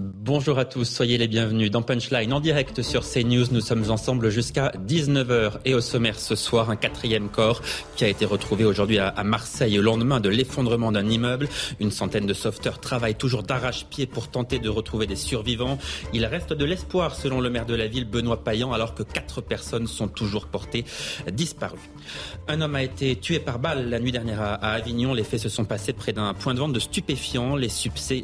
Bonjour à tous, soyez les bienvenus dans Punchline en direct sur CNews. Nous sommes ensemble jusqu'à 19h et au sommaire ce soir, un quatrième corps qui a été retrouvé aujourd'hui à Marseille au lendemain de l'effondrement d'un immeuble. Une centaine de sauveteurs travaillent toujours d'arrache-pied pour tenter de retrouver des survivants. Il reste de l'espoir selon le maire de la ville, Benoît Payan, alors que quatre personnes sont toujours portées disparues. Un homme a été tué par balle la nuit dernière à Avignon. Les faits se sont passés près d'un point de vente de stupéfiants. Les,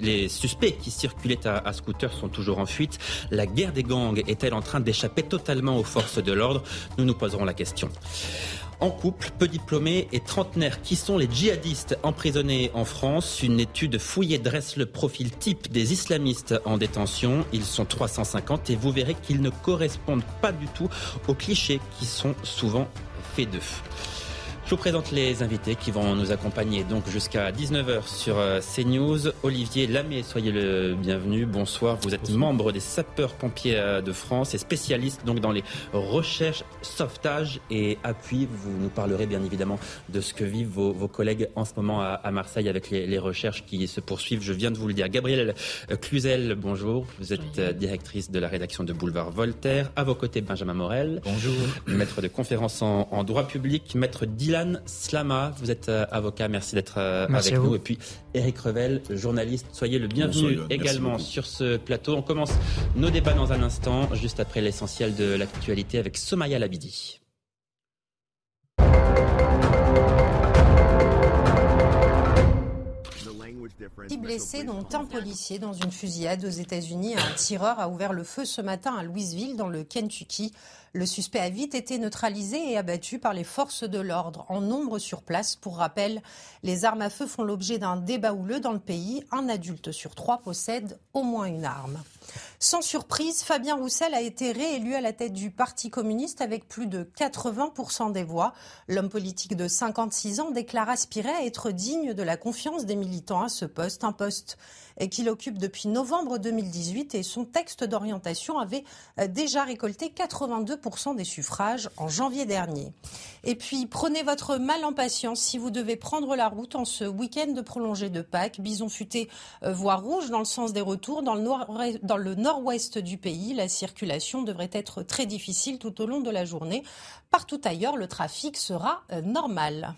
les suspects qui circulaient à à scooter sont toujours en fuite. La guerre des gangs est-elle en train d'échapper totalement aux forces de l'ordre? Nous nous poserons la question. En couple, peu diplômés et trentenaires, qui sont les djihadistes emprisonnés en France? Une étude fouillée dresse le profil type des islamistes en détention. Ils sont 350 et vous verrez qu'ils ne correspondent pas du tout aux clichés qui sont souvent faits d'eux. Je vous présente les invités qui vont nous accompagner donc jusqu'à 19h sur euh, CNews. Olivier Lamé, soyez le bienvenu. Bonsoir. Vous êtes membre des sapeurs-pompiers euh, de France et spécialiste donc dans les recherches, sauvetage et appui. Vous nous parlerez bien évidemment de ce que vivent vos, collègues en ce moment à, Marseille avec les, recherches qui se poursuivent. Je viens de vous le dire. Gabrielle Cluzel, bonjour. Vous êtes euh, directrice de la rédaction de Boulevard Voltaire. À vos côtés, Benjamin Morel. Bonjour. Maître de conférence en, en droit public. Maître Dylan Slama, vous êtes euh, avocat, merci d'être euh, avec nous. Et puis Eric Revel, journaliste, soyez le bienvenu également sur ce plateau. On commence nos débats dans un instant, juste après l'essentiel de l'actualité avec Somaya Labidi. Six blessés, dont un policier dans une fusillade aux États-Unis. Un tireur a ouvert le feu ce matin à Louisville, dans le Kentucky. Le suspect a vite été neutralisé et abattu par les forces de l'ordre en nombre sur place. Pour rappel, les armes à feu font l'objet d'un débat houleux dans le pays. Un adulte sur trois possède au moins une arme. Sans surprise, Fabien Roussel a été réélu à la tête du Parti communiste avec plus de 80% des voix. L'homme politique de 56 ans déclare aspirer à être digne de la confiance des militants à ce poste, un poste qu'il occupe depuis novembre 2018 et son texte d'orientation avait euh, déjà récolté 82% des suffrages en janvier dernier. Et puis prenez votre mal en patience si vous devez prendre la route en ce week-end de prolongée de Pâques. Bison futé, euh, voie rouge dans le sens des retours. Dans le, nord-ouest du pays, la circulation devrait être très difficile tout au long de la journée. Partout ailleurs, le trafic sera euh, normal.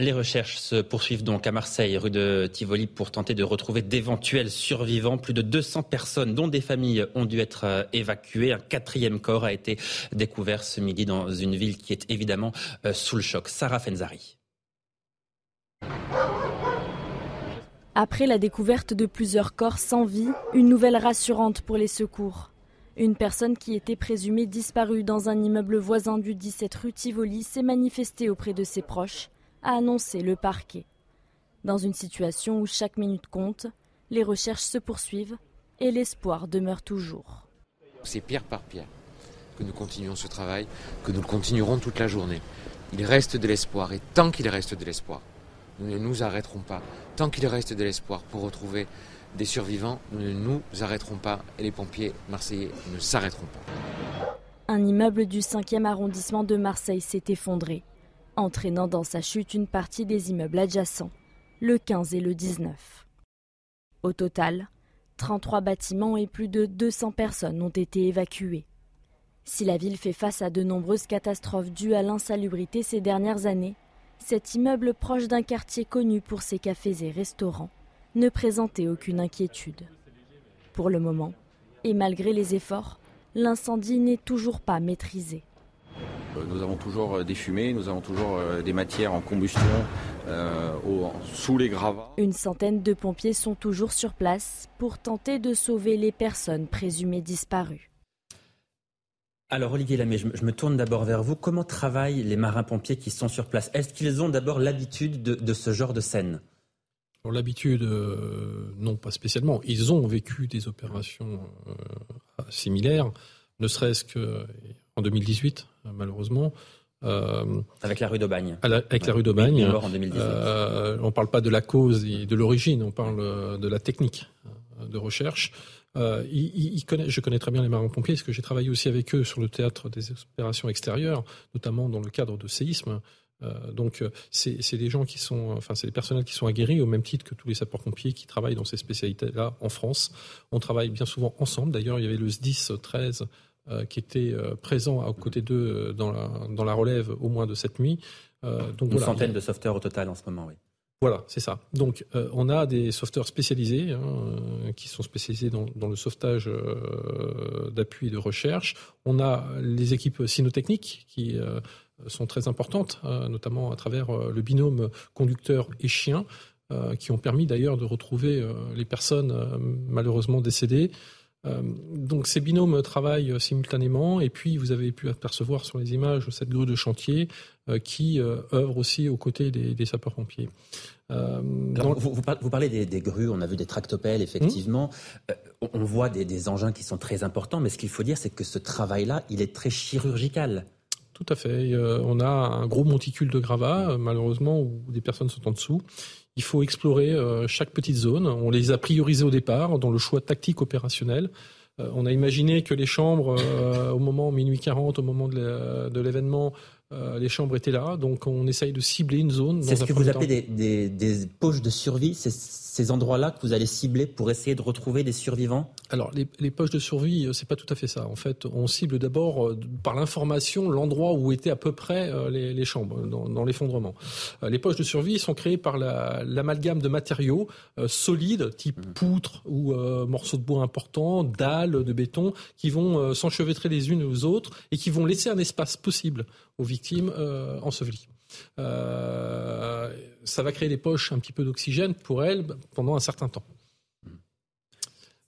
Les recherches se poursuivent donc à Marseille, rue de Tivoli, pour tenter de retrouver d'éventuels survivants. Plus de 200 personnes, dont des familles, ont dû être euh, évacuées. Un quatrième corps a été découvert ce midi dans une ville qui est évidemment euh, sous le choc. Sarah Fenzari. Après la découverte de plusieurs corps sans vie, une nouvelle rassurante pour les secours. Une personne qui était présumée disparue dans un immeuble voisin du 17 rue Tivoli s'est manifestée auprès de ses proches a annoncé le parquet. Dans une situation où chaque minute compte, les recherches se poursuivent et l'espoir demeure toujours. C'est pierre par pierre que nous continuons ce travail, que nous le continuerons toute la journée. Il reste de l'espoir et tant qu'il reste de l'espoir, nous ne nous arrêterons pas. Tant qu'il reste de l'espoir pour retrouver des survivants, nous ne nous arrêterons pas et les pompiers marseillais ne s'arrêteront pas. Un immeuble du 5e arrondissement de Marseille s'est effondré entraînant dans sa chute une partie des immeubles adjacents, le 15 et le 19. Au total, 33 bâtiments et plus de 200 personnes ont été évacuées. Si la ville fait face à de nombreuses catastrophes dues à l'insalubrité ces dernières années, cet immeuble proche d'un quartier connu pour ses cafés et restaurants ne présentait aucune inquiétude. Pour le moment, et malgré les efforts, l'incendie n'est toujours pas maîtrisé. Euh, nous avons toujours euh, des fumées, nous avons toujours euh, des matières en combustion sous les gravats. Une centaine de pompiers sont toujours sur place pour tenter de sauver les personnes présumées disparues. Alors Olivier Lamé, je, me tourne d'abord vers vous. Comment travaillent les marins-pompiers qui sont sur place? Est-ce qu'ils ont d'abord l'habitude de, ce genre de scène? L'habitude, euh, non pas spécialement. Ils ont vécu des opérations euh, similaires, ne serait-ce qu'en 2018, malheureusement. Euh, avec la rue d'Aubagne. Avec la rue d'Aubagne. en on ne parle pas de la cause et de l'origine, on parle de la technique de recherche. Euh, il, connaît, je connais très bien les marins-pompiers parce que j'ai travaillé aussi avec eux sur le théâtre des opérations extérieures, notamment dans le cadre de séismes. Euh, donc euh, c'est des gens qui sont, enfin c'est des personnels qui sont aguerris au même titre que tous les sapeurs-pompiers qui travaillent dans ces spécialités-là en France. On travaille bien souvent ensemble. D'ailleurs, il y avait le SDIS 13 qui était présent à côté d'eux dans la, dans la relève au moins de cette nuit. donc, Une centaine de sauveteurs au total en ce moment, oui. Voilà, c'est ça. Donc, euh, on a des sauveteurs spécialisés hein, euh, qui sont spécialisés dans, le sauvetage euh, d'appui et de recherche. On a les équipes cynotechniques qui sont très importantes, notamment à travers le binôme conducteur et chien, qui ont permis d'ailleurs de retrouver les personnes malheureusement décédées. Donc ces binômes travaillent simultanément et puis vous avez pu apercevoir sur les images cette grue de chantier euh, qui euh, œuvrent aussi aux côtés des, sapeurs-pompiers. Euh, vous, parlez des, grues, on a vu des tractopelles, effectivement. on voit des, engins qui sont très importants, mais ce qu'il faut dire, c'est que ce travail-là, il est très chirurgical. Tout à fait. on a un gros monticule de gravats, malheureusement, où des personnes sont en dessous. Il faut explorer chaque petite zone. On les a priorisées au départ dans le choix tactique opérationnel. on a imaginé que les chambres, au moment minuit 40, au moment de l'événement, euh, les chambres étaient là, donc on essaye de cibler une zone. C'est ce que vous appelez des, des, poches de survie ces endroits-là que vous allez cibler pour essayer de retrouver des survivants? Alors, les, poches de survie, euh, c'est pas tout à fait ça. En fait, on cible d'abord euh, par l'information l'endroit où étaient à peu près euh, les, chambres dans, l'effondrement. les poches de survie sont créées par l'amalgame de matériaux solides, type mmh. poutres ou morceaux de bois importants, dalles de béton, qui vont s'enchevêtrer les unes aux autres et qui vont laisser un espace possible aux victimes ensevelies. Euh, ça va créer des poches un petit peu d'oxygène pour elles pendant un certain temps.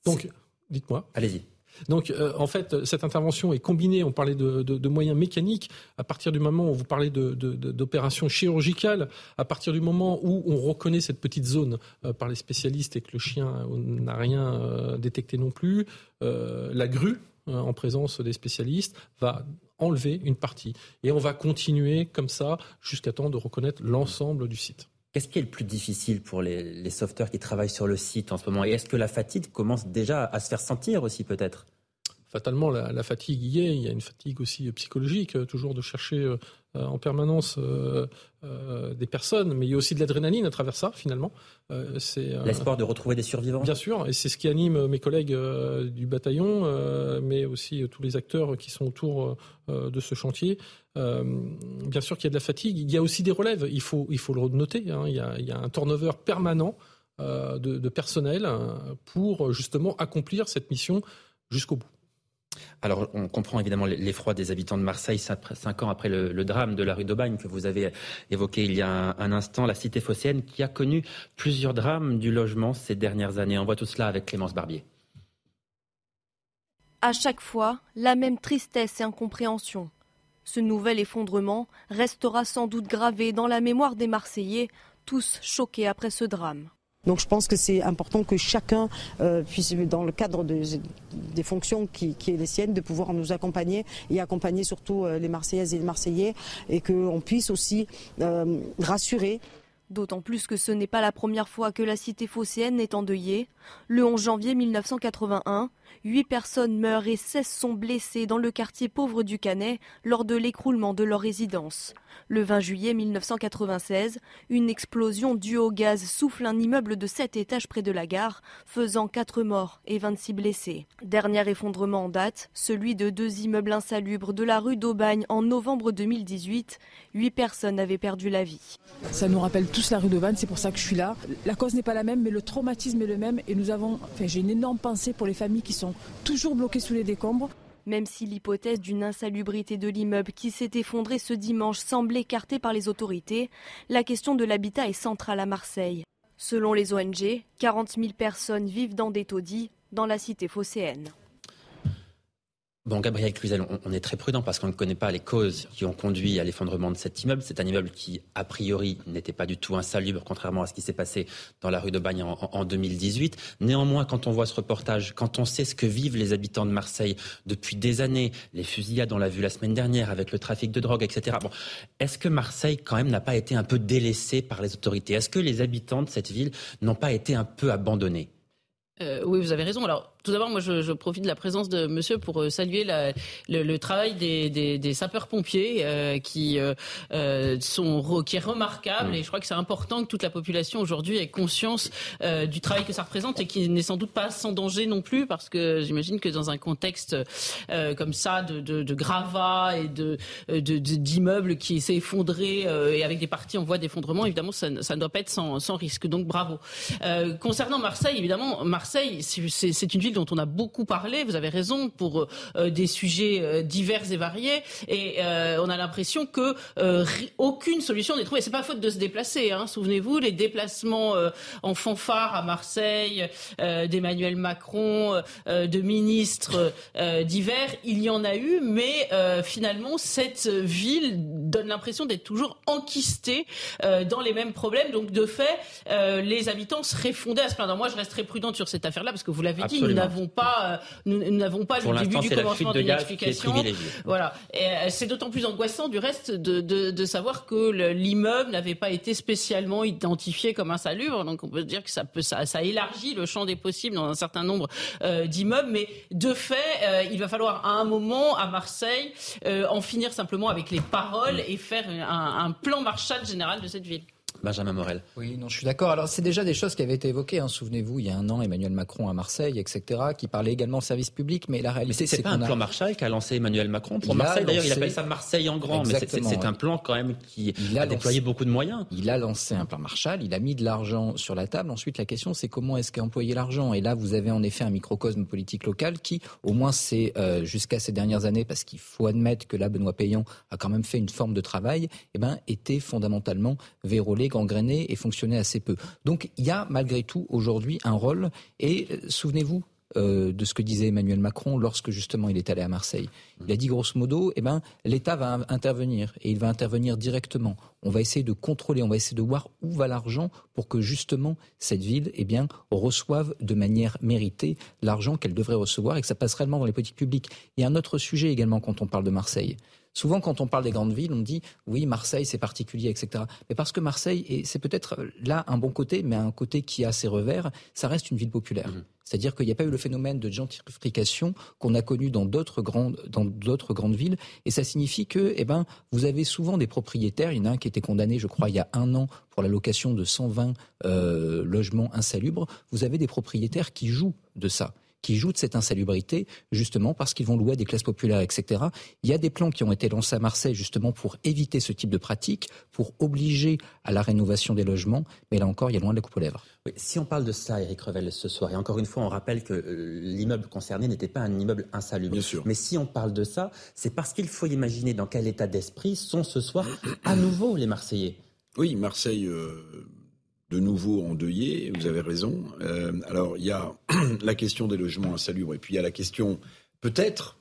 Donc, dites-moi. Allez-y. Donc, euh, en fait, cette intervention est combinée. On parlait de, moyens mécaniques. À partir du moment où vous parlez d'opérations chirurgicales, à partir du moment où on reconnaît cette petite zone euh, par les spécialistes et que le chien n'a rien détecté non plus, la grue, en présence des spécialistes, va enlever une partie. Et on va continuer comme ça jusqu'à temps de reconnaître l'ensemble du site. Qu'est-ce qui est le plus difficile pour les, les sauveteurs qui travaillent sur le site en ce moment? Et est-ce que la fatigue commence déjà à se faire sentir aussi peut-être? Fatalement, la, fatigue y est. Il y a une fatigue aussi psychologique, euh, toujours de chercher euh, euh, en permanence des personnes, mais il y a aussi de l'adrénaline à travers ça, finalement. c'est l'espoir de retrouver des survivants. Bien sûr, et c'est ce qui anime mes collègues du bataillon, mais aussi tous les acteurs qui sont autour de ce chantier. bien sûr qu'il y a de la fatigue. Il y a aussi des relèves. Il faut, il faut le noter. Hein. Il, y a, il, y a, un turnover permanent de, de personnel pour justement accomplir cette mission jusqu'au bout. Alors, on comprend évidemment l'effroi des habitants de Marseille, cinq ans après le, drame de la rue d'Aubagne que vous avez évoqué il y a un, instant, la cité phocéenne qui a connu plusieurs drames du logement ces dernières années. On voit tout cela avec Clémence Barbier. À chaque fois, la même tristesse et incompréhension. Ce nouvel effondrement restera sans doute gravé dans la mémoire des Marseillais, tous choqués après ce drame. Donc je pense que c'est important que chacun euh, puisse, dans le cadre des fonctions qui, est les siennes, de pouvoir nous accompagner et accompagner surtout euh, les Marseillaises et les Marseillais et qu'on puisse aussi euh, rassurer D'autant plus que ce n'est pas la première fois que la cité phocéenne est endeuillée. Le 11 janvier 1981, 8 personnes meurent et 16 sont blessées dans le quartier pauvre du Canet lors de l'écroulement de leur résidence. Le 20 juillet 1996, une explosion due au gaz souffle un immeuble de 7 étages près de la gare, faisant 4 morts et 26 blessés. Dernier effondrement en date, celui de deux immeubles insalubres de la rue d'Aubagne en novembre 2018. 8 personnes avaient perdu la vie. Ça nous rappelle tous la rue d'Aubagne, c'est pour ça que je suis là. La cause n'est pas la même, mais le traumatisme est le même et nous avons, enfin, j'ai une énorme pensée pour les familles qui sont toujours bloqués sous les décombres. Même si l'hypothèse d'une insalubrité de l'immeuble qui s'est effondré ce dimanche semble écartée par les autorités, la question de l'habitat est centrale à Marseille. Selon les ONG, 40 000 personnes vivent dans des taudis dans la cité phocéenne. Bon, Gabriel Cluzel, on, est très prudent parce qu'on ne connaît pas les causes qui ont conduit à l'effondrement de cet immeuble. C'est un immeuble qui, a priori, n'était pas du tout insalubre, contrairement à ce qui s'est passé dans la rue de Bagne en, 2018. Néanmoins, quand on voit ce reportage, quand on sait ce que vivent les habitants de Marseille depuis des années, les fusillades, on l'a vu la semaine dernière avec le trafic de drogue, etc. Bon, est-ce que Marseille, quand même, n'a pas été un peu délaissé par les autorités? Est-ce que les habitants de cette ville n'ont pas été un peu abandonnés? Euh, oui, vous avez raison. Alors, tout d'abord, moi, je, je, profite de la présence de Monsieur pour euh, saluer la, le, le, travail des, des, des sapeurs-pompiers euh, qui euh, sont qui est remarquable mmh. et je crois que c'est important que toute la population aujourd'hui ait conscience euh, du travail que ça représente et qui n'est sans doute pas sans danger non plus parce que j'imagine que dans un contexte comme ça de, de, de gravats et de d'immeubles qui s'est effondré et avec des parties en voie d'effondrement, évidemment, ça, ça, ne doit pas être sans, sans risque. Donc, bravo. concernant Marseille, évidemment, Marseille, c'est une ville dont on a beaucoup parlé, vous avez raison, pour euh, des sujets euh, divers et variés. Et euh, on a l'impression que aucune solution n'est trouvée. C'est pas faute de se déplacer. Hein. Souvenez-vous, les déplacements en fanfare à Marseille d'Emmanuel Macron, de ministres divers, il y en a eu, mais finalement, cette ville donne l'impression d'être toujours enquistée dans les mêmes problèmes. Donc, de fait, les habitants seraient fondés à se plaindre. Moi, je reste très prudente sur cette affaire-là parce que vous l'avez dit, n'avons pas, euh, nous n'avons pas le début du commencement d'une explication. Voilà. Et euh, c'est d'autant plus angoissant du reste de, de, de savoir que l'immeuble n'avait pas été spécialement identifié comme insalubre. Donc on peut dire que ça peut, ça, ça élargit le champ des possibles dans un certain nombre euh, d'immeubles. Mais de fait, euh, il va falloir à un moment à Marseille euh, en finir simplement avec les paroles et faire un, un plan Marshall général de cette ville. Benjamin Morel. Oui, non, je suis d'accord. Alors, c'est déjà des choses qui avaient été évoquées. Hein. Souvenez-vous, il y a un an, Emmanuel Macron à Marseille, etc., qui parlait également de service public. Mais la réalité, c'est pas un plan Marseille qu'a lancé Emmanuel Macron pour Marseille. D'ailleurs, il appelle ça Marseille en grand. Mais c'est un plan quand même qui a, déployé beaucoup de moyens. Il a lancé un plan Marshall. Il a mis de l'argent sur la table. Ensuite, la question, c'est comment est-ce qu'a employé l'argent? Et là, vous avez en effet un microcosme politique local qui, au moins, c'est euh, jusqu'à ces dernières années, parce qu'il faut admettre que là, Benoît Payan a quand même fait une forme de travail, eh ben, était fondamentalement vérolé, gangréné et fonctionnait assez peu. Donc il y a malgré tout aujourd'hui un rôle. Et euh, souvenez-vous, euh, de ce que disait Emmanuel Macron lorsque justement il est allé à Marseille. Il a dit grosso modo, eh ben, l'État va intervenir et il va intervenir directement. On va essayer de contrôler, on va essayer de voir où va l'argent pour que justement cette ville eh bien, reçoive de manière méritée l'argent qu'elle devrait recevoir et que ça passe réellement dans les politiques publiques. Il y a un autre sujet également quand on parle de Marseille. Souvent, quand on parle des grandes villes, on dit oui, Marseille, c'est particulier, etc. Mais parce que Marseille, et c'est peut-être là un bon côté, mais un côté qui a ses revers, ça reste une ville populaire. Mmh. C'est-à-dire qu'il n'y a pas eu le phénomène de gentrification qu'on a connu dans d'autres grandes, dans d'autres grandes villes. Et ça signifie que, eh ben, vous avez souvent des propriétaires. Il y en a un qui était condamné, je crois, il y a un an pour la location de 120 euh, logements insalubres. Vous avez des propriétaires qui jouent de ça qui jouent de cette insalubrité, justement parce qu'ils vont louer à des classes populaires, etc. Il y a des plans qui ont été lancés à Marseille, justement, pour éviter ce type de pratique, pour obliger à la rénovation des logements, mais là encore, il y a loin de la coupe aux lèvres. si on parle de ça, Eric Revel, ce soir, et encore une fois, on rappelle que euh, l'immeuble concerné n'était pas un immeuble insalubre. Bien sûr. Mais si on parle de ça, c'est parce qu'il faut imaginer dans quel état d'esprit sont ce soir à nouveau les Marseillais. Oui, Marseille... Euh, de nouveau endeuillé, vous avez raison. Euh, alors, il y a la question des logements insalubres, et puis il y a la question, peut-être,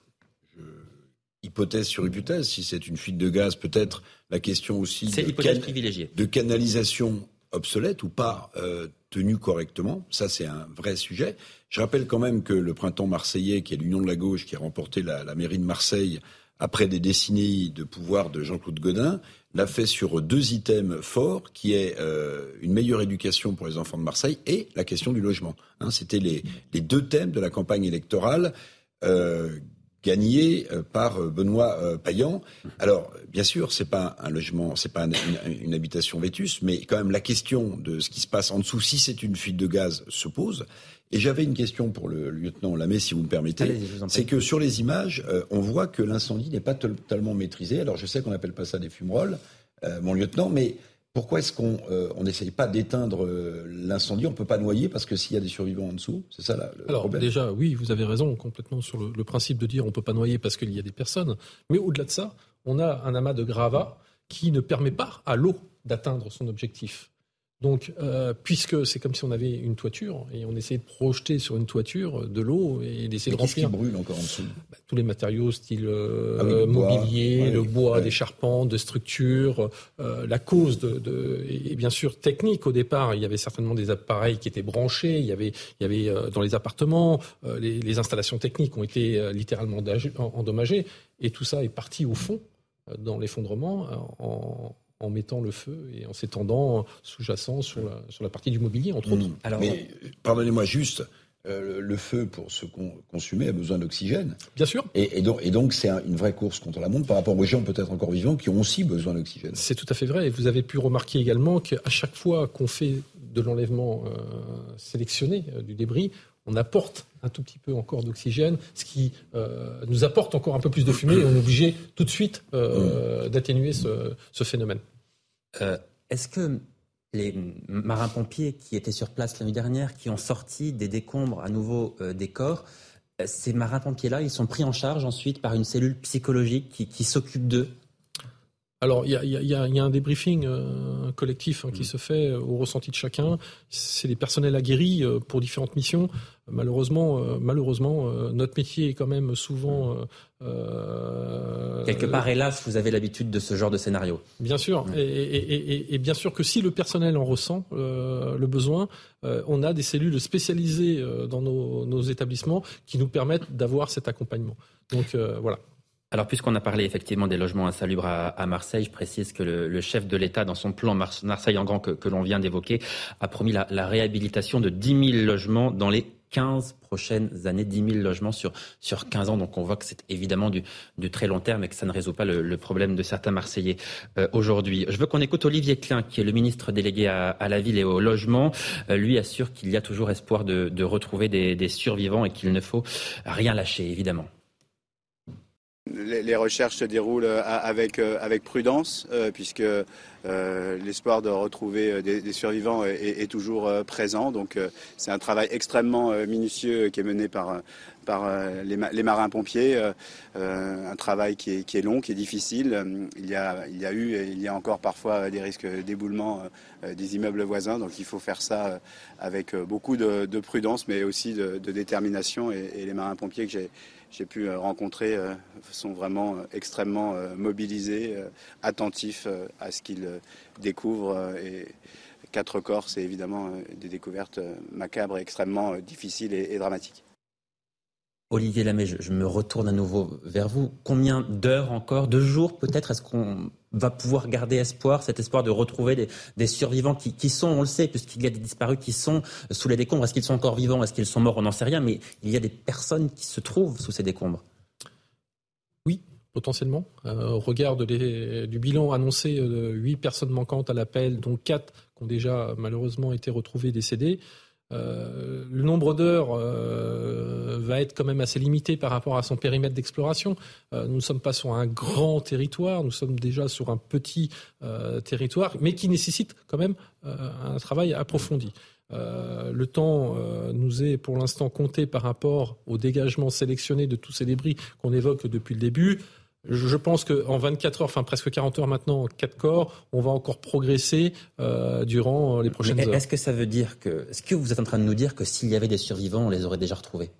hypothèse sur hypothèse, si c'est une fuite de gaz, peut-être la question aussi de, de, canalisation obsolète ou pas euh, tenue correctement. Ça, c'est un vrai sujet. Je rappelle quand même que le printemps marseillais, qui est l'Union de la gauche, qui a remporté la, la mairie de Marseille après des décennies de pouvoir de Jean-Claude Godin, l'a fait sur deux items forts, qui est euh, une meilleure éducation pour les enfants de Marseille et la question du logement. Hein, C'était les, deux thèmes de la campagne électorale. Euh, gagnés euh, par euh, Benoît Payan. Alors, bien sûr, c'est pas un logement, c'est pas une, une, habitation vétus, mais quand même la question de ce qui se passe en dessous, si c'est une fuite de gaz, se pose. Et j'avais une question pour le lieutenant Lamé, si vous me permettez. C'est que sur les images, euh, on voit que l'incendie n'est pas totalement maîtrisé. Alors je sais qu'on appelle pas ça des fumerolles, euh, mon lieutenant, mais pourquoi est-ce qu'on euh, n'essaye pas d'éteindre l'incendie? On ne peut pas noyer parce que s'il y a des survivants en dessous, c'est ça là, le Alors, problème? déjà, oui, vous avez raison complètement sur le, le principe de dire on ne peut pas noyer parce qu'il y a des personnes. Mais au-delà de ça, on a un amas de gravats qui ne permet pas à l'eau d'atteindre son objectif. Donc, euh, puisque c'est comme si on avait une toiture et on essayait de projeter sur une toiture de l'eau et d'essayer de remplir. Qu'est-ce qui brûle encore en dessous? Bah, Tous les matériaux, style euh, ah mobilier, le bois, des charpentes, de structures. Euh, la cause de, de, et bien sûr technique au départ. Il y avait certainement des appareils qui étaient branchés. Il y avait, il y avait euh, dans les appartements, euh, les, les, installations techniques ont été euh, littéralement endommagées et tout ça est parti au fond dans l'effondrement en, en mettant le feu et en s'étendant sous-jacent sur la, sur la partie du mobilier, entre autres. Alors, Mais pardonnez-moi juste, euh, le feu, pour se consumer, a besoin d'oxygène. Bien sûr. Et, et donc, et donc c'est une vraie course contre la montre par rapport aux gens peut-être encore vivants qui ont aussi besoin d'oxygène. C'est tout à fait vrai. Et vous avez pu remarquer également qu'à chaque fois qu'on fait de l'enlèvement euh, sélectionné euh, du débris, on apporte un tout petit peu encore d'oxygène, ce qui nous apporte encore un peu plus de fumée et on est obligé tout de suite euh, d'atténuer ce, ce, phénomène. Euh, Est-ce que les marins-pompiers qui étaient sur place l'année dernière, qui ont sorti des décombres à nouveau euh, des corps, ces marins-pompiers-là, ils sont pris en charge ensuite par une cellule psychologique qui s'occupe d'eux alors, il y a, y, a, y a, un débriefing euh, collectif hein, qui mmh. se fait euh, au ressenti de chacun. C'est des personnels aguerris euh, pour différentes missions. Malheureusement, euh, malheureusement, euh, notre métier est quand même souvent euh, quelque part. Hélas, vous avez l'habitude de ce genre de scénario. Bien sûr, mmh. et, et, et, et, bien sûr que si le personnel en ressent le besoin, on a des cellules spécialisées dans nos, nos établissements qui nous permettent d'avoir cet accompagnement. Donc voilà. Alors, puisqu'on a parlé effectivement des logements insalubres à, Marseille, je précise que le, chef de l'État, dans son plan Marseille en grand que, l'on vient d'évoquer, a promis la, réhabilitation de 10 000 logements dans les 15 prochaines années, 10 000 logements sur, sur 15 ans. Donc on voit que c'est évidemment du, très long terme et que ça ne résout pas le, le problème de certains Marseillais euh, aujourd'hui. Je veux qu'on écoute Olivier Klein, qui est le ministre délégué à, la ville et au logement. Euh, lui assure qu'il y a toujours espoir de, retrouver des survivants et qu'il ne faut rien lâcher, évidemment. Les, recherches se déroulent euh, avec, euh, avec prudence, euh, puisque l'espoir de retrouver des, survivants est, toujours présent. Donc c'est un travail extrêmement minutieux qui est mené par, les, marins-pompiers, un travail qui est, long, qui est difficile. Il y, a, eu et il y a encore parfois des risques d'éboulement des immeubles voisins, donc il faut faire ça avec beaucoup de, de prudence, mais aussi de, détermination. Et, et les marins-pompiers que j'ai j'ai pu euh, rencontrer euh, sont vraiment euh, extrêmement mobilisés, attentifs à ce qu'ils découvrent. Et quatre corps, c'est évidemment des découvertes macabres extrêmement difficiles et dramatiques. Olivier Lamé, je, me retourne à nouveau vers vous. Combien d'heures encore, de jours peut-être, est-ce qu'on va pouvoir garder espoir, cet espoir de retrouver des, survivants qui, sont, on le sait, puisqu'il y a des disparus qui sont sous les décombres. Est-ce qu'ils sont encore vivants Est-ce qu'ils sont morts On n'en sait rien, mais il y a des personnes qui se trouvent sous ces décombres. Oui, potentiellement. Euh, au regard les, du bilan annoncé de 8 personnes manquantes à l'appel, dont 4 qui ont déjà malheureusement été retrouvées décédées, euh, le nombre d'heures euh, va être quand même assez limité par rapport à son périmètre d'exploration. Euh, nous ne sommes pas sur un grand territoire, nous sommes déjà sur un petit territoire, mais qui nécessite quand même un travail approfondi. le temps nous est pour l'instant compté par rapport au dégagement sélectionné de tous ces débris qu'on évoque depuis le début. Je pense qu'en 24 heures, enfin presque 40 heures maintenant, 4 corps, on va encore progresser euh, durant les prochaines Mais heures. Est-ce que ça veut dire que, est-ce que vous êtes en train de nous dire que s'il y avait des survivants, on les aurait déjà retrouvés?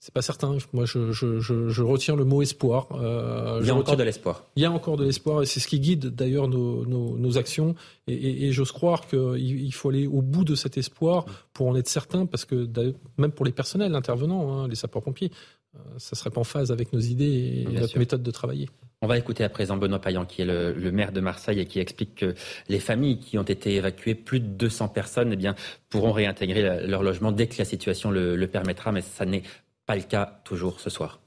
C'est pas certain. Moi, je, je, je, je, retiens le mot espoir. Euh, il y a encore retiens... de l'espoir. Il y a encore de l'espoir, et c'est ce qui guide d'ailleurs nos, nos, nos, actions. Et, et, et j'ose croire qu'il il faut aller au bout de cet espoir pour en être certain, parce que même pour les personnels intervenants, hein, les sapeurs-pompiers, ça serait pas en phase avec nos idées et Bien notre sûr. méthode de travailler. On va écouter à présent Benoît Payan, qui est le, le, maire de Marseille et qui explique que les familles qui ont été évacuées, plus de 200 personnes, eh bien, pourront réintégrer la, leur logement dès que la situation le, le permettra, mais ça n'est pas le cas toujours ce soir.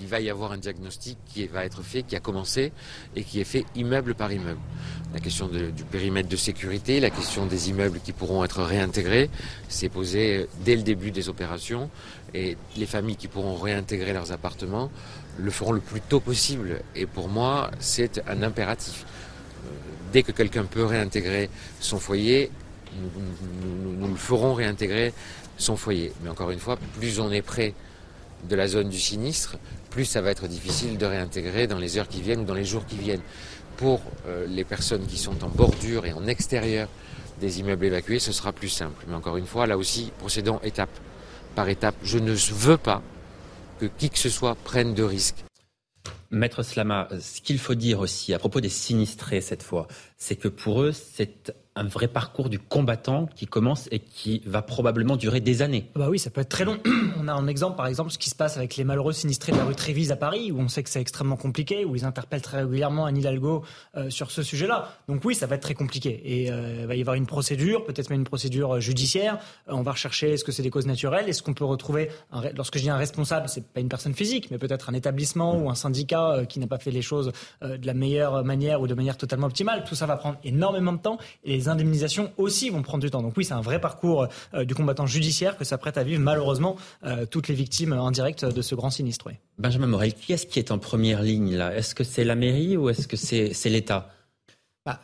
Il va y avoir un diagnostic qui va être fait, qui a commencé et qui est fait immeuble par immeuble. La question de, du périmètre de sécurité, la question des immeubles qui pourront être réintégrés, s'est posée dès le début des opérations et les familles qui pourront réintégrer leurs appartements le feront le plus tôt possible. Et pour moi, c'est un impératif. Dès que quelqu'un peut réintégrer son foyer, nous, le ferons réintégrer son foyer. Mais encore une fois, plus on est près de la zone du sinistre, plus ça va être difficile de réintégrer dans les heures qui viennent ou dans les jours qui viennent. pour les personnes qui sont en bordure et en extérieur des immeubles évacués, ce sera plus simple. Mais encore une fois, là aussi, procédons étape par étape. Je ne veux pas que qui que ce soit prenne de risques. Maître Slama, ce qu'il faut dire aussi à propos des sinistrés cette fois, c'est que pour eux, c'est un vrai parcours du combattant qui commence et qui va probablement durer des années. Bah oui, ça peut être très long. On a un exemple, par exemple, ce qui se passe avec les malheureux sinistrés de la rue Trévise à Paris, où on sait que c'est extrêmement compliqué, où ils interpellent très régulièrement Anne Hidalgo euh, sur ce sujet-là. Donc oui, ça va être très compliqué. Et euh, il va y avoir une procédure, peut-être même une procédure euh, judiciaire. on va rechercher est-ce que c'est des causes naturelles, est-ce qu'on peut retrouver, lorsque je dis un responsable, c'est pas une personne physique, mais peut-être un établissement ou un syndicat qui n'a pas fait les choses de la meilleure manière ou de manière totalement optimale. Tout ça va prendre énormément de temps indemnisations aussi vont prendre du temps. Donc oui, c'est un vrai parcours euh, du combattant judiciaire que s'apprête à vivre malheureusement euh, toutes les victimes indirectes de ce grand sinistre. Benjamin Morel, qui est-ce qui est en première ligne là? Est-ce que c'est la mairie ou est-ce que c'est l'État? Bah,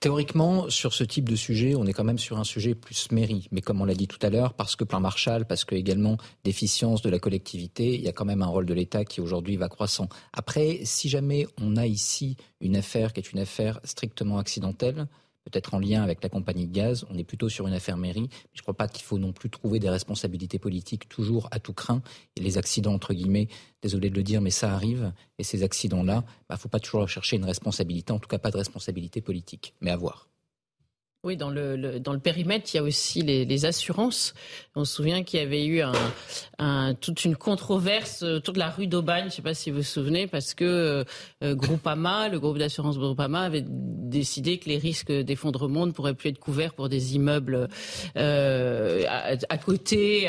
théoriquement, sur ce type de sujet, on est quand même sur un sujet plus mairie. Mais comme on l'a dit tout à l'heure, parce que plan Marshall, parce que également déficience de la collectivité, il y a quand même un rôle de l'État qui aujourd'hui va croissant. Après, si jamais on a ici une affaire qui est une affaire strictement accidentelle, peut-être en lien avec la compagnie de gaz. On est plutôt sur une affaire mairie. je ne crois pas qu'il faut non plus trouver des responsabilités politiques toujours à tout craint. Et les accidents, entre guillemets, désolé de le dire, mais ça arrive. Et ces accidents-là, il bah, ne faut pas toujours chercher une responsabilité, en tout cas pas de responsabilité politique, mais à voir. Oui, dans le, dans le périmètre, il y a aussi les, assurances. On se souvient qu'il y avait eu toute une controverse autour de la rue d'Aubagne, je ne sais pas si vous vous souvenez, parce que euh, Groupama, le groupe d'assurance Groupama, avait décidé que les risques d'effondrement ne pourraient plus être couverts pour des immeubles euh, à, côté.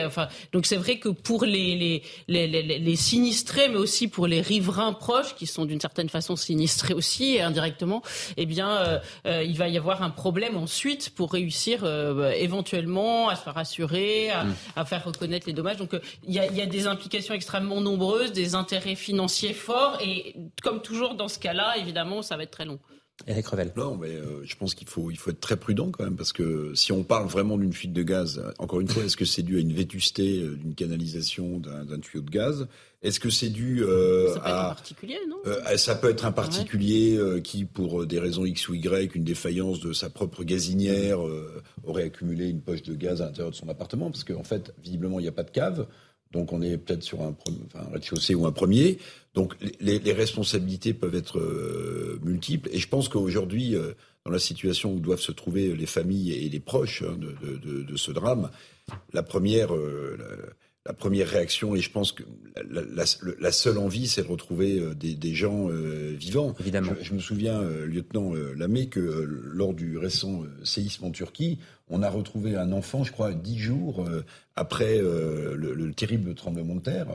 Donc c'est vrai que pour les, les, sinistrés, mais aussi pour les riverains proches, qui sont d'une certaine façon sinistrés aussi, indirectement, eh bien, euh, euh, il va y avoir un problème ensuite pour réussir euh, éventuellement à se faire assurer, à, mm. faire reconnaître les dommages. Donc euh, il y, a, des implications extrêmement nombreuses, des intérêts financiers forts et comme toujours dans ce cas-là, évidemment, ça va être très long. Eric Revel. Non, mais euh, je pense qu'il faut, il faut être très prudent quand même, parce que si on parle vraiment d'une fuite de gaz, encore une fois, est-ce que c'est dû à une vétusté d'une canalisation, d'un tuyau de gaz? Est-ce que c'est dû euh, à un particulier, non? euh, Ça peut être un particulier euh, qui, pour des raisons X ou Y, une défaillance de sa propre gazinière, aurait accumulé une poche de gaz à l'intérieur de son appartement, parce qu'en fait, visiblement, il n'y a pas de cave. Donc on est peut-être sur un, rez-de-chaussée ou un premier. Donc les, responsabilités peuvent être multiples. Et je pense qu'aujourd'hui, dans la situation où doivent se trouver les familles et les proches hein, de, ce drame, la première, la première réaction, et je pense que la, seule envie, c'est de retrouver euh, des, gens euh, vivants. Évidemment. Je, me souviens, euh, lieutenant Lamé, que lors du récent séisme en Turquie, on a retrouvé un enfant, je crois, dix jours après le, terrible tremblement de terre.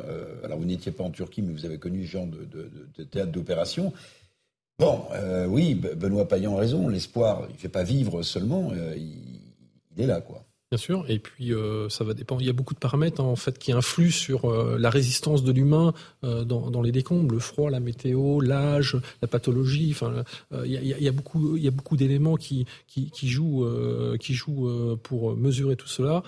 alors, vous n'étiez pas en Turquie, mais vous avez connu ce genre de, théâtre d'opération. Bon, oui, Benoît Payan a raison. L'espoir, il ne fait pas vivre seulement, il, il est là, quoi. Bien sûr, et puis euh, ça va dépendre. Il y a beaucoup de paramètres hein, en fait qui influent sur euh, la résistance de l'humain euh, dans, dans, les décombres, le froid, la météo, l'âge, la pathologie. Enfin, il y, a, il y a beaucoup, il y a beaucoup d'éléments qui, qui, qui jouent, qui jouent pour mesurer tout cela.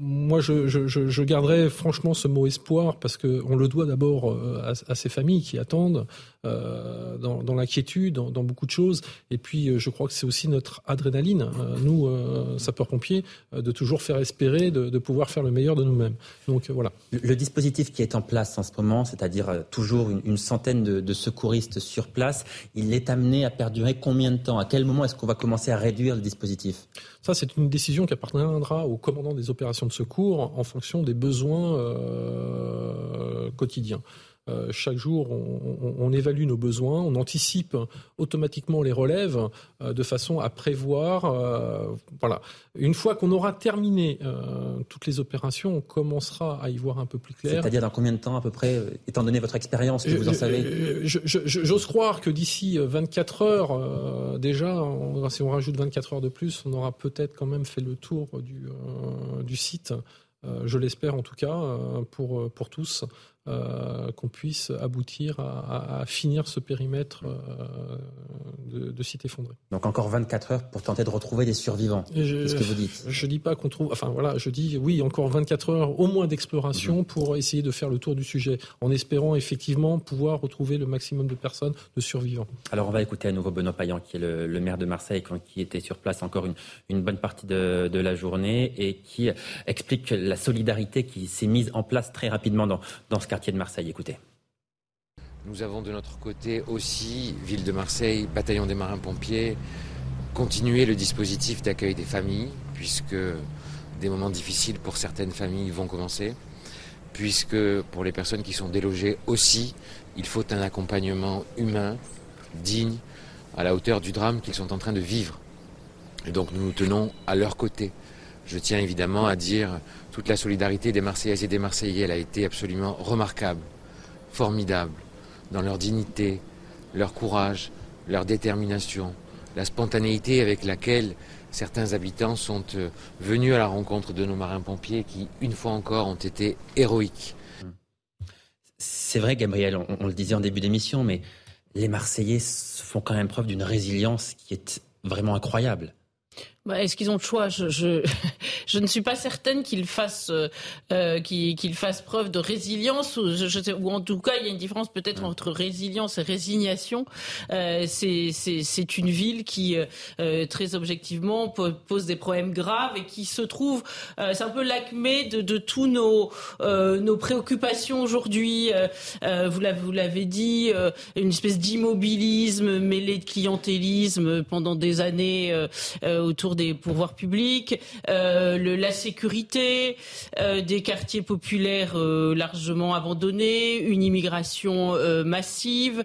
moi, je, je, je, garderai franchement ce mot espoir parce que on le doit d'abord à, à, ces familles qui attendent dans, dans l'inquiétude, dans, dans, beaucoup de choses. Et puis, je crois que c'est aussi notre adrénaline, nous sapeurs-pompiers euh, de toujours faire espérer, de, pouvoir faire le meilleur de nous-mêmes. Donc euh, voilà. Le, dispositif qui est en place en ce moment, c'est-à-dire euh, toujours une, centaine de, secouristes sur place, il est amené à perdurer combien de temps? À quel moment est-ce qu'on va commencer à réduire le dispositif? Ça, c'est une décision qui appartiendra au commandant des opérations de secours en fonction des besoins quotidiens. Euh, chaque jour, on, évalue nos besoins, on anticipe automatiquement les relèves euh, de façon à prévoir. Euh, voilà. Une fois qu'on aura terminé toutes les opérations, on commencera à y voir un peu plus clair. C'est-à-dire dans combien de temps à peu près, étant donné votre expérience que vous en savez J'ose croire que d'ici 24 heures, déjà, si on rajoute 24 heures de plus, on aura peut-être quand même fait le tour du, du site. je l'espère en tout cas pour, pour tous. Euh, qu'on puisse aboutir à, finir ce périmètre euh, de, site effondré. Donc encore 24 heures pour tenter de retrouver des survivants. C'est ce que vous dites. Je dis pas qu'on trouve. Enfin voilà, je dis oui, encore 24 heures au moins d'exploration mhm. pour essayer de faire le tour du sujet, en espérant effectivement pouvoir retrouver le maximum de personnes, de survivants. Alors on va écouter à nouveau Benoît Payan, qui est le, maire de Marseille, qui était sur place encore une, une bonne partie de, de, la journée et qui explique la solidarité qui s'est mise en place très rapidement dans, dans ce quartier de Marseille. Écoutez. Nous avons de notre côté aussi, ville de Marseille, bataillon des marins-pompiers, continué le dispositif d'accueil des familles, puisque des moments difficiles pour certaines familles vont commencer, puisque pour les personnes qui sont délogées aussi, il faut un accompagnement humain, digne, à la hauteur du drame qu'ils sont en train de vivre. Et donc nous nous tenons à leur côté. Je tiens évidemment à dire toute la solidarité des Marseillaises et des Marseillais. Elle a été absolument remarquable, formidable, dans leur dignité, leur courage, leur détermination, la spontanéité avec laquelle certains habitants sont euh, venus à la rencontre de nos marins-pompiers qui, une fois encore, ont été héroïques. C'est vrai, Gabriel, on, on le disait en début d'émission, mais les Marseillais font quand même preuve d'une résilience qui est vraiment incroyable. Bah, Est-ce qu'ils ont le choix? Je, je, je, ne suis pas certaine qu'ils fassent, euh, euh qu'ils fassent preuve de résilience, ou, je, sais, ou en tout cas, il y a une différence peut-être entre résilience et résignation. Euh, C'est une ville qui, euh, très objectivement, pose des problèmes graves et qui se trouve, c'est un peu l'acmé de, de tous nos, nos préoccupations aujourd'hui. vous l'avez dit, une espèce d'immobilisme mêlé de clientélisme pendant des années autour des pouvoirs publics, euh, le, la sécurité, euh, des quartiers populaires euh, largement abandonnés, une immigration massive,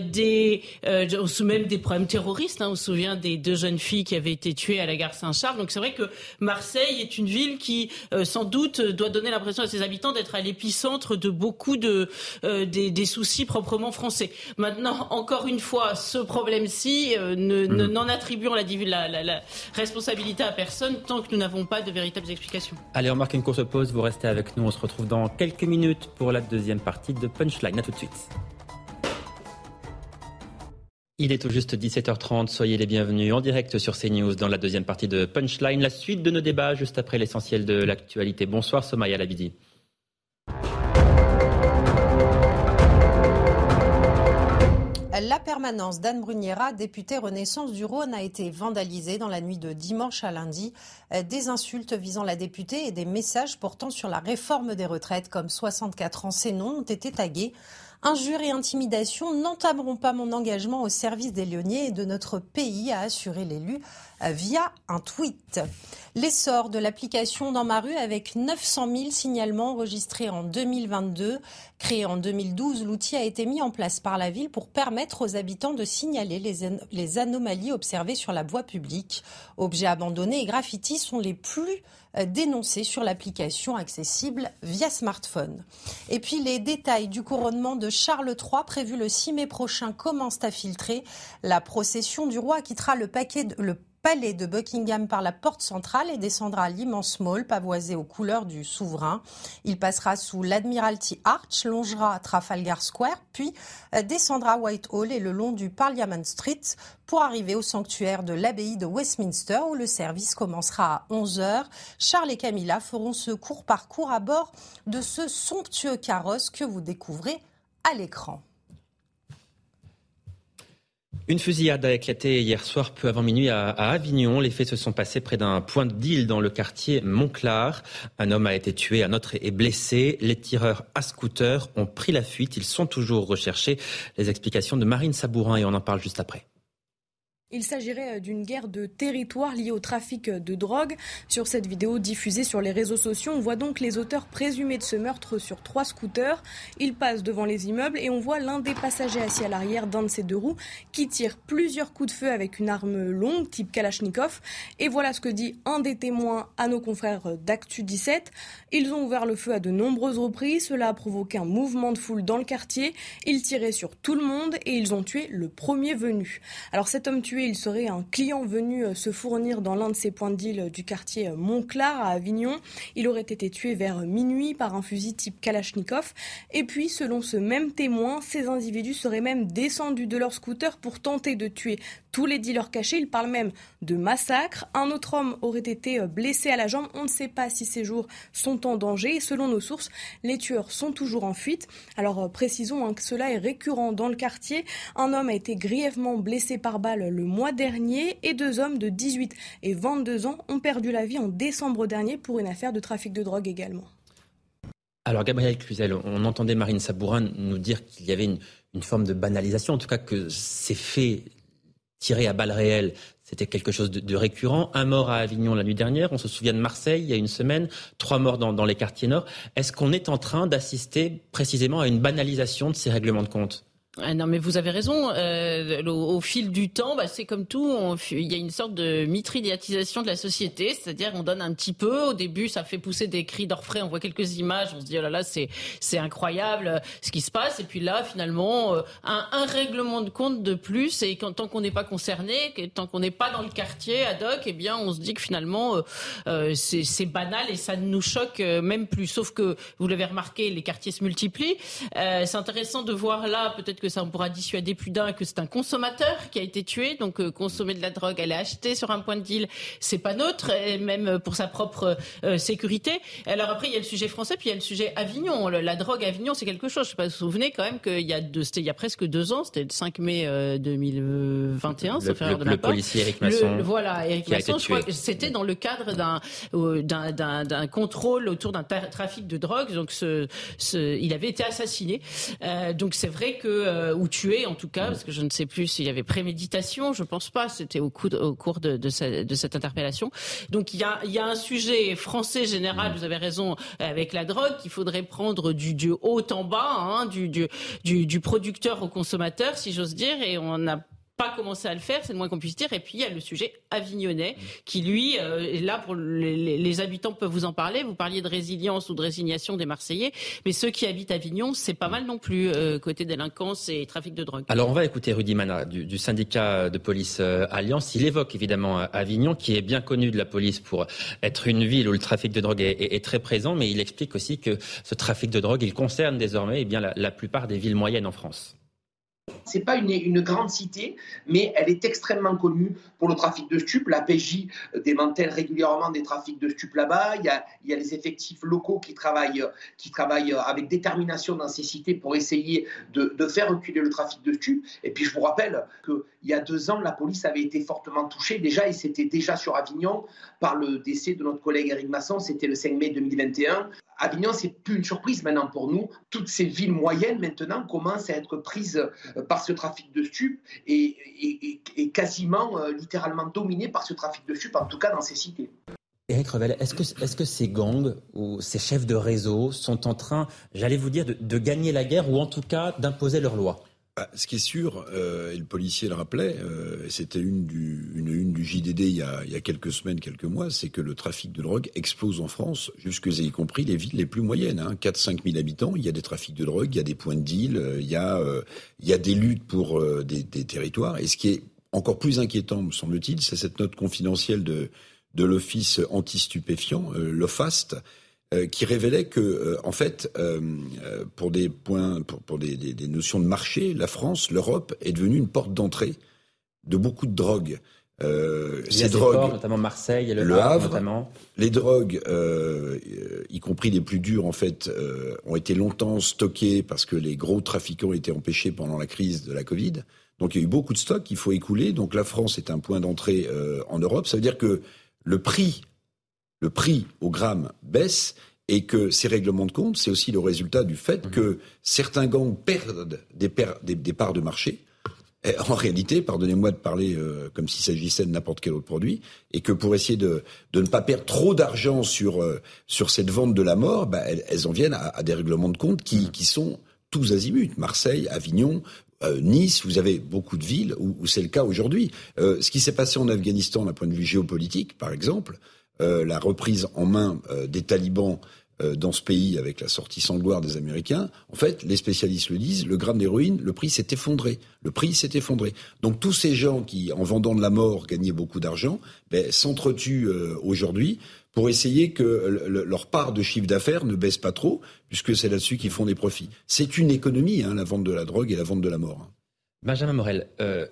des, même des problèmes terroristes. Hein, on se souvient des deux jeunes filles qui avaient été tuées à la gare Saint-Charles. Donc c'est vrai que Marseille est une ville qui, sans doute, doit donner l'impression à ses habitants d'être à l'épicentre de beaucoup de, des, des, soucis proprement français. Maintenant, encore une fois, ce problème-ci, ne, mmh. n'en attribuons la, la, la, la responsabilité à personne tant que nous n'avons pas de véritables explications. Allez, on marque une courte pause. Vous restez avec nous. On se retrouve dans quelques minutes pour la deuxième partie de Punchline. À tout de suite. Il est tout juste 17h30, soyez les bienvenus en direct sur CNews dans la deuxième partie de Punchline, la suite de nos débats juste après l'essentiel de l'actualité. Bonsoir Somaya Labidi. La permanence d'Anne Bruniera, députée Renaissance du Rhône, a été vandalisée dans la nuit de dimanche à lundi. Des insultes visant la députée et des messages portant sur la réforme des retraites comme 64 ans, ces noms ont été tagués. Injures et intimidations n'entameront pas mon engagement au service des Lyonnais et de notre pays, a assuré l'élu via un tweet. L'essor de l'application dans ma rue avec 900 000 signalements enregistrés en 2022. Créé en 2012, l'outil a été mis en place par la ville pour permettre aux habitants de signaler les, anomalies observées sur la voie publique. Objets abandonnés et graffitis sont les plus euh, dénoncés sur l'application accessible via smartphone. Et puis les détails du couronnement de Charles III prévu le 6 mai prochain commencent à filtrer. La procession du roi quittera le, paquet de, le palais de Buckingham par la porte centrale et descendra l'immense mall pavoisé aux couleurs du souverain. Il passera sous l'Admiralty Arch, longera Trafalgar Square, puis euh, descendra Whitehall et le long du Parliament Street pour arriver au sanctuaire de l'abbaye de Westminster où le service commencera à 11h. Charles et Camilla feront ce court parcours à bord de ce somptueux carrosse que vous découvrez à l'écran. Une fusillade a éclaté hier soir peu avant minuit à, Avignon. Les faits se sont passés près d'un point de deal dans le quartier Montclar. Un homme a été tué, un autre est blessé. Les tireurs à scooter ont pris la fuite. Ils sont toujours recherchés. Les explications de Marine Sabourin et on en parle juste après. Il s'agirait euh, d'une guerre de territoire liée au trafic de drogue. Sur cette vidéo diffusée sur les réseaux sociaux, on voit donc les auteurs présumés de ce meurtre sur trois scooters. Ils passent devant les immeubles et on voit l'un des passagers assis à l'arrière d'un de ces deux roues qui tire plusieurs coups de feu avec une arme longue type Kalachnikov. Et voilà ce que dit un des témoins à nos confrères d'Actu 17. Ils ont ouvert le feu à de nombreuses reprises. Cela a provoqué un mouvement de foule dans le quartier. Ils tiraient sur tout le monde et ils ont tué le premier venu. Alors cet homme tué il serait un client venu se fournir dans l'un de ces points de deal du quartier Montclar à Avignon. Il aurait été tué vers minuit par un fusil type Kalachnikov. Et puis, selon ce même témoin, ces individus seraient même descendus de leur scooter pour tenter de tuer tous les dealers cachés. Il parle même de massacre. Un autre homme aurait été blessé à la jambe. On ne sait pas si ces jours sont en danger. selon nos sources, les tueurs sont toujours en fuite. Alors euh, précisons hein, que cela est récurrent dans le quartier. Un homme a été grièvement blessé par balle le mois dernier et deux hommes de 18 et 22 ans ont perdu la vie en décembre dernier pour une affaire de trafic de drogue également. Alors Gabriel Cluzel, on entendait Marine Sabourin nous dire qu'il y avait une, une, forme de banalisation, en tout cas que ces faits tirés à balles réelles c'était quelque chose de, récurrent. Un mort à Avignon la nuit dernière. On se souvient de Marseille il y a une semaine. Trois morts dans, dans les quartiers nord. Est-ce qu'on est en train d'assister précisément à une banalisation de ces règlements de compte? Ah non, mais vous avez raison. Euh, au, fil du temps, bah, c'est comme tout. il y a une sorte de mitridiatisation de la société, c'est-à-dire on donne un petit peu. Au début, ça fait pousser des cris d'orfraie. On voit quelques images. On se dit oh là là, c'est c'est incroyable ce qui se passe. Et puis là, finalement, euh, un, règlement de compte de plus. Et tant qu'on n'est pas concerné, tant qu'on n'est pas dans le quartier ad hoc, eh bien, on se dit que finalement, euh, c'est banal et ça ne nous choque même plus. Sauf que vous l'avez remarqué, les quartiers se multiplient. c'est intéressant de voir là, peut-être que ça on pourra dissuader plus d'un que c'est un consommateur qui a été tué. Donc euh, consommer de la drogue, elle est achetée sur un point de deal, c'est pas neutre, et même pour sa propre euh, sécurité. Alors après, il y a le sujet français, puis il y a le sujet Avignon. la drogue Avignon, c'est quelque chose. Je sais pas, vous vous souvenez quand même qu'il y a deux, c'était il y a presque deux ans, c'était le 5 mai 2021, euh, le, le, le policier Eric Masson. voilà, Eric Masson, je crois que c'était dans le cadre d'un d'un contrôle autour d'un trafic de drogue. Donc ce, ce, il avait été assassiné. donc c'est vrai que euh, ou tué en tout cas, parce que je ne sais plus s'il y avait préméditation, je pense pas, c'était au, au, cours de, de, cette interpellation. Donc il y a, y a, un sujet français général, vous avez raison, avec la drogue, qu'il faudrait prendre du, du, haut en bas, hein, du, du, du, producteur au consommateur, si j'ose dire, et on a pas commencé à le faire, c'est le moins qu'on puisse dire. Et puis il y a le sujet avignonnais qui lui euh, est là pour les, les, habitants peuvent vous en parler. Vous parliez de résilience ou de résignation des Marseillais, mais ceux qui habitent Avignon, c'est pas mal non plus euh, côté délinquance et trafic de drogue. Alors on va écouter Rudy Mana du, du syndicat de police euh, Alliance. Il évoque évidemment Avignon, qui est bien connu de la police pour être une ville où le trafic de drogue est, est, est très présent, mais il explique aussi que ce trafic de drogue, il concerne désormais eh bien la, la plupart des villes moyennes en France. C'est pas une, grande cité, mais elle est extrêmement connue pour le trafic de stupes. La PJ démantèle régulièrement des trafics de stupes là-bas. Il y, a, les effectifs locaux qui travaillent, avec détermination dans ces cités pour essayer de, de faire reculer le trafic de stupes. Et puis je vous rappelle qu'il y a deux ans, la police avait été fortement touchée déjà, et c'était déjà sur Avignon par le décès de notre collègue Eric Masson, c'était le 5 mai 2021. Avignon, c'est plus une surprise maintenant pour nous. Toutes ces villes moyennes maintenant commencent à être prises par ce trafic de stupes et, quasiment euh, littéralement dominées par ce trafic de stupes, en tout cas dans ces cités. Éric Revel, est-ce que, est que, ces gangs ou ces chefs de réseau sont en train, j'allais vous dire, de, de gagner la guerre ou en tout cas d'imposer leurs lois bah, ce qui est sûr, euh, et le policier le rappelait, euh, c'était une, du, une du JDD il y, a, il y a quelques semaines, quelques mois, c'est que le trafic de drogue explose en France, jusque y compris les villes les plus moyennes. Hein, 4-5 000 habitants, il y a des trafics de drogue, il y a des points de deal, euh, il, y a, il y a des luttes pour des, des, territoires. Et ce qui est encore plus inquiétant, me semble-t-il, c'est cette note confidentielle de, de l'Office anti-stupéfiant, l'OFAST, euh, qui révélait que, euh, en fait, euh, pour des points, pour, pour des, des, des, notions de marché, la France, l'Europe est devenue une porte d'entrée de beaucoup de drogues. ces drogues, notamment Marseille et le, le Havre, notamment. les drogues, y compris les plus dures, en fait, ont été longtemps stockées parce que les gros trafiquants étaient empêchés pendant la crise de la Covid. Donc il y a eu beaucoup de stocks qu'il faut écouler. Donc la France est un point d'entrée en Europe. Ça veut dire que le prix le prix au gramme baisse et que ces règlements de compte, c'est aussi le résultat du fait mmh. que certains gangs perdent des, des, parts de marché. en réalité, pardonnez-moi de parler euh, comme s'il s'agissait de n'importe quel autre produit, et que pour essayer de, de ne pas perdre trop d'argent sur, euh, sur cette vente de la mort, bah, elles, en viennent à, des règlements de compte qui, mmh. qui sont tous azimuts. Marseille, Avignon, euh, Nice, vous avez beaucoup de villes où, où c'est le cas aujourd'hui. ce qui s'est passé en Afghanistan d'un point de vue géopolitique, par exemple, la reprise en main euh, des talibans euh, dans ce pays avec la sortie sans gloire des Américains, en fait, les spécialistes le disent, le gramme d'héroïne, le prix s'est effondré. Le prix s'est effondré. Donc tous ces gens qui, en vendant de la mort, gagnaient beaucoup d'argent, ben, s'entretuent euh, aujourd'hui pour essayer que leur part de chiffre d'affaires ne baisse pas trop, puisque c'est là-dessus qu'ils font des profits. C'est une économie, hein, la vente de la drogue et la vente de la mort. Hein. Benjamin Morel, euh,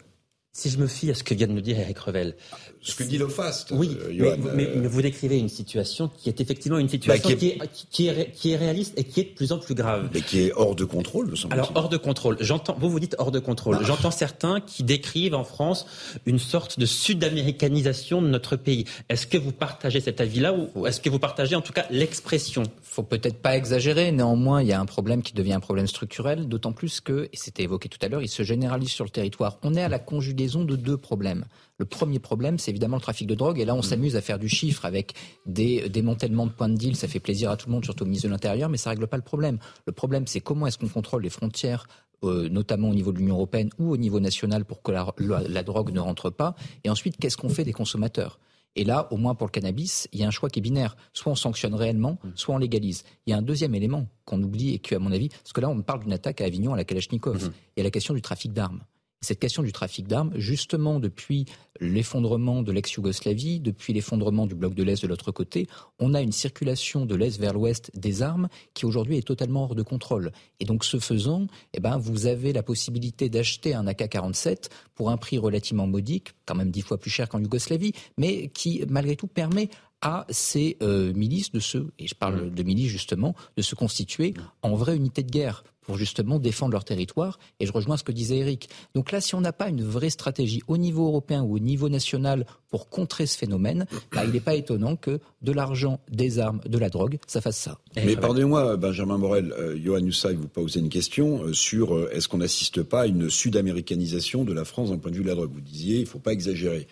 si je me fie à ce que vient de nous dire Eric Revel. Ce que dit l'OFAST. Oui, euh, mais, euh, vous décrivez une situation qui est effectivement une situation bah, qui, est, qui, est, qui, est, réaliste et qui est de plus en plus grave. Mais qui est hors de contrôle, me semble Alors, hors de contrôle. J'entends, vous vous dites hors de contrôle. Bah. J'entends certains qui décrivent en France une sorte de sud-américanisation de notre pays. Est-ce que vous partagez cet avis-là ou est-ce que vous partagez en tout cas l'expression? Faut peut-être pas exagérer. Néanmoins, il y a un problème qui devient un problème structurel, d'autant plus que, et c'était évoqué tout à l'heure, il se généralise sur le territoire. On est à la conjugaison de deux problèmes. Le premier problème, c'est évidemment le trafic de drogue. Et là, on mm. s'amuse à faire du chiffre avec des démantèlements de points de deal. Ça fait plaisir à tout le monde, surtout au ministre de l'Intérieur, mais ça règle pas le problème. Le problème, c'est comment est-ce qu'on contrôle les frontières euh, notamment au niveau de l'Union européenne ou au niveau national pour que la, drogue ne rentre pas Et ensuite, qu'est-ce qu'on fait des consommateurs? Et là, au moins pour le cannabis, il y a un choix qui est binaire. Soit on sanctionne réellement, mm. soit on légalise. Il y a un deuxième élément qu'on oublie et qui, à mon avis, parce que là, on parle d'une attaque à Avignon à la Kalachnikov. Mm-hmm. Il y a la question du trafic d'armes cette question du trafic d'armes, justement depuis l'effondrement de l'ex-Yougoslavie, depuis l'effondrement du bloc de l'Est de l'autre côté, on a une circulation de l'Est vers l'Ouest des armes qui aujourd'hui est totalement hors de contrôle. Et donc ce faisant, eh ben, vous avez la possibilité d'acheter un AK-47 pour un prix relativement modique, quand même dix fois plus cher qu'en Yougoslavie, mais qui malgré tout permet à ces euh, milices de se, et je parle de milices justement, de se constituer en vraie unité de guerre pour justement défendre leur territoire. Et je rejoins ce que disait Eric. Donc là, si on n'a pas une vraie stratégie au niveau européen ou au niveau national pour contrer ce phénomène, bah, il n'est pas étonnant que de l'argent, des armes, de la drogue, ça fasse ça. Mais pardonnez-moi, Benjamin Morel, euh, Johan Hussay vous posez une question euh, sur euh, est-ce qu'on n'assiste pas à une sud-américanisation de la France d'un point de vue de la drogue? Vous disiez, il ne faut pas exagérer.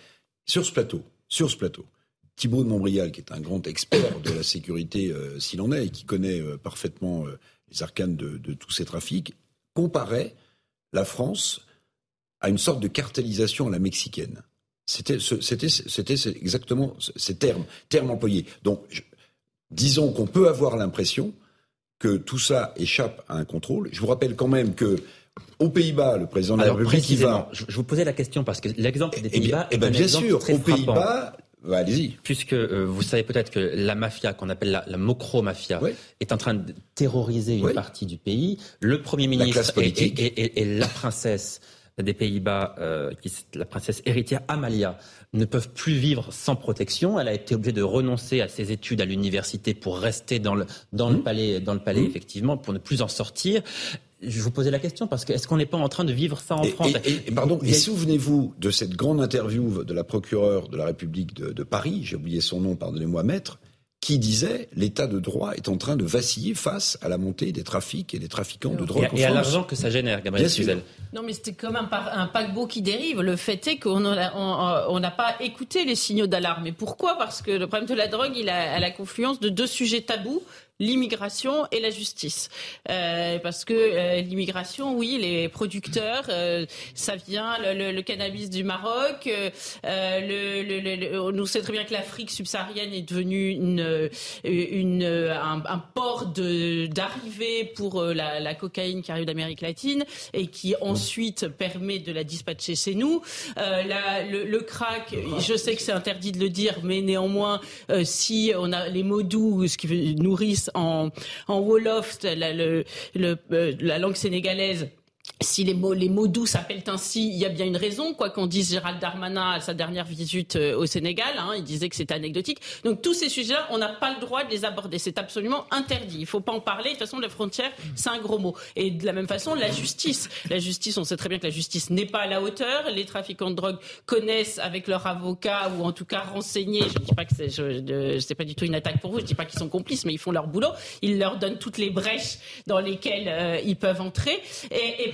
Sur ce plateau, sur ce plateau, Thibault de Montbrial, qui est un grand expert de la sécurité s'il en est et qui connaît parfaitement les arcanes de, tous ces trafics, comparait la France à une sorte de cartélisation à la mexicaine. C'était, exactement ces termes, termes employés. Donc, disons qu'on peut avoir l'impression que tout ça échappe à un contrôle. Je vous rappelle quand même que aux Pays-Bas, le président de la République qui va. Je, vous posais la question parce que l'exemple des eh Pays-Bas. Eh bien, bien sûr, aux Pays-Bas, allez-y. Puisque euh, vous savez peut-être que la mafia, qu'on appelle la, la mocro-mafia, est en train de terroriser une partie du pays. Le Premier ministre et, la princesse des Pays-Bas, euh, la princesse héritière Amalia, ne peuvent plus vivre sans protection. Elle a été obligée de renoncer à ses études à l'université pour rester dans le, dans le mmh. palais, dans le palais mmh. effectivement, pour ne plus en sortir je vous posais la question parce que est-ce qu'on n'est pas en train de vivre ça en France et, pardon, et souvenez-vous de cette grande interview de la procureure de la République de, Paris, j'ai oublié son nom, pardonnez-moi, maître, qui disait l'état de droit est en train de vaciller face à la montée des trafics et des trafiquants de drogue. Et, et à l'argent que ça génère, Gabriel Suzel. Non, mais c'était comme un, un, paquebot qui dérive. Le fait est qu'on n'a pas écouté les signaux d'alarme. Et pourquoi? Parce que le problème de la drogue, il a à la confluence de deux sujets tabous l'immigration et la justice. Euh, parce que euh, l'immigration, oui, les producteurs, euh, ça vient, le, le, cannabis du Maroc. Le, on nous sait très bien que l'Afrique subsaharienne est devenue une, une, un, un port d'arrivée pour la, la, cocaïne qui arrive d'Amérique latine et qui ensuite permet de la dispatcher chez nous. La, le, crack, je sais que c'est interdit de le dire, mais néanmoins, si on a les mots doux, ce qui nourrissent en, en Wolof, le, euh, la langue sénégalaise si les mots, les mots doux s'appellent ainsi, il y a bien une raison, quoi qu'on dise Gérald Darmanin à sa dernière visite euh, au Sénégal, hein, il disait que c'était anecdotique. Donc tous ces sujets-là, on n'a pas le droit de les aborder, c'est absolument interdit. Il faut pas en parler. De toute façon, la frontière, c'est un gros mot. Et de la même façon, la justice, la justice, on sait très bien que la justice n'est pas à la hauteur. Les trafiquants de drogue connaissent avec leur avocat ou en tout cas renseignés. Je ne dis pas que c'est, je, pas du tout une attaque pour vous. Je dis pas qu'ils sont complices, mais ils font leur boulot. Ils leur donnent toutes les brèches dans lesquelles euh, ils peuvent entrer.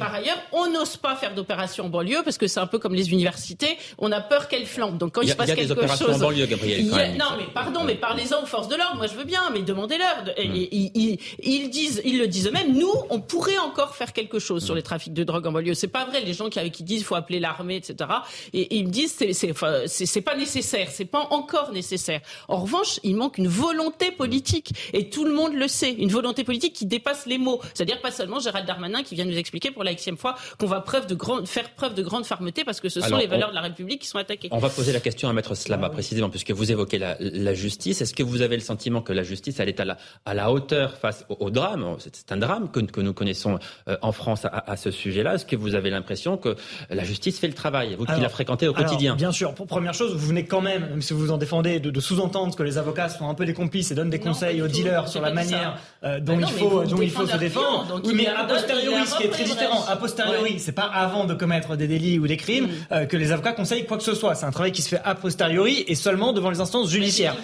Par ailleurs, on n'ose pas faire d'opérations en banlieue parce que c'est un peu comme les universités, on a peur qu'elles flambent. Donc quand il, se passe quelque chose, il y a des opérations en banlieue, Gabriel. non, mais pardon, mais parlez-en aux forces de l'ordre. Moi, je veux bien, mais demandez-leur. Ils, ils, disent, ils le disent eux-mêmes. Nous, on pourrait encore faire quelque chose sur les trafics de drogue en banlieue. C'est pas vrai. Les gens qui, qui disent, faut appeler l'armée, etc. Et, ils me disent, c'est, c'est, c'est pas nécessaire. C'est pas encore nécessaire. En revanche, il manque une volonté politique, et tout le monde le sait. Une volonté politique qui dépasse les mots. C'est-à-dire pas seulement Gérald Darmanin qui vient nous expliquer pour la xème fois qu'on va preuve de grande, faire preuve de grande fermeté parce que ce sont les valeurs de la République qui sont attaquées. On va poser la question à Maître Slama ah précisément puisque vous évoquez la, justice. Est-ce que vous avez le sentiment que la justice elle est à la, à la hauteur face au, drame? C'est un drame que, que, nous connaissons euh, en France à, ce sujet-là. Est-ce que vous avez l'impression que la justice fait le travail, vous qui la fréquentez au quotidien? Bien sûr. Pour première chose, vous venez quand même, même si vous vous en défendez, de, sous-entendre que les avocats sont un peu des complices et donnent des conseils aux dealers sur la manière euh, dont, bah il faut, dont il faut se défendre. oui, mais a posteriori, ce qui est très différent, a posteriori, c'est pas avant de commettre des délits ou des crimes mm. euh, que les avocats conseillent quoi que ce soit. C'est un travail qui se fait a posteriori et seulement devant les instances judiciaires.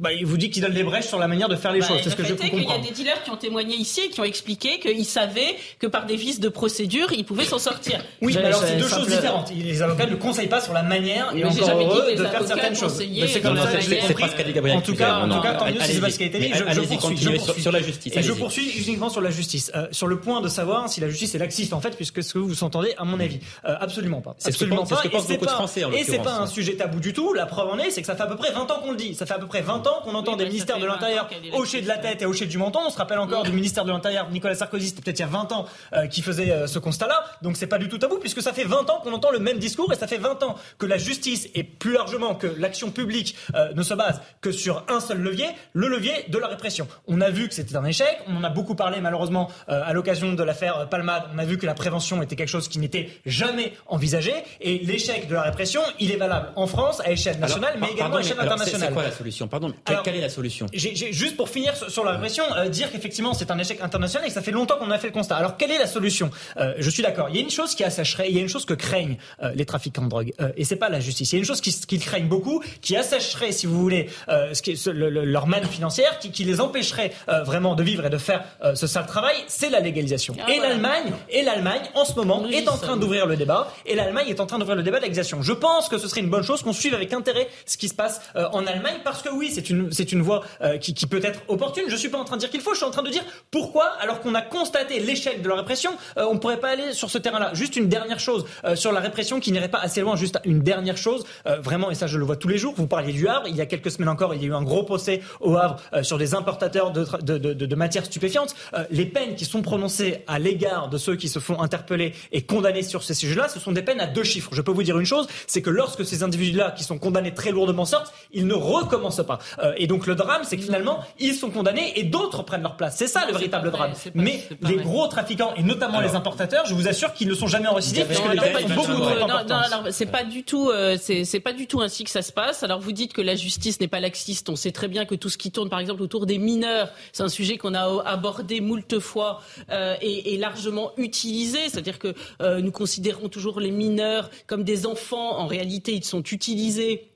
Bah, il vous dit qu'il donne des brèches sur la manière de faire les bah, choses. C'est ce que je peux comprendre. Il y a des dealers qui ont témoigné ici et qui ont expliqué qu'ils savaient que par des vices de procédure, ils pouvaient s'en sortir. Oui, mais alors c'est deux choses différentes. Les avocats ne conseillent pas sur la manière et encore heureux de faire certaines choses. C'est comme ça. C'est pas ce qu'a dit Gabriel. En tout cas, tant mieux si c'est pas ce qui a été dit. Je poursuis sur la justice. Et je poursuis uniquement sur la justice. Euh, sur le point de savoir si la justice est laxiste, en fait, puisque ce que vous entendez, à mon mm. avis, euh, absolument pas. Absolument pas. Ce que pensent beaucoup de Français, Et c'est pas un sujet tabou du tout. La preuve en est, c'est que ça fait à peu près 20 ans qu'on le dit. Ça fait à peu près 20 ans qu'on entend des ministères de l'Intérieur hocher de la tête et hocher du menton. On se rappelle encore du ministère de l'Intérieur, Nicolas Sarkozy, c'était peut-être il y a 20 ans, euh, qui faisait ce constat-là. Donc c'est pas du tout tabou, puisque ça fait 20 ans qu'on entend le même discours et ça fait 20 ans que la justice et plus largement que l'action publique ne se base que sur un seul levier, le levier de la répression. On a vu que c'était un échec. On en a beaucoup parlé malheureusement euh, à l'occasion de l'affaire Palmade. On a vu que la prévention était quelque chose qui n'était jamais envisagé. Et l'échec de la répression, il est valable en France à échelle nationale, mais également à échelle internationale. C'est quoi la solution? Pardon, quelle, est la solution? Juste pour finir sur, la répression, euh, dire qu'effectivement c'est un échec international et que ça fait longtemps qu'on a fait le constat. Alors quelle est la solution? Euh, Je suis d'accord. Il y a une chose qui assécherait, il y a une chose que craignent les trafiquants de drogue, et c'est pas la justice. Il y a une chose qu'ils craignent beaucoup, qui assécherait, si vous voulez, ce qui leur manne financière, qui, qui les empêcherait vraiment de vivre et de faire ce sale travail, c'est la légalisation. Ah et l'Allemagne, et l'Allemagne, en ce moment, est en train d'ouvrir le débat. Et l'Allemagne est en train d'ouvrir le débat de légalisation. Je pense que ce serait une bonne chose qu'on suive avec intérêt ce qui se passe euh, en Allemagne, parce que oui, c'est une, c'est une voie euh, qui, qui, peut être opportune. Je suis pas en train de dire qu'il faut. Je suis en train de dire pourquoi, alors qu'on a constaté l'échec de la répression, euh, on pourrait pas aller sur ce terrain-là. Juste une dernière chose sur la répression qui n'irait pas assez loin. Juste une dernière chose, vraiment, et ça je le vois tous les jours. Vous parliez du Havre. Il y a quelques semaines encore, il y a eu un gros procès au Havre sur des importateurs de, de, de, de matières stupéfiantes. les peines qui sont prononcées à l'égard de ceux qui se font interpeller et condamner sur ces sujets-là, ce sont des peines à deux chiffres. Je peux vous dire une chose, c'est que lorsque ces individus-là qui sont condamnés très lourdement sortent, ils ne recommencent pas. Euh, et donc le drame, c'est que finalement, ils sont condamnés et d'autres prennent leur place. C'est ça le véritable drame. Mais les gros trafiquants et notamment les importateurs, je vous assure qu'ils ne sont jamais récidive puisque les peines sont beaucoup trop importantes. C'est pas du tout, euh, c'est pas du tout ainsi que ça se passe. Alors vous dites que la justice n'est pas laxiste. On sait très bien que tout ce qui tourne, par exemple, autour des mineurs, c'est un sujet qu'on a abordé moult fois euh, et, et largement utilisé. C'est-à-dire que euh, nous considérons toujours les mineurs comme des enfants. En réalité, ils sont utilisés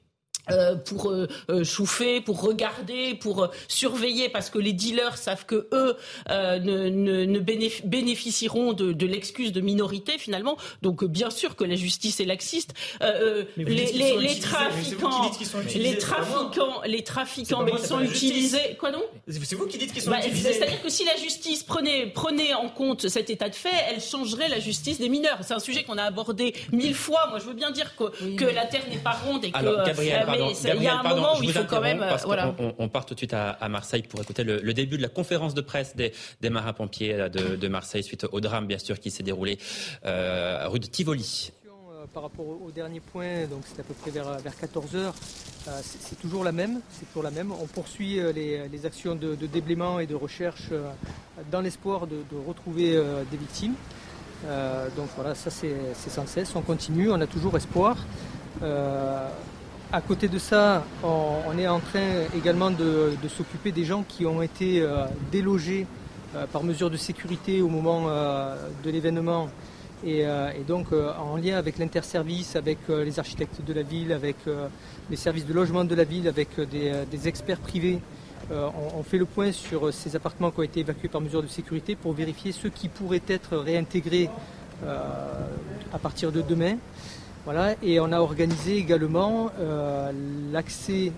euh, pour euh, euh, chauffer, pour regarder, pour surveiller, parce que les dealers savent que eux ne, ne, ne bénéficieront de, de l'excuse de minorité finalement. Donc bien sûr que la justice est laxiste. les, les, les trafiquants, les trafiquants, les trafiquants, mais ils sont utilisés. Quoi non C'est vous qui dites qu'ils sont bah, utilisés. C'est-à-dire que si la justice prenait prenait en compte cet état de fait, elle changerait la justice des mineurs. C'est un sujet qu'on a abordé mille fois. Moi, je veux bien dire que, que la terre n'est pas ronde et que il y a un moment où il faut quand même. on, part tout de suite à, Marseille pour écouter le, début de la conférence de presse des, marins-pompiers euh, de, Marseille suite au drame, bien sûr, qui s'est déroulé euh, rue de Tivoli euh, par rapport au, dernier point, donc c'est à peu près vers, vers 14 heures, c'est toujours la même, c'est toujours la même. On poursuit les, actions de, déblaiement et de recherche dans l'espoir de, retrouver des victimes. donc voilà, ça c'est sans cesse, on continue, on a toujours espoir. À côté de ça, on, est en train également de, s'occuper des gens qui ont été euh, délogés euh, par mesure de sécurité au moment euh, de l'événement. Et, donc en lien avec l'interservice, avec les architectes de la ville, avec les services de logement de la ville, avec des, experts privés, on, fait le point sur ces appartements qui ont été évacués par mesure de sécurité pour vérifier ceux qui pourraient être réintégrés à partir de demain. Voilà, et on a organisé également l'accès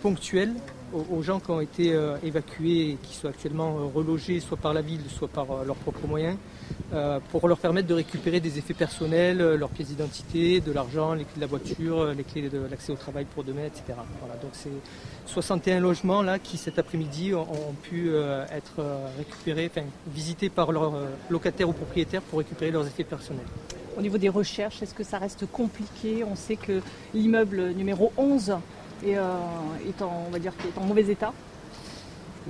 ponctuel aux, gens qui ont été euh, évacués et qui sont actuellement euh, relogés soit par la ville, soit par euh, leurs propres moyens, pour leur permettre de récupérer des effets personnels, leurs pièces d'identité, de l'argent, les clés de la voiture, les clés de l'accès au travail pour demain, etc. Voilà, donc c'est 61 logements là qui cet après-midi ont, pu être récupérés, enfin visités par leurs locataires ou propriétaires pour récupérer leurs effets personnels. Au niveau des recherches, est-ce que ça reste compliqué? On sait que l'immeuble numéro 11 et euh, est, en, mauvais état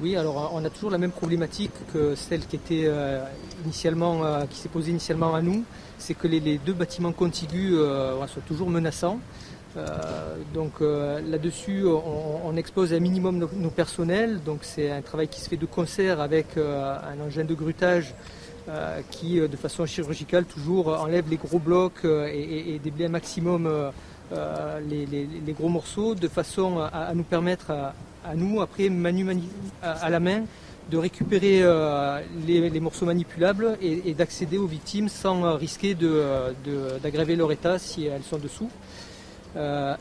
oui, alors on a toujours la même problématique que celle qui euh, euh, s'est posée initialement à nous, c'est que les, deux bâtiments contigus sont toujours menaçants. donc là-dessus, on, expose un minimum nos, personnels. Donc c'est un travail qui se fait de concert avec un engin de grutage qui, de façon chirurgicale, toujours enlève les gros blocs et, et déblaye un maximum euh, les, gros morceaux de façon à, nous permettre à, nous, après, manu, à, la main, de récupérer euh, les, morceaux manipulables et, d'accéder aux victimes sans risquer d'aggraver leur état si elles sont dessous. Euh,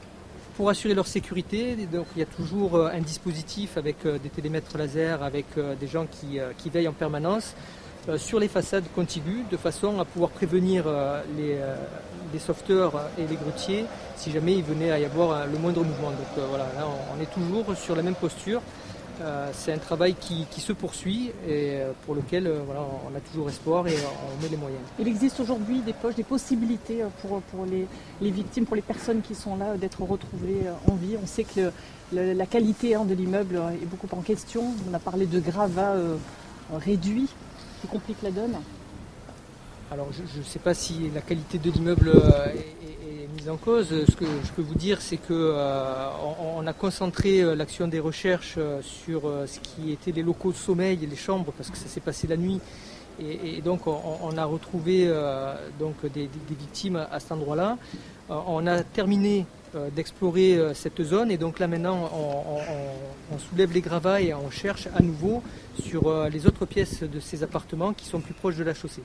pour assurer leur sécurité, donc, il y a toujours un dispositif avec des télémètres laser, avec des gens qui veillent en permanence. Euh, sur les façades contiguës de façon à pouvoir prévenir euh, les, euh, les sauveteurs et les grutiers si jamais il venait à y avoir le moindre mouvement. Donc voilà, là on est toujours sur la même posture. c'est un travail qui, se poursuit et pour lequel voilà, on a toujours espoir et on met les moyens. Il existe aujourd'hui des poches, des possibilités pour, pour les, les, victimes, pour les personnes qui sont là, d'être retrouvées en vie. On sait que la qualité hein, de l'immeuble est beaucoup en question. On a parlé de gravats réduits qui complique la donne Alors je ne sais pas si la qualité de l'immeuble euh, est, mise en cause. Ce que je peux vous dire, c'est qu'on euh, on a concentré euh, l'action des recherches sur ce qui était les locaux de sommeil et les chambres, parce que ça s'est passé la nuit. Et, donc on, a retrouvé donc des, victimes à cet endroit-là. on a terminé d'explorer euh, cette zone. Et donc là maintenant, on, soulève les gravats et on cherche à nouveau sur euh, les autres pièces de ces appartements qui sont plus proches de la chaussée.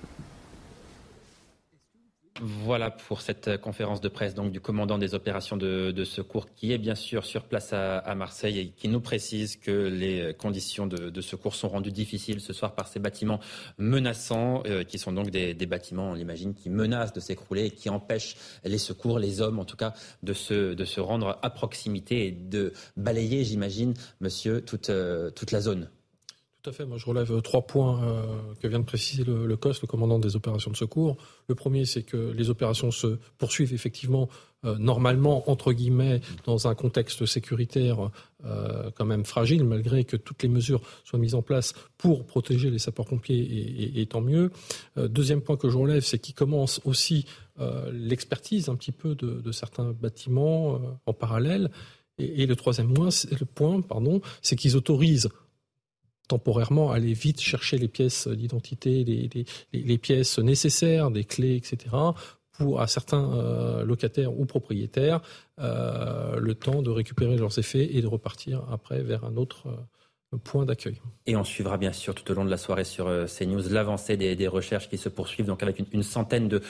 Voilà pour cette conférence de presse donc du commandant des opérations de, secours qui est bien sûr sur place à, Marseille et qui nous précise que les conditions de, secours sont rendues difficiles ce soir par ces bâtiments menaçants euh, qui sont donc des, bâtiments, on l'imagine, qui menacent de s'écrouler et qui empêchent les secours, les hommes en tout cas, de se, rendre à proximité et de balayer, j'imagine, monsieur, toute, euh, toute la zone. Tout à fait. Moi, je relève euh, trois points euh, que vient de préciser le, le, COS, le commandant des opérations de secours. Le premier, c'est que les opérations se poursuivent effectivement euh, normalement, entre guillemets, dans un contexte sécuritaire quand même fragile, malgré que toutes les mesures soient mises en place pour protéger les sapeurs-pompiers, et, tant mieux. deuxième point que je relève, c'est qu'il commence aussi l'expertise un petit peu de, certains bâtiments en parallèle. Et, le troisième point, point, pardon, c'est qu'ils autorisent temporairement aller vite chercher les pièces d'identité, les, pièces nécessaires, des clés, etc., pour à certains euh, locataires ou propriétaires euh, le temps de récupérer leurs effets et de repartir après vers un autre, euh, point d'accueil. Et on suivra bien sûr tout au long de la soirée sur euh, CNews l'avancée des, recherches qui se poursuivent, donc avec une, centaine de,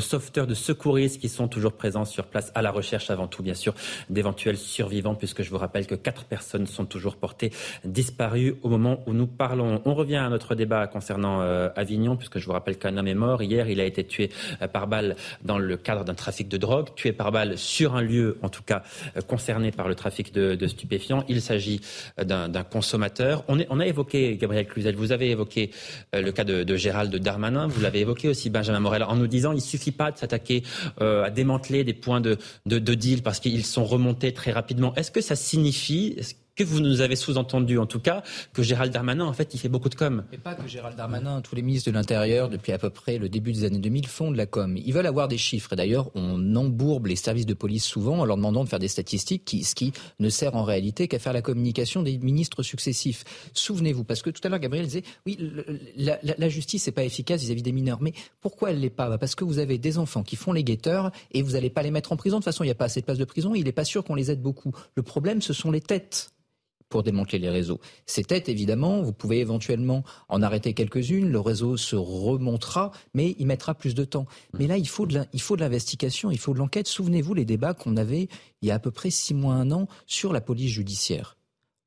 sauveteurs, de secouristes qui sont toujours présents sur place à la recherche avant tout bien sûr d'éventuels survivants, puisque je vous rappelle que quatre personnes sont toujours portées disparues au moment où nous parlons. On revient à notre débat concernant euh, Avignon, puisque je vous rappelle qu'un homme est mort. Hier, il a été tué euh, par balle dans le cadre d'un trafic de drogue, tué par balle sur un lieu, en tout cas concerné par le trafic de stupéfiants. Il s'agit d'un consommateur on, a évoqué, Gabriel Cluzel, vous avez évoqué euh, le cas de, Gérald Darmanin, vous l'avez évoqué aussi, Benjamin Morel, en nous disant qu'il ne suffit pas de s'attaquer euh, à démanteler des points de deal parce qu'ils sont remontés très rapidement. Est-ce que ça signifie, que vous nous avez sous-entendu en tout cas que Gérald Darmanin, en fait, il fait beaucoup de com. Et pas que Gérald Darmanin, tous les ministres de l'Intérieur, depuis à peu près le début des années 2000, font de la com. Ils veulent avoir des chiffres. Et d'ailleurs, on embourbe les services de police souvent en leur demandant de faire des statistiques, qui, ce qui ne sert en réalité qu'à faire la communication des ministres successifs. Souvenez-vous, parce que tout à l'heure, Gabriel disait, oui, la, justice n'est pas efficace vis-à-vis des mineurs. Mais pourquoi elle l'est pas? Bah, Parce que vous avez des enfants qui font les guetteurs et vous n'allez pas les mettre en prison. De toute façon, il n'y a pas assez de places de prison. Il n'est pas sûr qu'on les aide beaucoup. Le problème, ce sont les têtes pour démanteler les réseaux. Ces têtes, évidemment, vous pouvez éventuellement en arrêter quelques-unes, le réseau se remontera, mais il mettra plus de temps. Mais là, il faut de l'investigation, il faut de l'enquête. Souvenez-vous les débats qu'on avait il y a à peu près six mois, un an, sur la police judiciaire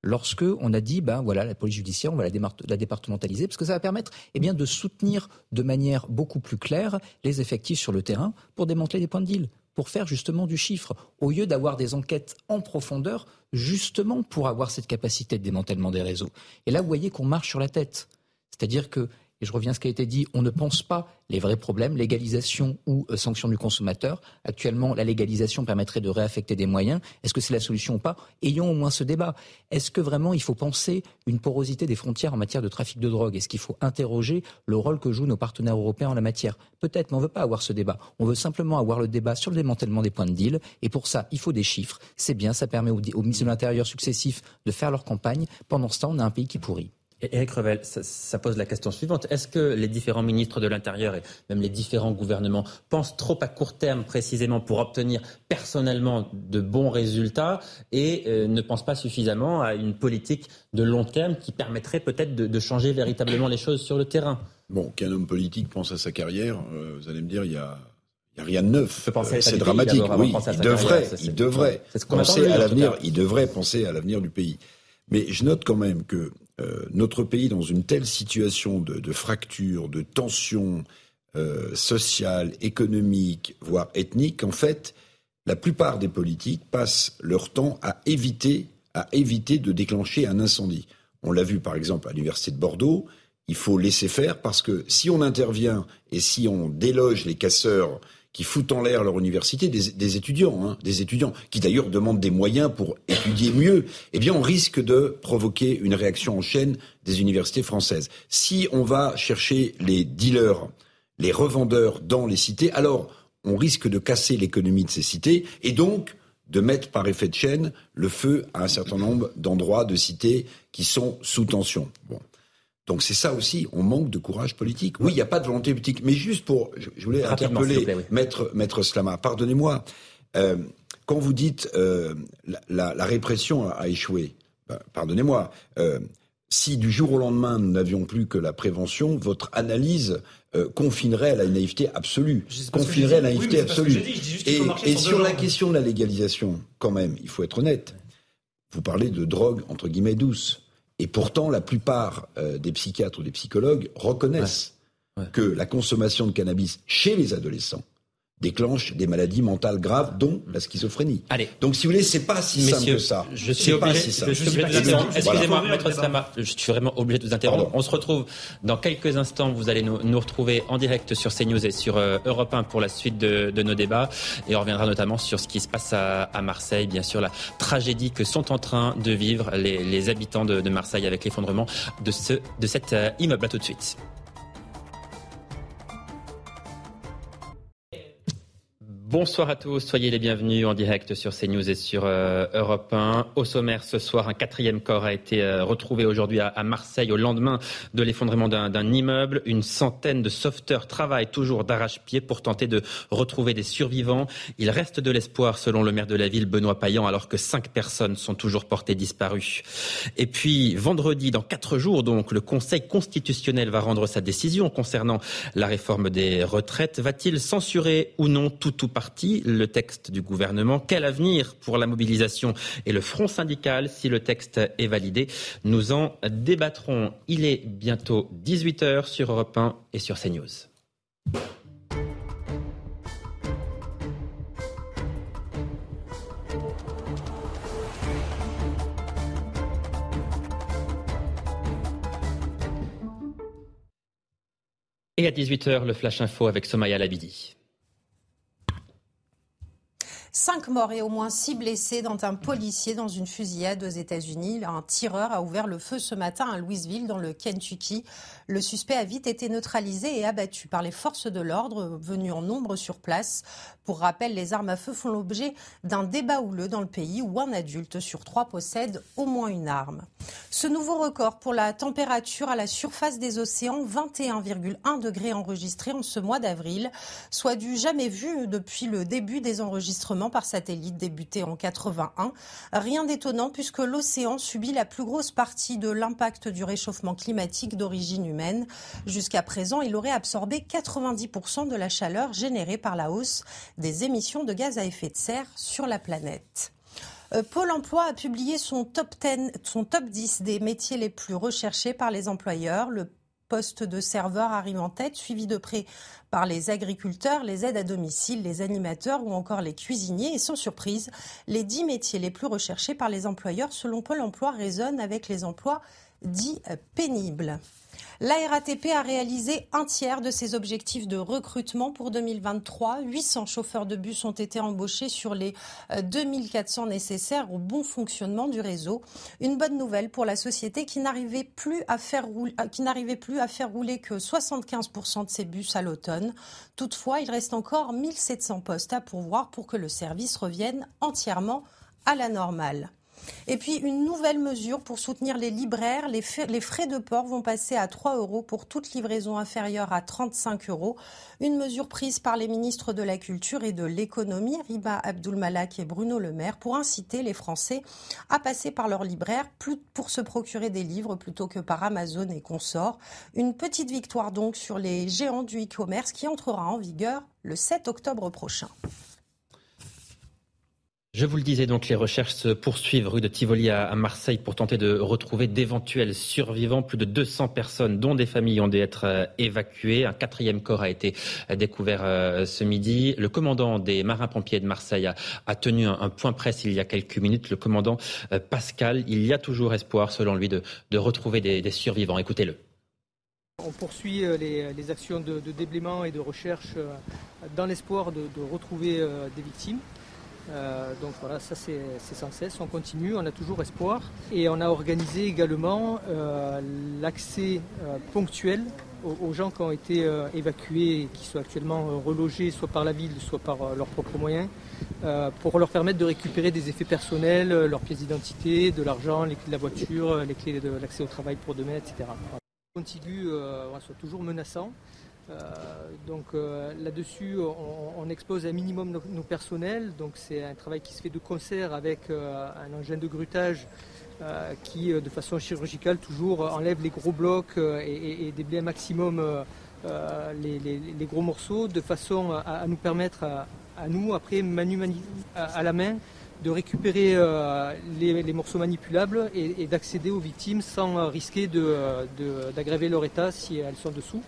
lorsque on a dit ben voilà la police judiciaire on va la, départementaliser parce que ça va permettre eh bien de soutenir de manière beaucoup plus claire les effectifs sur le terrain pour démanteler des points de deal pour faire justement du chiffre, au lieu d'avoir des enquêtes en profondeur, justement pour avoir cette capacité de démantèlement des réseaux. Et là, vous voyez qu'on marche sur la tête. C'est-à-dire que et je reviens à ce qui a été dit, on ne pense pas les vrais problèmes, légalisation ou euh, sanction du consommateur. Actuellement, la légalisation permettrait de réaffecter des moyens. Est-ce que c'est la solution ou pas? Ayons au moins ce débat. Est-ce que vraiment il faut penser une porosité des frontières en matière de trafic de drogue? Est-ce qu'il faut interroger le rôle que jouent nos partenaires européens en la matière? Peut-être, mais on ne veut pas avoir ce débat. On veut simplement avoir le débat sur le démantèlement des points de deal. Et pour ça, il faut des chiffres. C'est bien, ça permet aux, aux ministres de l'Intérieur successifs de faire leur campagne. Pendant ce temps, on a un pays qui pourrit. Éric Revel, ça, pose la question suivante. Est-ce que les différents ministres de l'Intérieur et même les différents gouvernements pensent trop à court terme précisément pour obtenir personnellement de bons résultats et euh, ne pensent pas suffisamment à une politique de long terme qui permettrait peut-être de, changer véritablement les choses sur le terrain? Bon, qu'un homme politique pense à sa carrière, euh, vous allez me dire, il y a a rien de neuf. C'est dramatique. Oui, il devrait, il devrait penser à l'avenir. Il devrait penser à l'avenir du pays. Mais je note quand même que euh, notre pays, dans une telle situation de, fracture, de tension euh, sociale, économique, voire ethnique, en fait, la plupart des politiques passent leur temps à éviter, à éviter de déclencher un incendie. On l'a vu par exemple à l'université de Bordeaux. Il faut laisser faire parce que si on intervient et si on déloge les casseurs qui foutent en l'air leur université, des, étudiants, hein, des étudiants qui d'ailleurs demandent des moyens pour étudier mieux, eh bien on risque de provoquer une réaction en chaîne des universités françaises. Si on va chercher les dealers, les revendeurs dans les cités, alors on risque de casser l'économie de ces cités et donc de mettre par effet de chaîne le feu à un certain nombre d'endroits, de cités qui sont sous tension. Donc c'est ça aussi, on manque de courage politique. Oui, il n'y a pas de volonté politique. Mais juste pour, je, voulais interpeller maître, maître Slama, pardonnez-moi, euh, quand vous dites euh, la, répression a, échoué, ben, pardonnez-moi, euh, si du jour au lendemain nous n'avions plus que la prévention, votre analyse confinerait à la naïveté absolue. Confinerait à la naïveté absolue. et, et sur la question de la légalisation, quand même, il faut être honnête. Vous parlez de drogue entre guillemets douce. Et pourtant, la plupart euh, des psychiatres ou des psychologues reconnaissent que la consommation de cannabis chez les adolescents déclenche des maladies mentales graves, dont la schizophrénie. Allez. Donc, si vous voulez, c'est pas si simple que ça. Je suis obligé, si je, suis Excusez-moi, maître Slama, je suis vraiment obligé de vous interrompre. On se retrouve dans quelques instants. Vous allez nous, nous retrouver en direct sur CNews et sur euh, Europe 1 pour la suite de, de, nos débats. Et on reviendra notamment sur ce qui se passe à, à, Marseille, bien sûr, la tragédie que sont en train de vivre les, les habitants de, de Marseille avec l'effondrement de, ce, de cet euh, immeuble. À tout de suite. Bonsoir à tous, soyez les bienvenus en direct sur CNews et sur euh, Europe 1. Au sommaire ce soir, un quatrième corps a été euh, retrouvé aujourd'hui à, Marseille au lendemain de l'effondrement d'un immeuble. Une centaine de sauveteurs travaillent toujours d'arrache-pied pour tenter de retrouver des survivants. Il reste de l'espoir selon le maire de la ville, Benoît Payan, alors que cinq personnes sont toujours portées disparues. Et puis vendredi, dans quatre jours donc, le Conseil constitutionnel va rendre sa décision concernant la réforme des retraites. Va-t-il censurer ou non tout ou le texte du gouvernement. Quel avenir pour la mobilisation et le front syndical si le texte est validé? Nous en débattrons. Il est bientôt 18h sur Europe 1 et sur CNews. Et à 18h, le Flash Info avec Somaya Labidi. Cinq morts et au moins six blessés dans un policier dans une fusillade aux États-Unis. Un tireur a ouvert le feu ce matin à Louisville, dans le Kentucky. Le suspect a vite été neutralisé et abattu par les forces de l'ordre venues en nombre sur place. Pour rappel, les armes à feu font l'objet d'un débat houleux dans le pays où un adulte sur trois possède au moins une arme. Ce nouveau record pour la température à la surface des océans, 21,1 degrés enregistrés en ce mois d'avril, soit du jamais vu depuis le début des enregistrements par satellite débuté en 81. Rien d'étonnant puisque l'océan subit la plus grosse partie de l'impact du réchauffement climatique d'origine humaine. Jusqu'à présent, il aurait absorbé 90% de la chaleur générée par la hausse des émissions de gaz à effet de serre sur la planète. Euh, Pôle emploi a publié son top 10, son top 10 des métiers les plus recherchés par les employeurs. Poste de serveur arrive en tête, suivi de près par les agriculteurs, les aides à domicile, les animateurs ou encore les cuisiniers. Et sans surprise, les 10 métiers les plus recherchés par les employeurs selon Pôle emploi résonnent avec les emplois dits pénibles. La RATP a réalisé un tiers de ses objectifs de recrutement pour 2023. 800 chauffeurs de bus ont été embauchés sur les 2400 euh, nécessaires au bon fonctionnement du réseau. Une bonne nouvelle pour la société qui n'arrivait plus à faire rouler, euh, qui n'arrivait plus à faire rouler que 75% de ses bus à l'automne. Toutefois, il reste encore 1700 postes à pourvoir pour que le service revienne entièrement à la normale. Et puis une nouvelle mesure pour soutenir les libraires. Les, frais de port vont passer à 3 euros pour toute livraison inférieure à 35 euros. Une mesure prise par les ministres de la Culture et de l'Économie, Riba Abdulmalak et Bruno Le Maire, pour inciter les Français à passer par leurs libraires pour se procurer des livres plutôt que par Amazon et consorts. Une petite victoire donc sur les géants du e-commerce qui entrera en vigueur le 7 octobre prochain. Je vous le disais donc, les recherches se poursuivent rue de Tivoli à Marseille pour tenter de retrouver d'éventuels survivants. Plus de 200 personnes, dont des familles, ont dû être euh, évacuées. Un quatrième corps a été euh, découvert euh, ce midi. Le commandant des marins-pompiers de Marseille a, tenu un, point presse il y a quelques minutes. Le commandant Pascal, il y a toujours espoir, selon lui, de, retrouver des, survivants. Écoutez-le. On poursuit les, actions de, déblaiement et de recherche dans l'espoir de, retrouver des victimes. Euh, donc voilà, ça c'est sans cesse, on continue, on a toujours espoir. Et on a organisé également euh, l'accès euh, ponctuel aux, gens qui ont été évacués et qui sont actuellement relogés soit par la ville, soit par leurs propres moyens, pour leur permettre de récupérer des effets personnels, leurs pièces d'identité, de l'argent, les clés de la voiture, les clés de l'accès au travail pour demain, etc. Le contigu soit toujours menaçant. Euh, donc euh, là-dessus, on, expose un minimum nos, personnels. Donc c'est un travail qui se fait de concert avec euh, un engin de grutage qui, de façon chirurgicale, toujours enlève les gros blocs et, déblaye un maximum les, gros morceaux, de façon à, nous permettre à, nous, après manu, à, la main, de récupérer les, morceaux manipulables et, d'accéder aux victimes sans risquer d'aggraver leur état si elles sont dessous.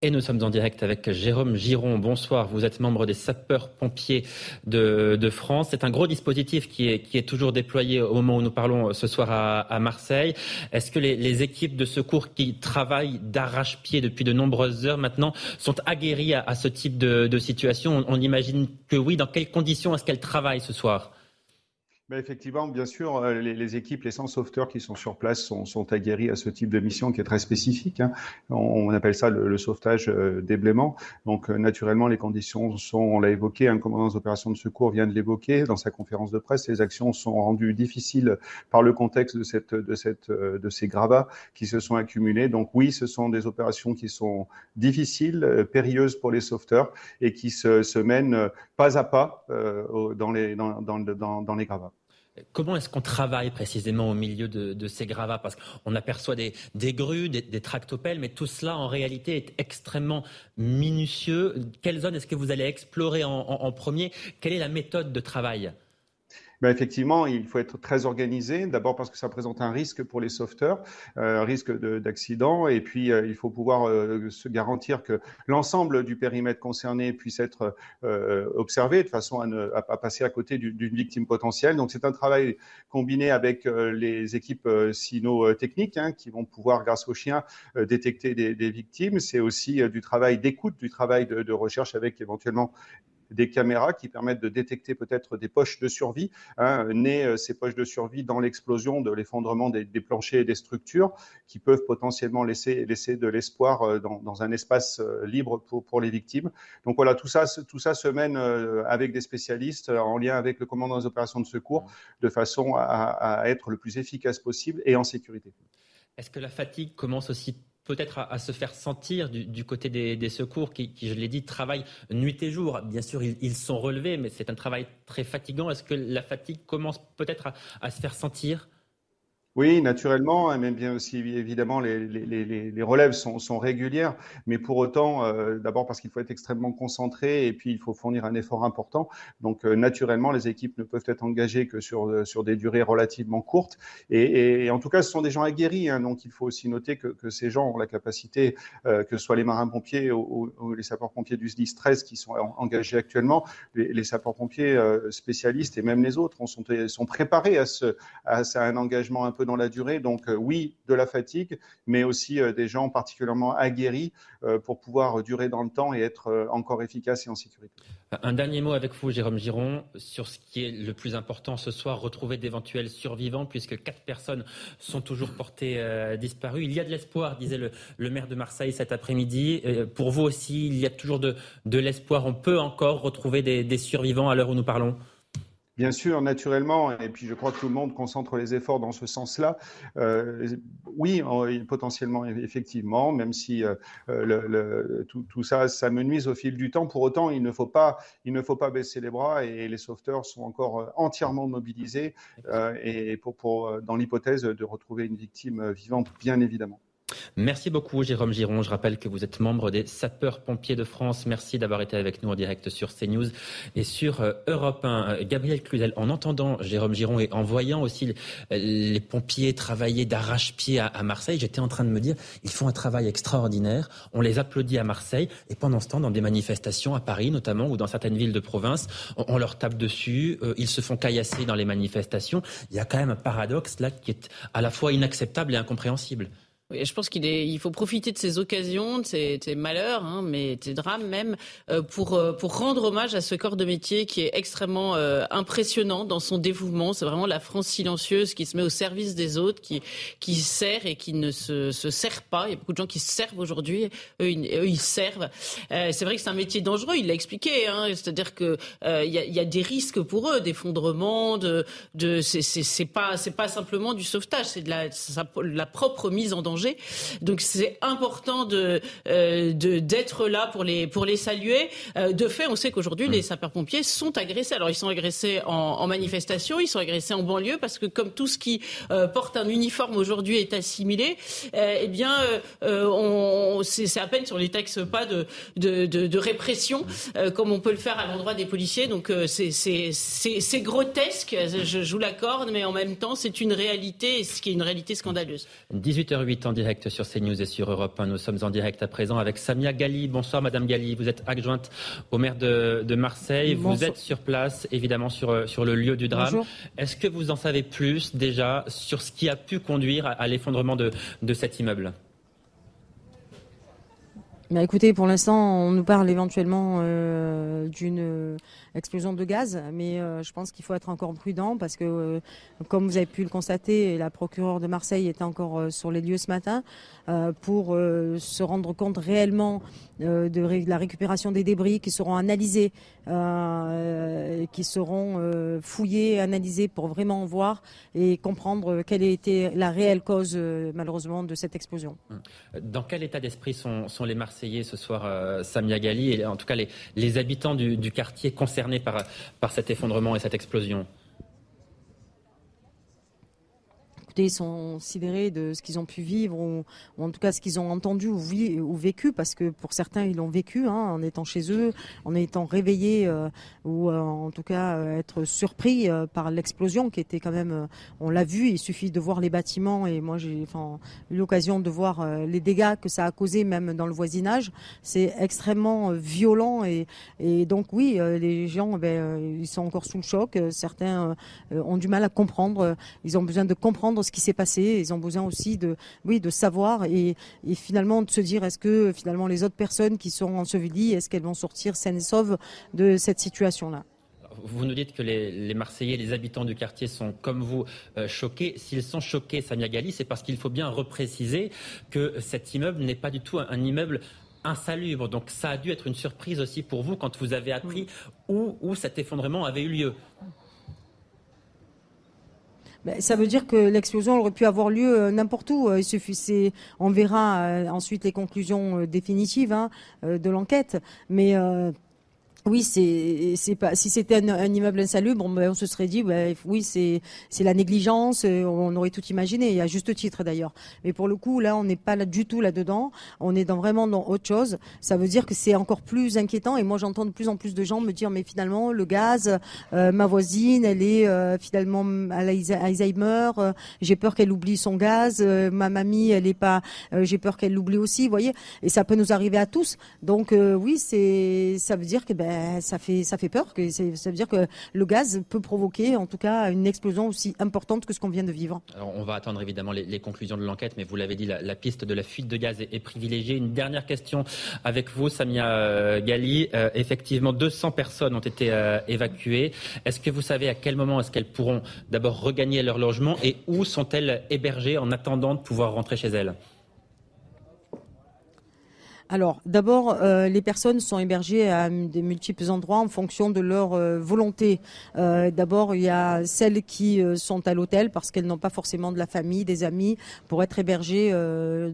Et nous sommes en direct avec Jérôme Giron. Bonsoir, vous êtes membre des sapeurs-pompiers de, France. C'est un gros dispositif qui est, toujours déployé au moment où nous parlons ce soir à, Marseille. Est-ce que les, équipes de secours qui travaillent d'arrache-pied depuis de nombreuses heures maintenant sont aguerries à, ce type de, situation? On imagine que oui. Dans quelles conditions est-ce qu'elles travaillent ce soir? Effectivement, bien sûr, euh, les, équipes, les 100 sauveteurs qui sont sur place sont, sont, aguerris à ce type de mission qui est très spécifique. Hein. On, appelle ça le, sauvetage euh, déblaiement. Donc, euh, naturellement, les conditions sont, on l'a évoqué, un commandant des opérations de secours vient de l'évoquer dans sa conférence de presse. Les actions sont rendues difficiles par le contexte de, cette, de, cette, de ces gravats qui se sont accumulés. Donc, oui, ce sont des opérations qui sont difficiles, périlleuses pour les sauveteurs et qui se, se mènent pas à pas les, dans, dans, dans, dans les gravats. Comment est-ce qu'on travaille précisément au milieu de, ces gravats? Parce qu'on aperçoit des, grues, des, tractopelles, mais tout cela en réalité est extrêmement minutieux. Quelle zone est-ce que vous allez explorer en premier? Quelle est la méthode de travail? Ben effectivement, il faut être très organisé. D'abord parce que ça présente un risque pour les sauveteurs, euh, un risque d'accident, et puis euh, il faut pouvoir euh, se garantir que l'ensemble du périmètre concerné puisse être observé de façon à ne à, passer à côté d'une victime potentielle. Donc c'est un travail combiné avec les équipes sino-techniques hein, qui vont pouvoir, grâce aux chiens, détecter des, victimes. C'est aussi du travail d'écoute, du travail de recherche avec éventuellement des caméras qui permettent de détecter peut-être des poches de survie, hein, nées ces poches de survie dans l'explosion de l'effondrement des, planchers et des structures, qui peuvent potentiellement laisser, laisser de l'espoir dans, dans, un espace libre pour, pour les victimes. Donc voilà, tout ça, tout ça se mène avec des spécialistes en lien avec le commandant des opérations de secours, de façon à, à être le plus efficace possible et en sécurité. Est-ce que la fatigue commence aussi peut-être à, se faire sentir du, côté des, secours qui, je l'ai dit, travaillent nuit et jour. Bien sûr, ils, sont relevés, mais c'est un travail très fatigant. Est-ce que la fatigue commence peut-être à se faire sentir? Oui, naturellement, hein, même bien aussi évidemment les, relèves sont, régulières, mais pour autant, euh, d'abord parce qu'il faut être extrêmement concentré et puis il faut fournir un effort important. Donc euh, naturellement, les équipes ne peuvent être engagées que sur, euh, sur des durées relativement courtes. Et, en tout cas, ce sont des gens aguerris, hein, donc il faut aussi noter que, ces gens ont la capacité, que ce soit les marins-pompiers ou, les sapeurs-pompiers du SDIS 13 qui sont engagés actuellement, les, sapeurs-pompiers spécialistes et même les autres sont, préparés à, à un engagement un peu dans la durée. Donc euh, oui, de la fatigue, mais aussi euh, des gens particulièrement aguerris euh, pour pouvoir durer dans le temps et être encore efficaces et en sécurité. Un dernier mot avec vous, Jérôme Giron, sur ce qui est le plus important ce soir, retrouver d'éventuels survivants, puisque quatre personnes sont toujours portées disparues. Il y a de l'espoir, disait le, maire de Marseille cet après-midi. pour vous aussi, il y a toujours de, l'espoir. On peut encore retrouver des survivants à l'heure où nous parlons? Bien sûr, naturellement, et puis je crois que tout le monde concentre les efforts dans ce sens-là. Euh, oui, potentiellement, effectivement, même si euh, le, tout, ça, ça au fil du temps. Pour autant, il ne faut pas, baisser les bras et les sauveteurs sont encore euh, entièrement mobilisés pour dans l'hypothèse de retrouver une victime vivante, bien évidemment. Merci beaucoup, Jérôme Giron. Je rappelle que vous êtes membre des Sapeurs-Pompiers de France. Merci d'avoir été avec nous en direct sur CNews et sur euh, Europe 1. Euh, Gabriel Cluzel, en entendant Jérôme Giron et en voyant aussi les pompiers travailler d'arrache-pied à Marseille, j'étais en train de me dire, ils font un travail extraordinaire. On les applaudit à Marseille et pendant ce temps, dans des manifestations à Paris notamment ou dans certaines villes de province, on, leur tape dessus. Euh, ils se font caillasser dans les manifestations. Il y a quand même un paradoxe là qui est à la fois inacceptable et incompréhensible je pense qu'il il faut profiter de ces occasions, de ces, malheurs, hein, mais de ces drames même, euh, pour euh, pour rendre hommage à ce corps de métier qui est extrêmement euh, impressionnant dans son dévouement. C'est vraiment la France silencieuse qui se met au service des autres, qui sert et qui ne se, se sert pas. Il y a beaucoup de gens qui se servent aujourd'hui. Eux, ils, servent. c'est vrai que c'est un métier dangereux. Il l'a expliqué. Hein, C'est-à-dire que il y a, des risques pour eux, d'effondrement, de de c'est pas simplement du sauvetage, c'est de la propre mise en danger donc c'est important de euh, d'être là pour les pour les saluer. Euh, de fait, on sait qu'aujourd'hui les sapeurs-pompiers sont agressés. Alors ils sont agressés en, manifestation, ils sont agressés en banlieue parce que comme tout ce qui euh, porte un uniforme aujourd'hui est assimilé, eh bien on, c'est à peine sur les textes pas de de, de, répression comme on peut le faire à l'endroit des policiers. Donc c'est c'est grotesque, je joue la corde, mais en même temps c'est une réalité, ce qui est une réalité scandaleuse. 18h08 en direct sur CNews et sur Europe 1. Nous sommes en direct à présent avec Samia Gali. Bonsoir Madame Gali, vous êtes adjointe au maire de, Marseille. Vous êtes sur place, évidemment, sur, sur le lieu du drame. Est-ce que vous en savez plus déjà sur ce qui a pu conduire à, l'effondrement de, de cet immeuble? Bah, écoutez, pour l'instant, on nous parle éventuellement euh, d'une explosion de gaz, mais euh, je pense qu'il faut être encore prudent parce que, euh, comme vous avez pu le constater, la procureure de Marseille était encore euh, sur les lieux ce matin pour se rendre compte réellement de la récupération des débris qui seront analysés, qui seront fouillés, analysés pour vraiment voir et comprendre quelle était la réelle cause, malheureusement, de cette explosion. Dans quel état d'esprit sont, les Marseillais ce soir, Samia Gali, et en tout cas les, habitants du, du quartier concernés par, par cet effondrement et cette explosion sont sidérés de ce qu'ils ont pu vivre ou, en tout cas ce qu'ils ont entendu ou, vécu, parce que pour certains ils l'ont vécu hein, en étant chez eux, en étant réveillés euh, ou euh, en tout cas euh, être surpris par l'explosion qui était quand même, on l'a vu, il suffit de voir les bâtiments et moi j'ai eu l'occasion de voir les dégâts que ça a causé même dans le voisinage. C'est extrêmement violent et, donc oui, les gens ben, ils sont encore sous le choc. Certains ont du mal à comprendre. Ils ont besoin de comprendre ce qui s'est passé. Ils ont besoin aussi de, oui, de savoir et, et finalement de se dire est-ce que finalement les autres personnes qui sont ensevelies, est-ce qu'elles vont sortir saines et sauves de cette situation-là? Vous nous dites que les, Marseillais, les habitants du quartier sont comme vous euh, choqués. S'ils sont choqués, Samia Gali, c'est parce qu'il faut bien repréciser que cet immeuble n'est pas du tout un, immeuble insalubre. Donc ça a dû être une surprise aussi pour vous quand vous avez appris où, où cet effondrement avait eu lieu. Ben, ça veut dire que l'explosion aurait pu avoir lieu euh, n'importe où. Il suffit, on verra euh, ensuite les conclusions définitives hein, de l'enquête, oui, c'est pas si c'était un, immeuble insalubre, ben, on se serait dit ben, oui c'est c'est la négligence, euh, on aurait tout imaginé, à juste titre d'ailleurs. Mais pour le coup là, on n'est pas là du tout là dedans, on est dans vraiment dans autre chose. Ça veut dire que c'est encore plus inquiétant. Et moi j'entends de plus en plus de gens me dire mais finalement le gaz, euh, ma voisine, elle est euh, finalement à Alzheimer, j'ai peur qu'elle oublie son gaz, ma mamie elle est pas, j'ai peur qu'elle l'oublie aussi, vous voyez. Et ça peut nous arriver à tous. Donc oui c'est ça veut dire que ben ben, ça fait peur. Que ça veut dire que le gaz peut provoquer, en tout cas, une explosion aussi importante que ce qu'on vient de vivre. On va attendre évidemment les, conclusions de l'enquête, mais vous l'avez dit, la, piste de la fuite de gaz est, privilégiée. Une dernière question avec vous, Samia euh, Gali. Euh, effectivement, 200 personnes ont été euh, évacuées. Est-ce que vous savez à quel moment est-ce qu'elles pourront d'abord regagner leur logement et où sont-elles hébergées en attendant de pouvoir rentrer chez elles? Alors, d'abord, euh, les personnes sont hébergées à des multiples endroits en fonction de leur euh, volonté. Euh, d'abord, il y a celles qui sont à l'hôtel parce qu'elles n'ont pas forcément de la famille, des amis, pour être hébergées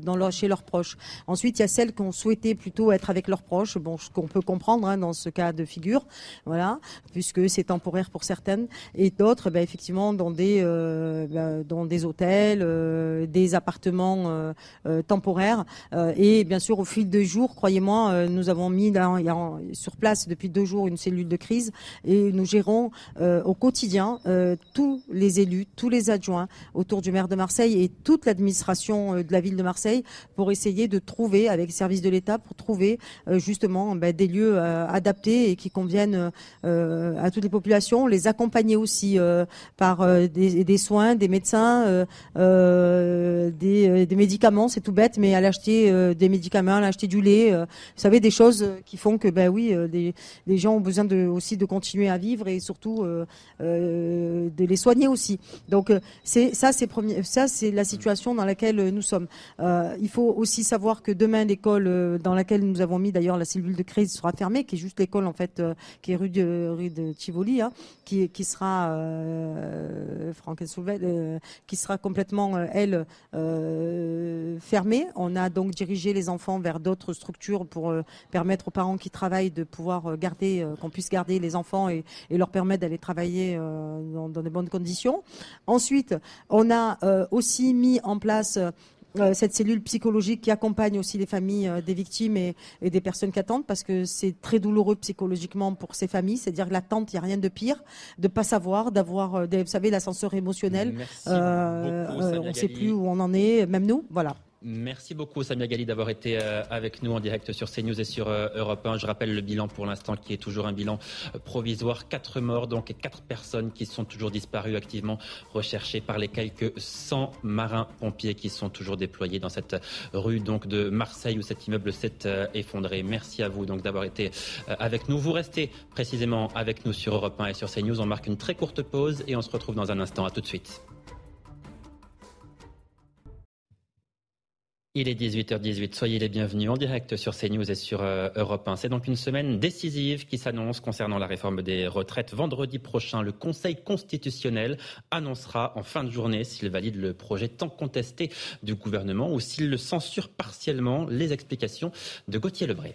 dans leur, chez leurs proches. Ensuite, il y a celles qui ont souhaité plutôt être avec leurs proches, ce qu'on peut comprendre hein, dans ce cas de figure, voilà, puisque c'est temporaire pour certaines, et d'autres, ben, effectivement, dans des, ben, dans des hôtels, des appartements temporaires, et bien sûr, au fil de jours, croyez-moi, euh, nous avons mis sur place depuis deux jours une cellule de crise et nous gérons euh, au quotidien euh, tous les élus, tous les adjoints autour du maire de Marseille et toute l'administration de la ville de Marseille pour essayer de trouver, avec les services de l'État, pour trouver justement ben, des lieux adaptés et qui conviennent à toutes les populations, les accompagner aussi par des, soins, des médecins, des, des, médicaments, c'est tout bête, mais à l'acheter des médicaments, à l'acheter du euh, vous savez, des choses qui font que, ben oui, euh, des, gens ont besoin de, aussi de continuer à vivre et surtout euh, de les soigner aussi. Donc, c'est ça, c'est ça, c'est la situation dans laquelle nous sommes. il faut aussi savoir que demain, l'école dans laquelle nous avons mis d'ailleurs la cellule de crise sera fermée, qui est juste l'école en fait, qui est rue de, rue de Tivoli, hein, qui, qui sera qui sera complètement elle fermée. On a donc dirigé les enfants vers d'autres structures pour euh, permettre aux parents qui travaillent de pouvoir euh, garder, euh, qu'on puisse garder les enfants et, leur permettre d'aller travailler dans, de bonnes conditions. Ensuite, on a aussi mis en place cette cellule psychologique qui accompagne aussi les familles des victimes et, des personnes qui attendent parce que c'est très douloureux psychologiquement pour ces familles. C'est-à-dire que l'attente, il n'y a rien de pire, de pas savoir, d'avoir, vous savez, l'ascenseur émotionnel. on ne sait plus où on en est, même nous. Voilà. Merci beaucoup Samia Gali d'avoir été euh, avec nous en direct sur CNews et sur euh, Europe 1. Je rappelle le bilan pour l'instant qui est toujours un bilan euh, provisoire. Quatre morts donc et quatre personnes qui sont toujours disparues activement recherchées par les quelques 100 marins pompiers qui sont toujours déployés dans cette rue donc de Marseille où cet immeuble s'est effondré. Merci à vous donc d'avoir été avec nous. Vous restez précisément avec nous sur Europe 1 et sur CNews. On marque une très courte pause et on se retrouve dans un instant. À tout de suite. Il est 18h18, soyez les bienvenus en direct sur CNews et sur euh, Europe 1. C'est donc une semaine décisive qui s'annonce concernant la réforme des retraites. Vendredi prochain, le Conseil constitutionnel annoncera en fin de journée s'il valide le projet tant contesté du gouvernement ou s'il le censure partiellement. Les explications de Gauthier Lebray.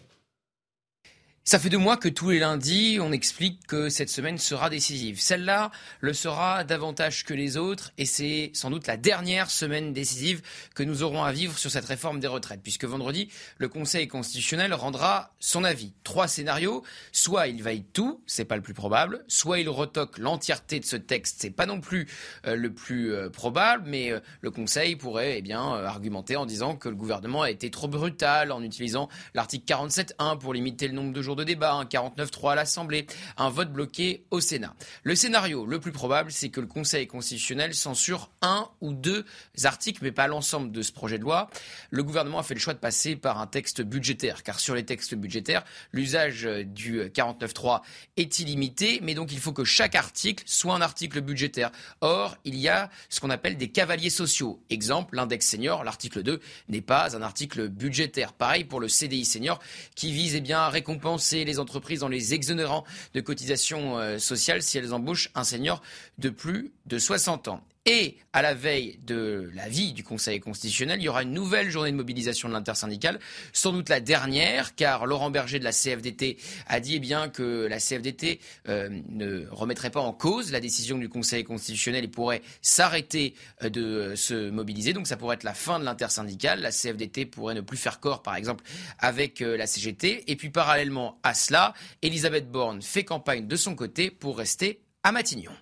Ça fait deux mois que tous les lundis, on explique que cette semaine sera décisive. Celle-là le sera davantage que les autres et c'est sans doute la dernière semaine décisive que nous aurons à vivre sur cette réforme des retraites puisque vendredi, le Conseil constitutionnel rendra son avis. Trois scénarios, soit il valide tout, c'est pas le plus probable, soit il retoque l'entièreté de ce texte, c'est pas non plus euh, le plus euh, probable, mais euh, le Conseil pourrait eh bien argumenter en disant que le gouvernement a été trop brutal en utilisant l'article 47.1 pour limiter le nombre de jours de débat, un 49-3 à l'Assemblée, un vote bloqué au Sénat. Le scénario le plus probable, c'est que le Conseil constitutionnel censure un ou deux articles, mais pas l'ensemble de ce projet de loi. Le gouvernement a fait le choix de passer par un texte budgétaire, car sur les textes budgétaires, l'usage du 49.3 est illimité, mais donc il faut que chaque article soit un article budgétaire. Or, il y a ce qu'on appelle des cavaliers sociaux. Exemple, l'index senior, l'article 2, n'est pas un article budgétaire. Pareil pour le CDI senior, qui vise eh bien, à récompenser les entreprises en les exonérant de cotisations euh, sociales si elles embauchent un senior de plus de 60 ans. Et à la veille de la vie du Conseil constitutionnel, il y aura une nouvelle journée de mobilisation de l'intersyndicale, sans doute la dernière, car Laurent Berger de la CFDT a dit eh bien que la CFDT euh, ne remettrait pas en cause la décision du Conseil constitutionnel et pourrait s'arrêter euh, de se mobiliser. Donc ça pourrait être la fin de l'intersyndicale. La CFDT pourrait ne plus faire corps, par exemple, avec euh, la CGT. Et puis parallèlement à cela, Elisabeth Borne fait campagne de son côté pour rester à Matignon.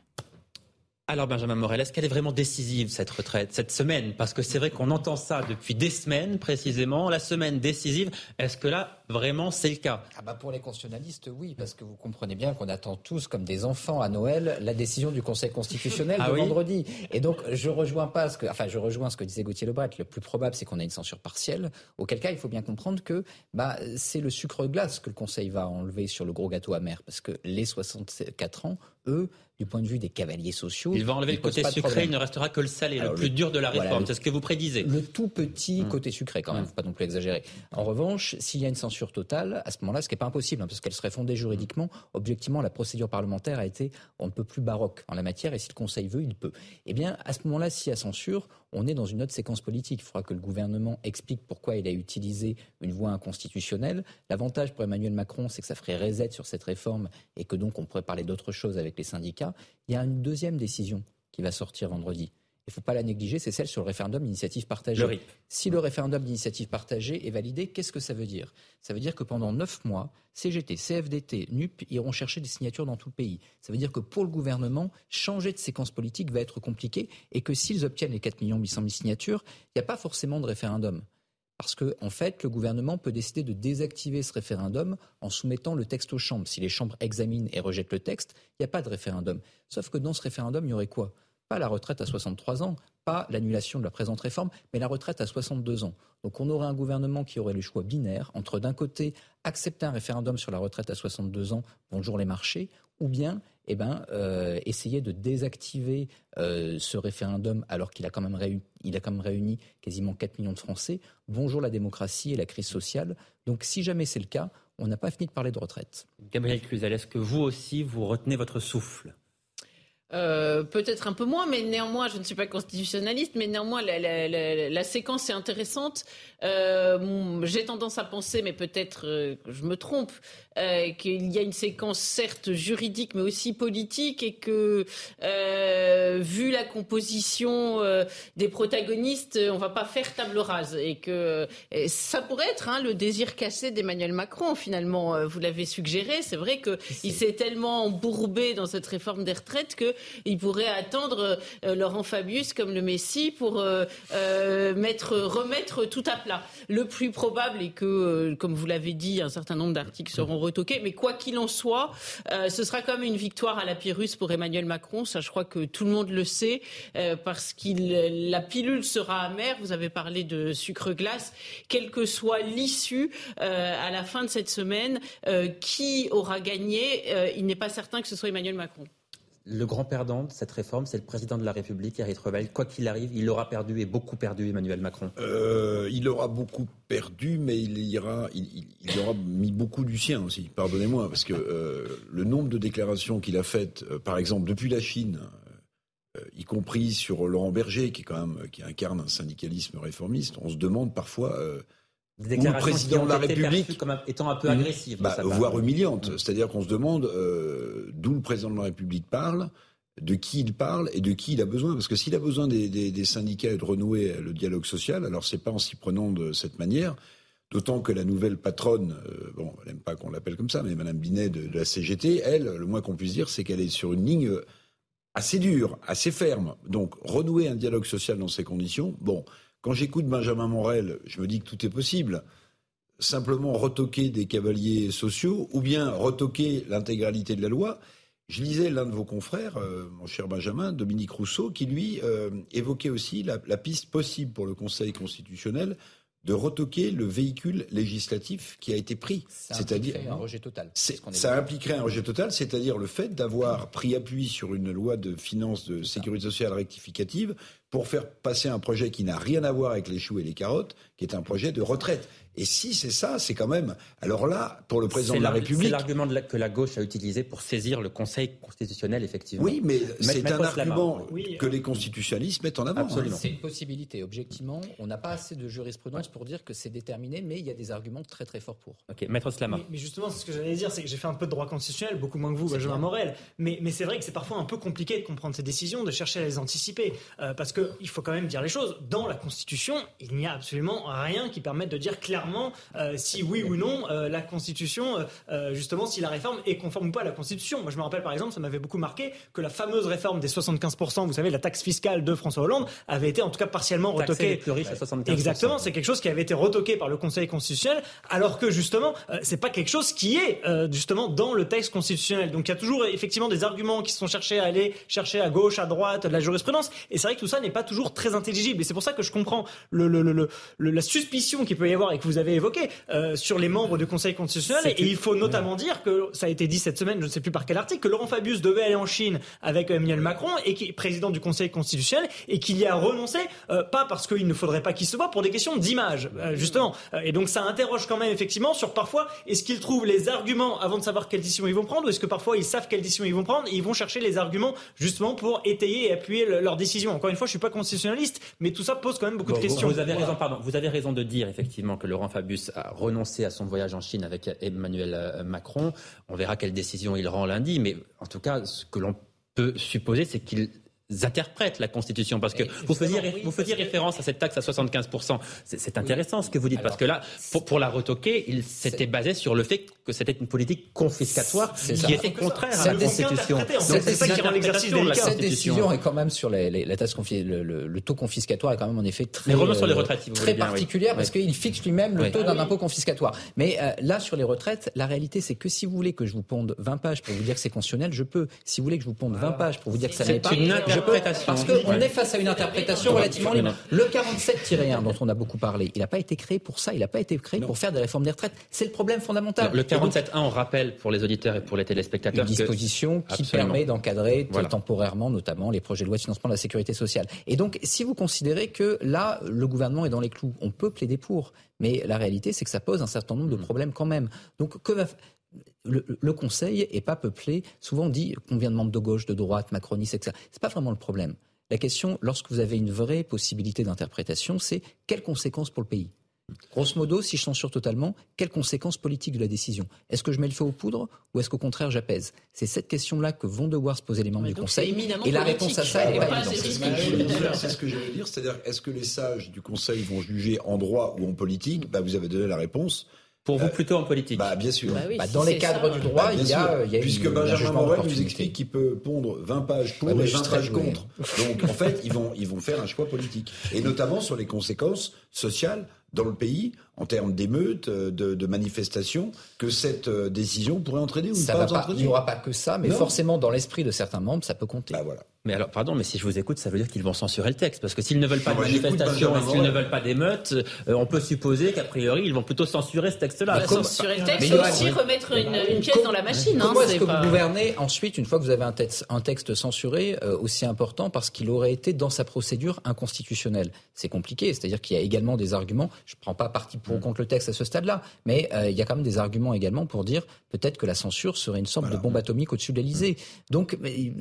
Alors Benjamin Morel, est-ce qu'elle est vraiment décisive cette retraite, cette semaine? Parce que c'est vrai qu'on entend ça depuis des semaines précisément, la semaine décisive. Est-ce que là, vraiment, c'est le cas? Ah bah Pour les constitutionnalistes, oui, parce que vous comprenez bien qu'on attend tous, comme des enfants à Noël, la décision du Conseil constitutionnel ah de vendredi. Et donc, je rejoins pas ce que, enfin, je rejoins ce que disait Gauthier Lebret. Le plus probable, c'est qu'on ait une censure partielle. Auquel cas, il faut bien comprendre que bah, c'est le sucre glace que le Conseil va enlever sur le gros gâteau amer, parce que les 64 ans, eux, du point de vue des cavaliers sociaux. Il va enlever le côté sucré, il ne restera que le salé, le plus dur de la réforme. c'est ce que vous prédisez. Le tout petit mmh. côté sucré, quand même, mmh. faut pas non plus exagérer. En revanche, s'il y a une censure totale, à ce moment-là, ce qui n'est pas impossible, hein, parce qu'elle serait fondée juridiquement, objectivement, la procédure parlementaire a été on ne peut plus baroque en la matière, et si le Conseil veut, il peut. Eh bien, à ce moment-là, s'il y a censure, on est dans une autre séquence politique. Il faudra que le gouvernement explique pourquoi il a utilisé une voie inconstitutionnelle. L'avantage pour Emmanuel Macron, c'est que ça ferait reset sur cette réforme et que donc on pourrait parler d'autre chose avec les syndicats. Il y a une deuxième décision qui va sortir vendredi. Il ne faut pas la négliger, c'est celle sur le référendum d'initiative partagée. Si le référendum d'initiative partagée est validé, qu'est-ce que ça veut dire? Ça veut dire que pendant neuf mois, CGT, CFDT, NUP iront chercher des signatures dans tout le pays. Ça veut dire que pour le gouvernement, changer de séquence politique va être compliqué et que s'ils obtiennent les 4 800 000 signatures, il n'y a pas forcément de référendum. Parce qu'en en fait, le gouvernement peut décider de désactiver ce référendum en soumettant le texte aux chambres. Si les chambres examinent et rejettent le texte, il n'y a pas de référendum. Sauf que dans ce référendum, il y aurait quoi? Pas la retraite à 63 ans, pas l'annulation de la présente réforme, mais la retraite à 62 ans. Donc on aurait un gouvernement qui aurait le choix binaire entre d'un côté accepter un référendum sur la retraite à 62 ans, bonjour les marchés, ou bien eh ben, euh, essayer de désactiver euh, ce référendum alors qu'il a, quand même réuni, réuni quasiment 4 millions de Français. Bonjour la démocratie et la crise sociale. Donc si jamais c'est le cas, on n'a pas fini de parler de retraite. Gabriel Cluzel, est-ce que vous aussi, vous retenez votre souffle? Euh, peut-être un peu moins, mais néanmoins, je ne suis pas constitutionnaliste, mais néanmoins, la, la, la, la séquence est intéressante. Euh, J'ai tendance à penser, mais peut-être euh, je me trompe, euh, qu'il y a une séquence certes juridique, mais aussi politique, et que euh, vu la composition des protagonistes, on va pas faire table rase, et que ça pourrait être hein, le désir cassé d'Emmanuel Macron. Finalement, vous l'avez suggéré, c'est vrai qu'il s'est tellement embourbé dans cette réforme des retraites que il pourrait attendre euh, Laurent Fabius comme le Messie pour euh, euh, mettre, remettre tout à plat. Le plus probable est que, comme vous l'avez dit, un certain nombre d'articles seront mais quoi qu'il en soit, ce sera comme une victoire à la Pyrrhus pour Emmanuel Macron. Ça, je crois que tout le monde le sait, parce que la pilule sera amère. Vous avez parlé de sucre glace. Quelle que soit l'issue à la fin de cette semaine, qui aura gagné Il n'est pas certain que ce soit Emmanuel Macron. Le grand perdant de cette réforme, c'est le président de la République, Eric Revel. Quoi qu'il arrive, il aura perdu et beaucoup perdu Emmanuel Macron. Euh, il aura beaucoup perdu, mais il, ira, il, aura mis beaucoup du sien aussi. Pardonnez-moi, parce que euh, le nombre de déclarations qu'il a faites, euh, par exemple, depuis la Chine, y compris sur Laurent Berger, qui est quand même qui incarne un syndicalisme réformiste, on se demande parfois des déclarations le président de la République comme étant un peu agressives. Bah, voire humiliantes. C'est-à-dire qu'on se demande euh, d'où le président de la République parle, de qui il parle et de qui il a besoin. Parce que s'il a besoin des, des, des, syndicats et de renouer le dialogue social, alors c'est pas en s'y prenant de cette manière. D'autant que la nouvelle patronne, euh, bon, elle n'aime pas qu'on l'appelle comme ça, mais Madame Binet de, de la CGT, elle, le moins qu'on puisse dire, c'est qu'elle est sur une ligne assez dure, assez ferme. Donc renouer un dialogue social dans ces conditions, bon. Quand j'écoute Benjamin Morel, je me dis que tout est possible. simplement retoquer des cavaliers sociaux ou bien retoquer l'intégralité de la loi. Je lisais l'un de vos confrères, euh, mon cher Benjamin, Dominique Rousseau, qui lui euh, évoquait aussi la, la, piste possible pour le Conseil constitutionnel de retoquer le véhicule législatif qui a été pris. C'est-à-dire un rejet total. Ça impliquerait un rejet total, c'est-à-dire le fait d'avoir pris appui sur une loi de finances de sécurité sociale rectificative pour faire passer un projet qui n'a rien à voir avec les choux et les carottes, qui est un projet de retraite. Et si c'est ça, c'est quand même. Alors là, pour le président de la République. C'est l'argument que la gauche a utilisé pour saisir le Conseil constitutionnel, effectivement. Oui, mais c'est un argument que les constitutionnalistes mettent en avant. Absolument. C'est une possibilité. Objectivement, on n'a pas assez de jurisprudence pour dire que c'est déterminé, mais il y a des arguments très très forts pour. Ok, Maître Slama. Mais, justement, c'est ce que j'allais dire, c'est que j'ai fait un peu de droit constitutionnel, beaucoup moins que vous, Benjamin Morel. Mais, mais c'est vrai que c'est parfois un peu compliqué de comprendre ces décisions, de chercher à les anticiper. Euh, parce qu'il faut quand même dire les choses. Dans la Constitution, il n'y a absolument rien qui permette de dire clairement. Euh, si oui ou non euh, la Constitution, euh, justement, si la réforme est conforme ou pas à la Constitution. Moi, je me rappelle par exemple, ça m'avait beaucoup marqué que la fameuse réforme des 75%, vous savez, la taxe fiscale de François Hollande, avait été en tout cas partiellement retoquée. Exactement, c'est quelque chose qui avait été retoqué par le Conseil constitutionnel, alors que justement, c'est pas quelque chose qui est justement dans le texte constitutionnel. Donc il y a toujours effectivement des arguments qui sont cherchés à aller chercher à gauche, à droite de la jurisprudence, et c'est vrai que tout ça n'est pas toujours très intelligible. Et c'est pour ça que je comprends le, le, le, la suspicion qu'il peut y avoir et que vous avez évoqué euh, sur les membres du Conseil constitutionnel. Et il faut notamment dire que ça a été dit cette semaine, je ne sais plus par quel article, que Laurent Fabius devait aller en Chine avec Emmanuel Macron et qui est président du Conseil constitutionnel et qu'il y a renoncé, euh, pas parce qu'il ne faudrait pas qu'il se voit, pour des questions d'image, euh, justement. Et donc ça interroge quand même effectivement sur parfois est-ce qu'ils trouvent les arguments avant de savoir quelle décision ils vont prendre ou est-ce que parfois ils savent quelle décision ils vont prendre et ils vont chercher les arguments justement pour étayer et appuyer leur décision. Encore une fois, je suis pas constitutionnaliste, mais tout ça pose quand même beaucoup de questions. Vous avez raison, pardon. Vous avez raison de dire effectivement que Laurent Fabius a renoncé à son voyage en Chine avec Emmanuel euh, Macron. On verra quelle décision il rend lundi, mais en tout cas, ce que l'on peut supposer, c'est qu'il interprètent la Constitution Parce que vous faisiez, vous faisiez référence à cette taxe à 75%. C'est intéressant ce que vous dites, parce que là, pour, pour la retoquer, il s'était basé sur le fait que c'était une politique confiscatoire qui était contraire à la Constitution. C'est ça qui rend l'exercice de Cette décision est quand même sur les, la taxe le, le, taux confiscatoire est quand même en effet très, sur les retraites, si vous très bien, particulière, parce qu'il fixe lui-même le taux d'un impôt confiscatoire. Mais euh, là, sur les retraites, la réalité, c'est que si vous voulez que je vous ponde 20 pages pour vous dire que c'est constitutionnel, je peux. Si vous voulez que je vous ponde 20 pages pour vous dire que ça n'est pas, parce qu'on est face à une interprétation relativement libre. Le 47-1 dont on a beaucoup parlé, il n'a pas été créé pour ça, il n'a pas été créé pour faire des réformes des retraites. C'est le problème fondamental. Le 47-1, on rappelle pour les auditeurs et pour les téléspectateurs. Une disposition qui permet d'encadrer temporairement, notamment, les projets de loi de financement de la sécurité sociale. Et donc, si vous considérez que là, le gouvernement est dans les clous, on peut plaider pour. Mais la réalité, c'est que ça pose un certain nombre de mm. problèmes quand même. Donc, que va, le, Conseil n'est pas peuplé. Souvent, on dit combien de membres de gauche, de droite, macronistes, etc. C'est pas vraiment le problème. La question, lorsque vous avez une vraie possibilité d'interprétation, c'est quelles conséquences pour le pays? Grosso modo, si je censure totalement, quelles conséquences politiques de la décision? Est-ce que je mets le feu aux poudres ou est-ce qu'au contraire j'apaise? C'est cette question-là que vont devoir se poser les membres du Conseil. Et la réponse à ça, n'est pas évidente. C'est ce que j'allais dire, c'est-à-dire est-ce que les sages du Conseil vont juger en droit ou en politique? Bah, Vous avez donné la réponse. Pour vous, plutôt en politique bah, Bien sûr. Bah bah, dans les cadres du droit, il, y a, il y a Puisque Benjamin Morel nous explique qu'il peut pondre 20 pages pour et 20 pages contre. Donc, en fait, ils vont, ils vont faire un choix politique. Et notamment sur les conséquences sociales dans le pays, en termes d'émeutes, de, de, manifestations, que cette euh, décision pourrait entraîner ou ça pas, pas Il n'y aura pas que ça, mais forcément, dans l'esprit de certains membres, ça peut compter. Bah voilà. Mais alors, pardon, mais si je vous écoute, ça veut dire qu'ils vont censurer le texte. Parce que s'ils ne veulent pas de manifestation et s'ils ne veulent pas d'émeutes, euh, on peut supposer qu'a priori, ils vont plutôt censurer ce texte-là. censurer le texte, c'est aussi remettre une, pièce dans la machine. Comment hein, est-ce que vous gouvernez ensuite, une fois que vous avez un texte, un texte censuré, euh, aussi important, parce qu'il aurait été dans sa procédure inconstitutionnelle? C'est compliqué, c'est-à-dire qu'il y a également des arguments, je ne prends pas parti pour ou mm. contre le texte à ce stade-là, mais euh, il y a quand même des arguments également pour dire peut-être que la censure serait une sorte de bombe atomique au-dessus de l'Elysée. Mm. Donc,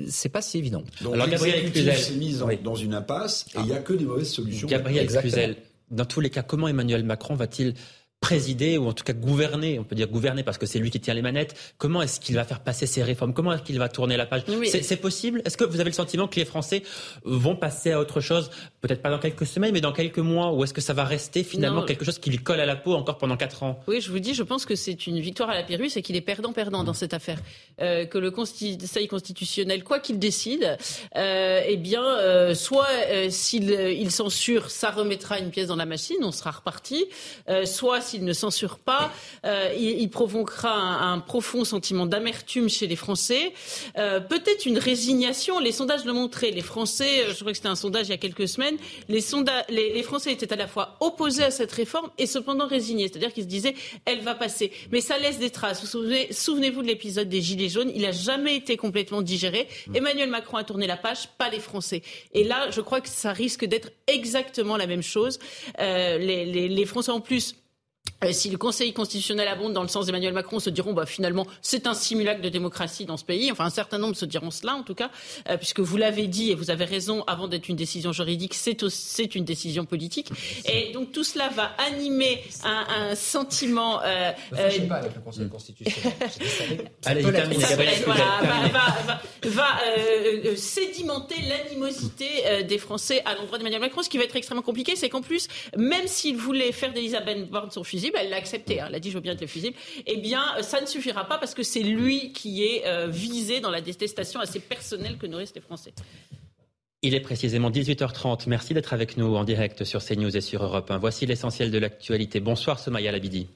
c'est pas si évident. Alors Gabriel Cluzel s'est mise dans une impasse et il n'y a que des mauvaises solutions. Gabriel Cluzel, dans tous les cas, comment Emmanuel Macron va-t-il présider ou en tout cas gouverner, on peut dire gouverner parce que c'est lui qui tient les manettes. Comment est-ce qu'il va faire passer ses réformes? Comment est-ce qu'il va tourner la page? C'est possible? Est-ce que vous avez le sentiment que les Français vont passer à autre chose Peut-être pas dans quelques semaines, mais dans quelques mois Ou est-ce que ça va rester finalement quelque chose qui lui colle à la peau encore pendant quatre ans? Oui, je vous dis, je pense que c'est une victoire à la Pyrrhus et qu'il est perdant-perdant dans cette affaire. Euh, que le Conseil constitutionnel, quoi qu'il décide, euh, eh bien, euh, soit s'il il censure, ça remettra une pièce dans la machine, on sera reparti. soit s'il ne censure pas, il, provoquera un, profond sentiment d'amertume chez les Français, peut-être une résignation. Les sondages le montraient. Les Français, je crois que c'était un sondage il y a quelques semaines, les, les, Français étaient à la fois opposés à cette réforme et cependant résignés. C'est-à-dire qu'ils se disaient, elle va passer. Mais ça laisse des traces. Vous souvenez, souvenez-vous de l'épisode des Gilets jaunes. Il n'a jamais été complètement digéré. Mm. Emmanuel Macron a tourné la page, pas les Français. Et là, je crois que ça risque d'être exactement la même chose. Euh, les, les Français en plus euh, si le Conseil constitutionnel abonde dans le sens d'Emmanuel Macron, se diront bah, finalement c'est un simulacre de démocratie dans ce pays. Enfin, un certain nombre se diront cela en tout cas, euh, puisque vous l'avez dit et vous avez raison, avant d'être une décision juridique, c'est une décision politique. Et donc tout cela va animer un, un sentiment. Euh, ne pas avec le Conseil constitutionnel. Allez, va, va, va sédimenter l'animosité des Français à l'endroit d'Emmanuel Macron. Ce qui va être extrêmement compliqué, c'est qu'en plus, même s'il voulait faire d'Elisabeth Borne son fusil, elle l'a accepté, hein. elle a dit je veux bien être le fusible, eh bien euh, ça ne suffira pas parce que c'est lui qui est euh, visé dans la détestation assez personnelle que nourrissent les Français. Il est précisément 18h30. Merci d'être avec nous en direct sur CNews et sur Europe 1. Voici l'essentiel de l'actualité. Bonsoir Somaya Labidi.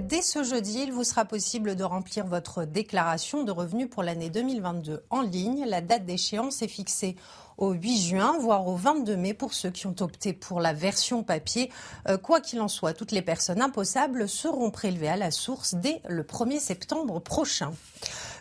Dès ce jeudi, il vous sera possible de remplir votre déclaration de revenus pour l'année 2022 en ligne. La date d'échéance est fixée au 8 juin, voire au 22 mai pour ceux qui ont opté pour la version papier. Euh, quoi qu'il en soit, toutes les personnes imposables seront prélevées à la source dès le 1er septembre prochain.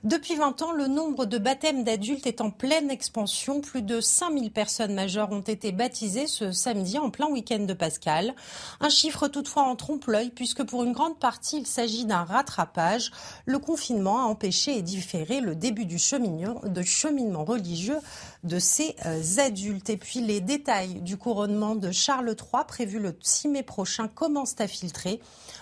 Depuis 20 ans, le nombre de baptêmes d'adultes est en pleine expansion. Plus de 5000 personnes majeures ont été baptisées ce samedi en plein week-end de Pascal. Un chiffre toutefois en trompe-l'œil puisque pour une grande partie, il s'agit d'un rattrapage. Le confinement a empêché et différé le début du cheminement, religieux de ces euh, adultes. Et puis les détails du couronnement de Charles III prévu le 6 mai prochain commencent à filtrer.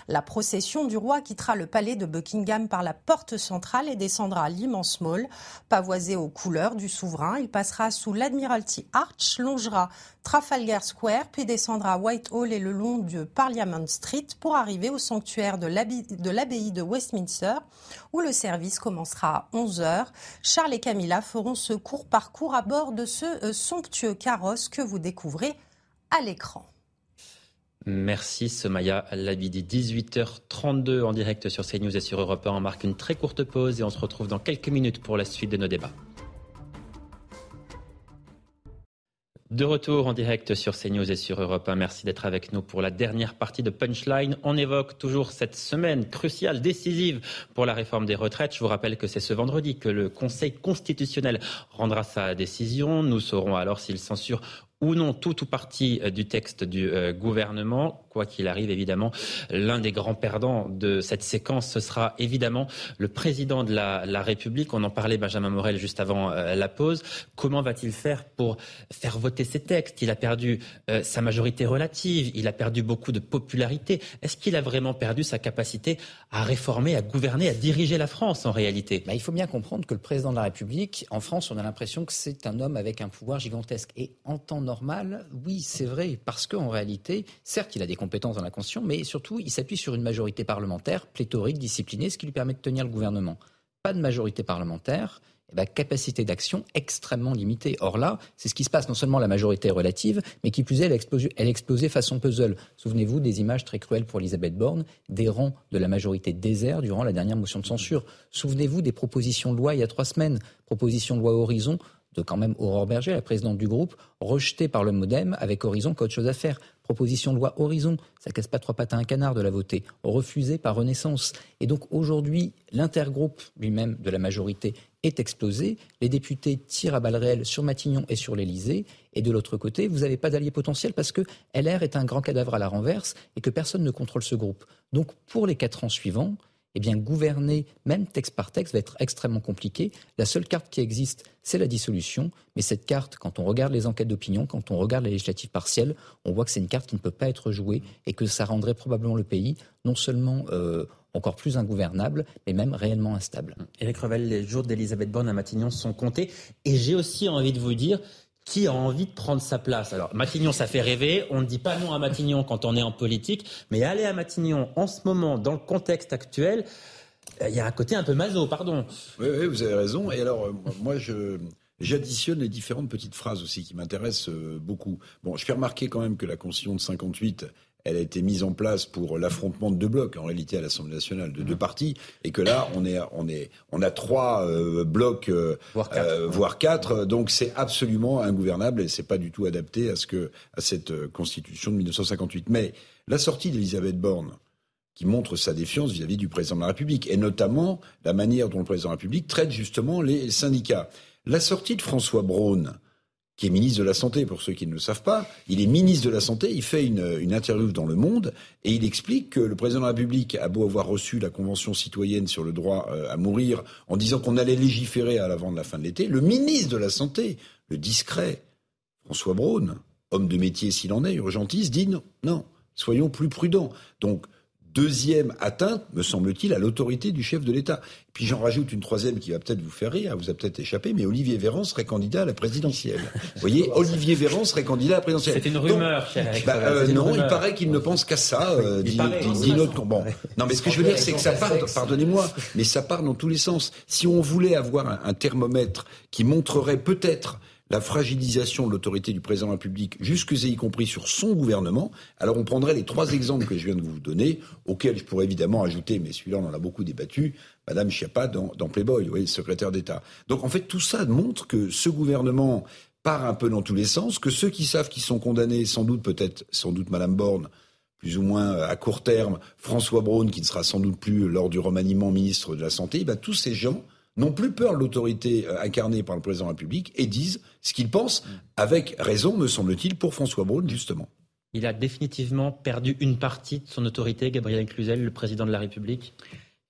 La procession du roi quittera le palais de Buckingham par la porte centrale et descendra à l'immense mall, pavoisé aux couleurs du souverain. Il passera sous l'Admiralty Arch, longera Trafalgar Square, puis descendra Whitehall et le long de Parliament Street pour arriver au sanctuaire de l'abbaye de Westminster, où le service commencera à 11h. Charles et Camilla feront ce court parcours à bord de ce euh, somptueux carrosse que vous découvrez à l'écran. Merci Somaya Labidi. 18h32 en direct sur CNews et sur Europe 1. On marque une très courte pause et on se retrouve dans quelques minutes pour la suite de nos débats. De retour en direct sur CNews et sur Europe 1. Merci d'être avec nous pour la dernière partie de Punchline. On évoque toujours cette semaine cruciale, décisive pour la réforme des retraites. Je vous rappelle que c'est ce vendredi que le Conseil constitutionnel rendra sa décision. Nous saurons alors s'il censure ou non tout ou partie euh, du texte du euh, gouvernement. Quoi qu'il arrive, évidemment, l'un des grands perdants de cette séquence, ce sera évidemment le président de la, République. On en parlait, Benjamin Morel, juste avant euh, la pause. Comment va-t-il faire pour faire voter ces textes? Il a perdu sa majorité relative, il a perdu beaucoup de popularité. Est-ce qu'il a vraiment perdu sa capacité à réformer, à gouverner, à diriger la France en réalité? Bah, Il faut bien comprendre que le président de la République, en France, on a l'impression que c'est un homme avec un pouvoir gigantesque. Et en temps normal, oui, c'est vrai, parce qu'en réalité, certes, il a des dans la mais surtout, il s'appuie sur une majorité parlementaire pléthorique, disciplinée, ce qui lui permet de tenir le gouvernement. Pas de majorité parlementaire, eh ben, capacité d'action extrêmement limitée. Or là, c'est ce qui se passe. Non seulement la majorité relative, mais qui plus est, elle a explosé, elle explosé façon puzzle. Souvenez-vous des images très cruelles pour Elisabeth Borne, des rangs de la majorité désert durant la dernière motion de censure. Souvenez-vous des propositions de loi il y a trois semaines, propositions de loi Horizon de quand même Aurore Berger, la présidente du groupe, rejetée par le Modem avec Horizon qu'autre chose à faire. Proposition de loi Horizon, ça casse pas trois pattes à un canard de la voter, refusée par Renaissance. Et donc aujourd'hui, l'intergroupe lui-même de la majorité est explosé. Les députés tirent à balles réelles sur Matignon et sur l'Elysée. Et de l'autre côté, vous n'avez pas d'allié potentiel parce que LR est un grand cadavre à la renverse et que personne ne contrôle ce groupe. Donc pour les quatre ans suivants, eh bien, gouverner, même texte par texte, va être extrêmement compliqué. La seule carte qui existe, c'est la dissolution. Mais cette carte, quand on regarde les enquêtes d'opinion, quand on regarde les législatives partielles, on voit que c'est une carte qui ne peut pas être jouée et que ça rendrait probablement le pays non seulement euh, encore plus ingouvernable, mais même réellement instable. Éric Revel, les jours d'Elisabeth Borne à Matignon sont comptés. Et j'ai aussi envie de vous dire, qui a envie de prendre sa place Alors, Matignon, ça fait rêver. On ne dit pas non à Matignon quand on est en politique, mais aller à Matignon en ce moment, dans le contexte actuel, euh, il y a un côté un peu maso, pardon. Oui, vous avez raison. Et alors, euh, moi, j'additionne les différentes petites phrases aussi qui m'intéressent euh, beaucoup. Bon, je fais remarquer quand même que la Constitution de 58 elle a été mise en place pour l'affrontement de deux blocs, en réalité, à l'Assemblée nationale, de deux mmh. partis, et que là, on est, on est, on a trois euh, blocs, euh, voire quatre, donc c'est absolument ingouvernable et c'est pas du tout adapté à ce que, à cette Constitution de 1958. Mais la sortie d'Elisabeth Borne, qui montre sa défiance vis-à-vis du président de la République, et notamment la manière dont le président de la République traite justement les syndicats. La sortie de François Braun, qui est ministre de la Santé, pour ceux qui ne le savent pas, il est ministre de la Santé, il fait une, interview dans Le Monde, et il explique que le président de la République a beau avoir reçu la Convention citoyenne sur le droit euh, à mourir en disant qu'on allait légiférer à l'avant de la fin de l'été, le ministre de la Santé, le discret François Braun, homme de métier s'il en est, urgentiste, dit non, non, soyons plus prudents. Donc, deuxième atteinte, me semble-t-il, à l'autorité du chef de l'État. Puis j'en rajoute une troisième qui va peut-être vous faire rire, vous a peut-être échappé, mais Olivier Véran serait candidat à la présidentielle. vous voyez, Olivier Véran serait candidat à la présidentielle. C'est une rumeur, cher bah, euh, Non, il paraît qu'il ne pense qu'à ça, euh, dit, dit, notre... Bon, non, mais ce que je veux dire, c'est que ça part, pardonnez-moi, mais ça part dans tous les sens. Si on voulait avoir un, un thermomètre qui montrerait peut-être la fragilisation de l'autorité du président de la République, jusque y compris sur son gouvernement. Alors on prendrait les trois exemples que je viens de vous donner, auxquels je pourrais évidemment ajouter, mais celui-là on en a beaucoup débattu, Madame Schiappa dans, Playboy, vous voyez, secrétaire d'État. Donc en fait tout ça montre que ce gouvernement part un peu dans tous les sens, que ceux qui savent qu'ils sont condamnés, sans doute peut-être, sans doute Madame Borne, plus ou moins à court terme, François Braun, qui ne sera sans doute plus lors du remaniement ministre de la Santé, ben, tous ces gens n'ont plus peur de l'autorité euh, incarnée par le président de la République et disent ce qu'ils pensent, avec raison, me semble-t-il, pour François Braun, justement. Il a définitivement perdu une partie de son autorité, Gabriel Cluzel, le président de la République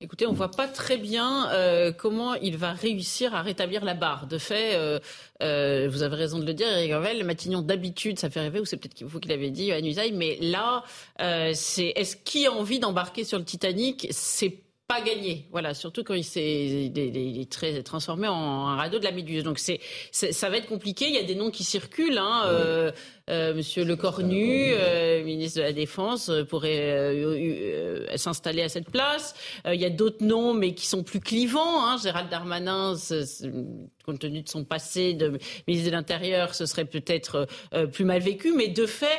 Écoutez, on ne voit pas très bien euh, comment il va réussir à rétablir la barre. De fait, euh, euh, vous avez raison de le dire, Eric Revel, Matignon d'habitude, ça fait rêver, ou c'est peut-être vous qui l'avez dit, à Nusaï, mais là, c'est est-ce qui a envie d'embarquer sur le Titanic? C'est pas gagné. Voilà, surtout quand il s'est très transformé en un radeau de la Méduse. Donc c'est ça va être compliqué. Il y a des noms qui circulent. Hein, euh, euh, Monsieur Lecornu, euh, ministre de la Défense, euh, pourrait s'installer à cette place. il y a d'autres noms, mais qui sont plus clivants. Hein. Gérald Darmanin, compte tenu de son passé de ministre de l'Intérieur, ce serait peut-être plus mal vécu. Mais de fait,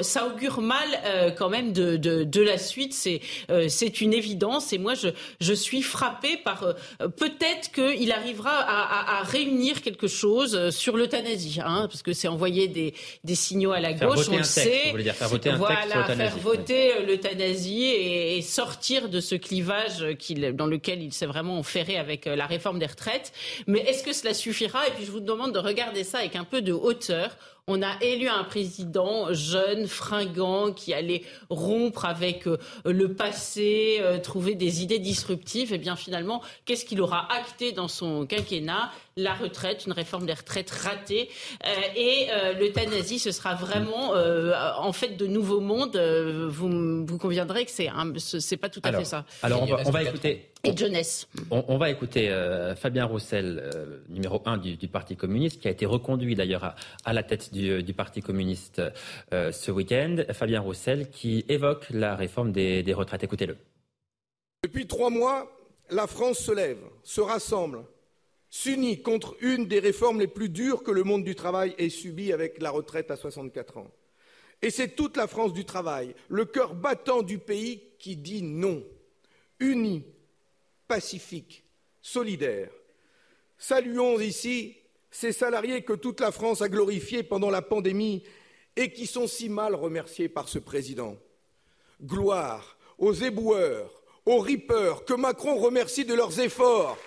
ça augure mal quand même de, la suite. C'est une évidence. Et moi, je, suis frappé par peut-être qu'il arrivera à, réunir quelque chose sur l'euthanasie, hein, parce que c'est envoyer des, des signaux à la gauche, on le sait. Dire, faire voter un voilà, faire voter euh, l'euthanasie et, sortir de ce clivage dans lequel il s'est vraiment enferré avec euh, la réforme des retraites. Mais est-ce que cela suffira? Et puis je vous demande de regarder ça avec un peu de hauteur. On a élu un président jeune, fringant, qui allait rompre avec euh, le passé, trouver des idées disruptives. Et bien finalement, qu'est-ce qu'il aura acté dans son quinquennat? La retraite, une réforme des retraites ratée. et l'euthanasie, ce sera vraiment euh, en fait de nouveaux mondes. Euh, vous, vous conviendrez que c'est c'est pas tout à fait ça. Alors on va, écouter. Et jeunesse. On, va écouter euh, Fabien Roussel, numéro 1 du, Parti communiste, qui a été reconduit d'ailleurs à, la tête du, Parti communiste ce week-end. Fabien Roussel qui évoque la réforme des, des retraites. Écoutez-le. Depuis trois mois, la France se lève, se rassemble, s'unit contre une des réformes les plus dures que le monde du travail ait subies avec la retraite à 64 ans. Et c'est toute la France du travail, le cœur battant du pays, qui dit non. Unis, pacifique, solidaire. Saluons ici ces salariés que toute la France a glorifiés pendant la pandémie et qui sont si mal remerciés par ce président. Gloire aux éboueurs, aux ripeurs que Macron remercie de leurs efforts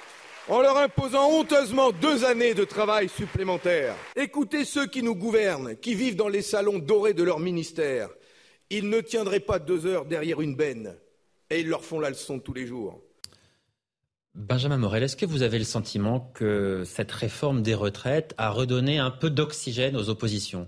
en leur imposant honteusement deux années de travail supplémentaires. Écoutez ceux qui nous gouvernent, qui vivent dans les salons dorés de leur ministère. Ils ne tiendraient pas deux heures derrière une benne, et ils leur font la leçon tous les jours. Benjamin Morel, est-ce que vous avez le sentiment que cette réforme des retraites a redonné un peu d'oxygène aux oppositions?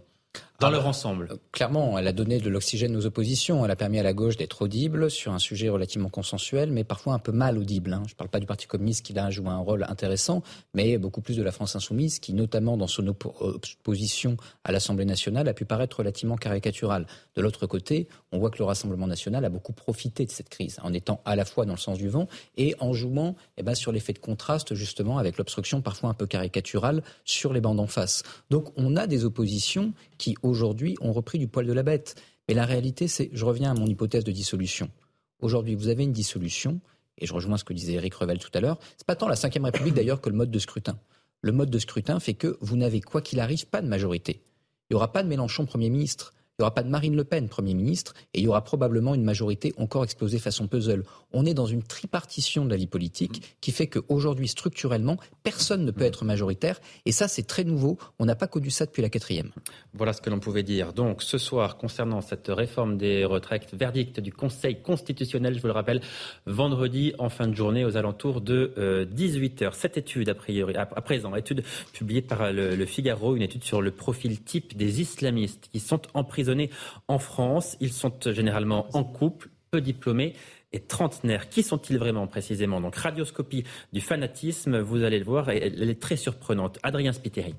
Dans leur ensemble. Clairement, elle a donné de l'oxygène aux oppositions. Elle a permis à la gauche d'être audible sur un sujet relativement consensuel, mais parfois un peu mal audible. Hein. Je ne parle pas du Parti communiste qui a joué un rôle intéressant, mais beaucoup plus de la France insoumise qui, notamment dans son opposition à l'Assemblée nationale, a pu paraître relativement caricaturale. De l'autre côté, on voit que le Rassemblement national a beaucoup profité de cette crise, en étant à la fois dans le sens du vent et en jouant eh ben, sur l'effet de contraste, justement, avec l'obstruction parfois un peu caricaturale sur les bandes en face. Donc on a des oppositions qui aujourd'hui ont repris du poil de la bête. Mais la réalité, c'est, je reviens à mon hypothèse de dissolution. Aujourd'hui, vous avez une dissolution, et je rejoins ce que disait Eric Revel tout à l'heure. C'est pas tant la Ve République d'ailleurs que le mode de scrutin. Le mode de scrutin fait que vous n'avez, quoi qu'il arrive, pas de majorité. Il n'y aura pas de Mélenchon Premier ministre. Il n'y aura pas de Marine Le Pen, Premier ministre, et il y aura probablement une majorité encore explosée façon puzzle. On est dans une tripartition de la vie politique qui fait qu'aujourd'hui, structurellement, personne ne peut être majoritaire. Et ça, c'est très nouveau. On n'a pas connu ça depuis la quatrième. Voilà ce que l'on pouvait dire. Donc, ce soir, concernant cette réforme des retraites, verdict du Conseil constitutionnel, je vous le rappelle, vendredi en fin de journée aux alentours de 18h. Euh, cette étude, a priori, à, présent, étude publiée par le, le Figaro, une étude sur le profil type des islamistes qui sont en prison en France. Ils sont généralement en couple, peu diplômés et trentenaires. Qui sont-ils vraiment précisément? Donc radioscopie du fanatisme, vous allez le voir, elle est très surprenante. Adrien Spiteri.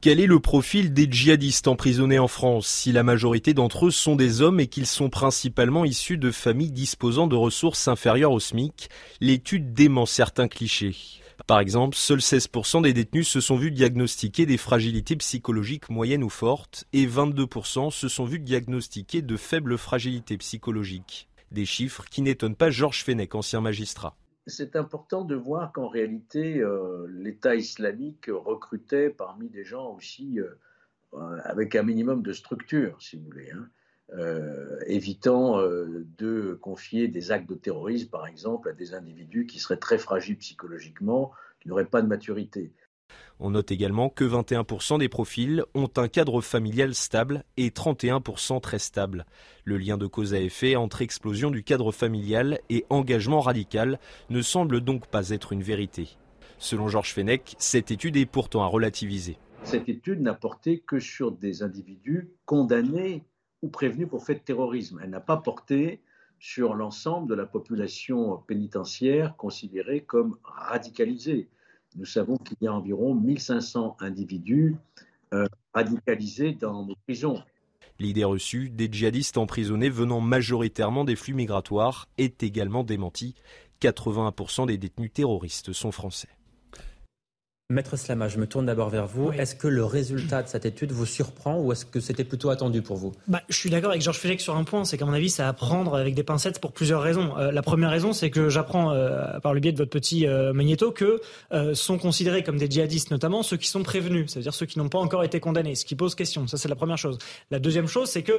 Quel est le profil des djihadistes emprisonnés en France? Si la majorité d'entre eux sont des hommes et qu'ils sont principalement issus de familles disposant de ressources inférieures au SMIC L'étude dément certains clichés. Par exemple, seuls 16% des détenus se sont vus diagnostiquer des fragilités psychologiques moyennes ou fortes et 22% se sont vus diagnostiquer de faibles fragilités psychologiques. Des chiffres qui n'étonnent pas Georges Fenech, ancien magistrat. C'est important de voir qu'en réalité, euh, l'État islamique recrutait parmi des gens aussi euh, euh, avec un minimum de structure, si vous voulez. Hein. évitant de confier des actes de terrorisme, par exemple, à des individus qui seraient très fragiles psychologiquement, qui n'auraient pas de maturité. On note également que 21% des profils ont un cadre familial stable et 31% très stable. Le lien de cause à effet entre explosion du cadre familial et engagement radical ne semble donc pas être une vérité. Selon Georges Fenech, cette étude est pourtant à relativiser. Cette étude n'a porté que sur des individus condamnés ou prévenus pour fait de terrorisme. Elle n'a pas porté sur l'ensemble de la population pénitentiaire considérée comme radicalisée nous savons qu'il y a environ 1500 individus euh, radicalisés dans nos prisons. L'idée reçue des djihadistes emprisonnés venant majoritairement des flux migratoires est également démentie. 81% des détenus terroristes sont français. Maître Slama, je me tourne d'abord vers vous. Est-ce que le résultat de cette étude vous surprend ou est-ce que c'était plutôt attendu pour vous? Bah, Je suis d'accord avec Georges Félix sur un point, c'est qu'à mon avis, ça à prendre avec des pincettes pour plusieurs raisons. Euh, la première raison, c'est que j'apprends euh, par le biais de votre petit euh, magnéto que sont considérés comme des djihadistes notamment ceux qui sont prévenus, c'est-à-dire ceux qui n'ont pas encore été condamnés, ce qui pose question. Ça, c'est la première chose. La deuxième chose, c'est que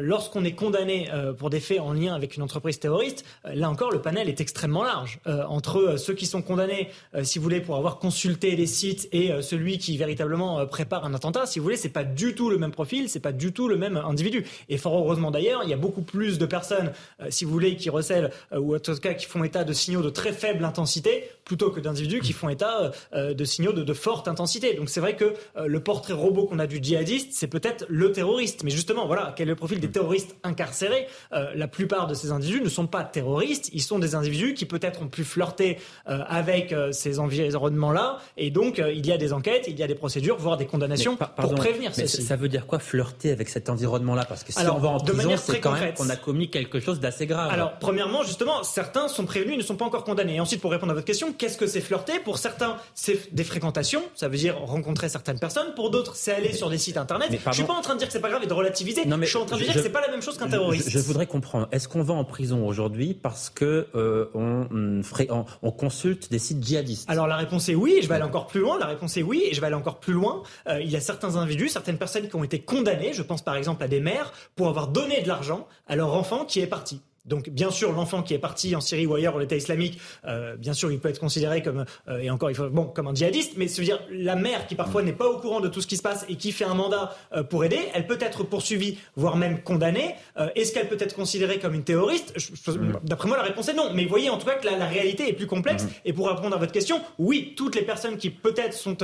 lorsqu'on est condamné pour des faits en lien avec une entreprise terroriste, là encore, le panel est extrêmement large. entre ceux qui sont condamnés, si vous voulez, pour avoir consulté les site et euh, celui qui véritablement euh, prépare un attentat, si vous voulez, c'est pas du tout le même profil, c'est pas du tout le même individu. Et fort heureusement d'ailleurs, il y a beaucoup plus de personnes, euh, si vous voulez, qui recèlent ou en tout cas qui font état de signaux de très faible intensité plutôt que d'individus qui font état de signaux de, de, forte intensité. Donc c'est vrai que le portrait robot qu'on a du djihadiste, c'est peut-être le terroriste. Mais justement, voilà, quel est le profil des terroristes incarcérés? La plupart de ces individus ne sont pas terroristes, ils sont des individus qui peut-être ont pu flirter avec ces environnements-là et donc il y a des enquêtes, il y a des procédures, voire des condamnations pour prévenir. ça veut dire quoi flirter avec cet environnement-là? Parce que si on va en prison, c'est quand même qu'on a commis quelque chose d'assez grave. Alors, premièrement, justement, certains sont prévenus, ils ne sont pas encore condamnés. Et ensuite, pour répondre à votre question, qu'est-ce que c'est flirter? Pour certains, c'est des fréquentations, ça veut dire rencontrer certaines personnes. Pour d'autres, c'est aller sur des sites internet. Je je suis pas en train de dire que c'est pas grave et de relativiser. Non, mais je suis en train de dire que c'est pas la même chose qu'un terroriste. Je, voudrais comprendre. Est-ce qu'on va en prison aujourd'hui parce que euh, on, on, on, consulte des sites djihadistes? Alors la réponse est oui. Je vais aller encore plus loin. La réponse est oui, et je vais aller encore plus loin. Euh, il y a certains individus, certaines personnes qui ont été condamnées, je pense par exemple à des mères, pour avoir donné de l'argent à leur enfant qui est parti. Donc bien sûr, l'enfant qui est parti en Syrie ou ailleurs pour l'État islamique, euh, bien sûr, il peut être considéré comme euh, et encore il faut bon comme un djihadiste, mais cest dire la mère qui parfois n'est pas au courant de tout ce qui se passe et qui fait un mandat euh, pour aider, elle peut être poursuivie, voire même condamnée. Est-ce qu'elle peut être considérée comme une terroriste? Mm. D'après moi, la réponse est non. Mais voyez en tout cas que la, réalité est plus complexe. Mm. Et pour répondre à votre question, oui, toutes les personnes qui peut-être sont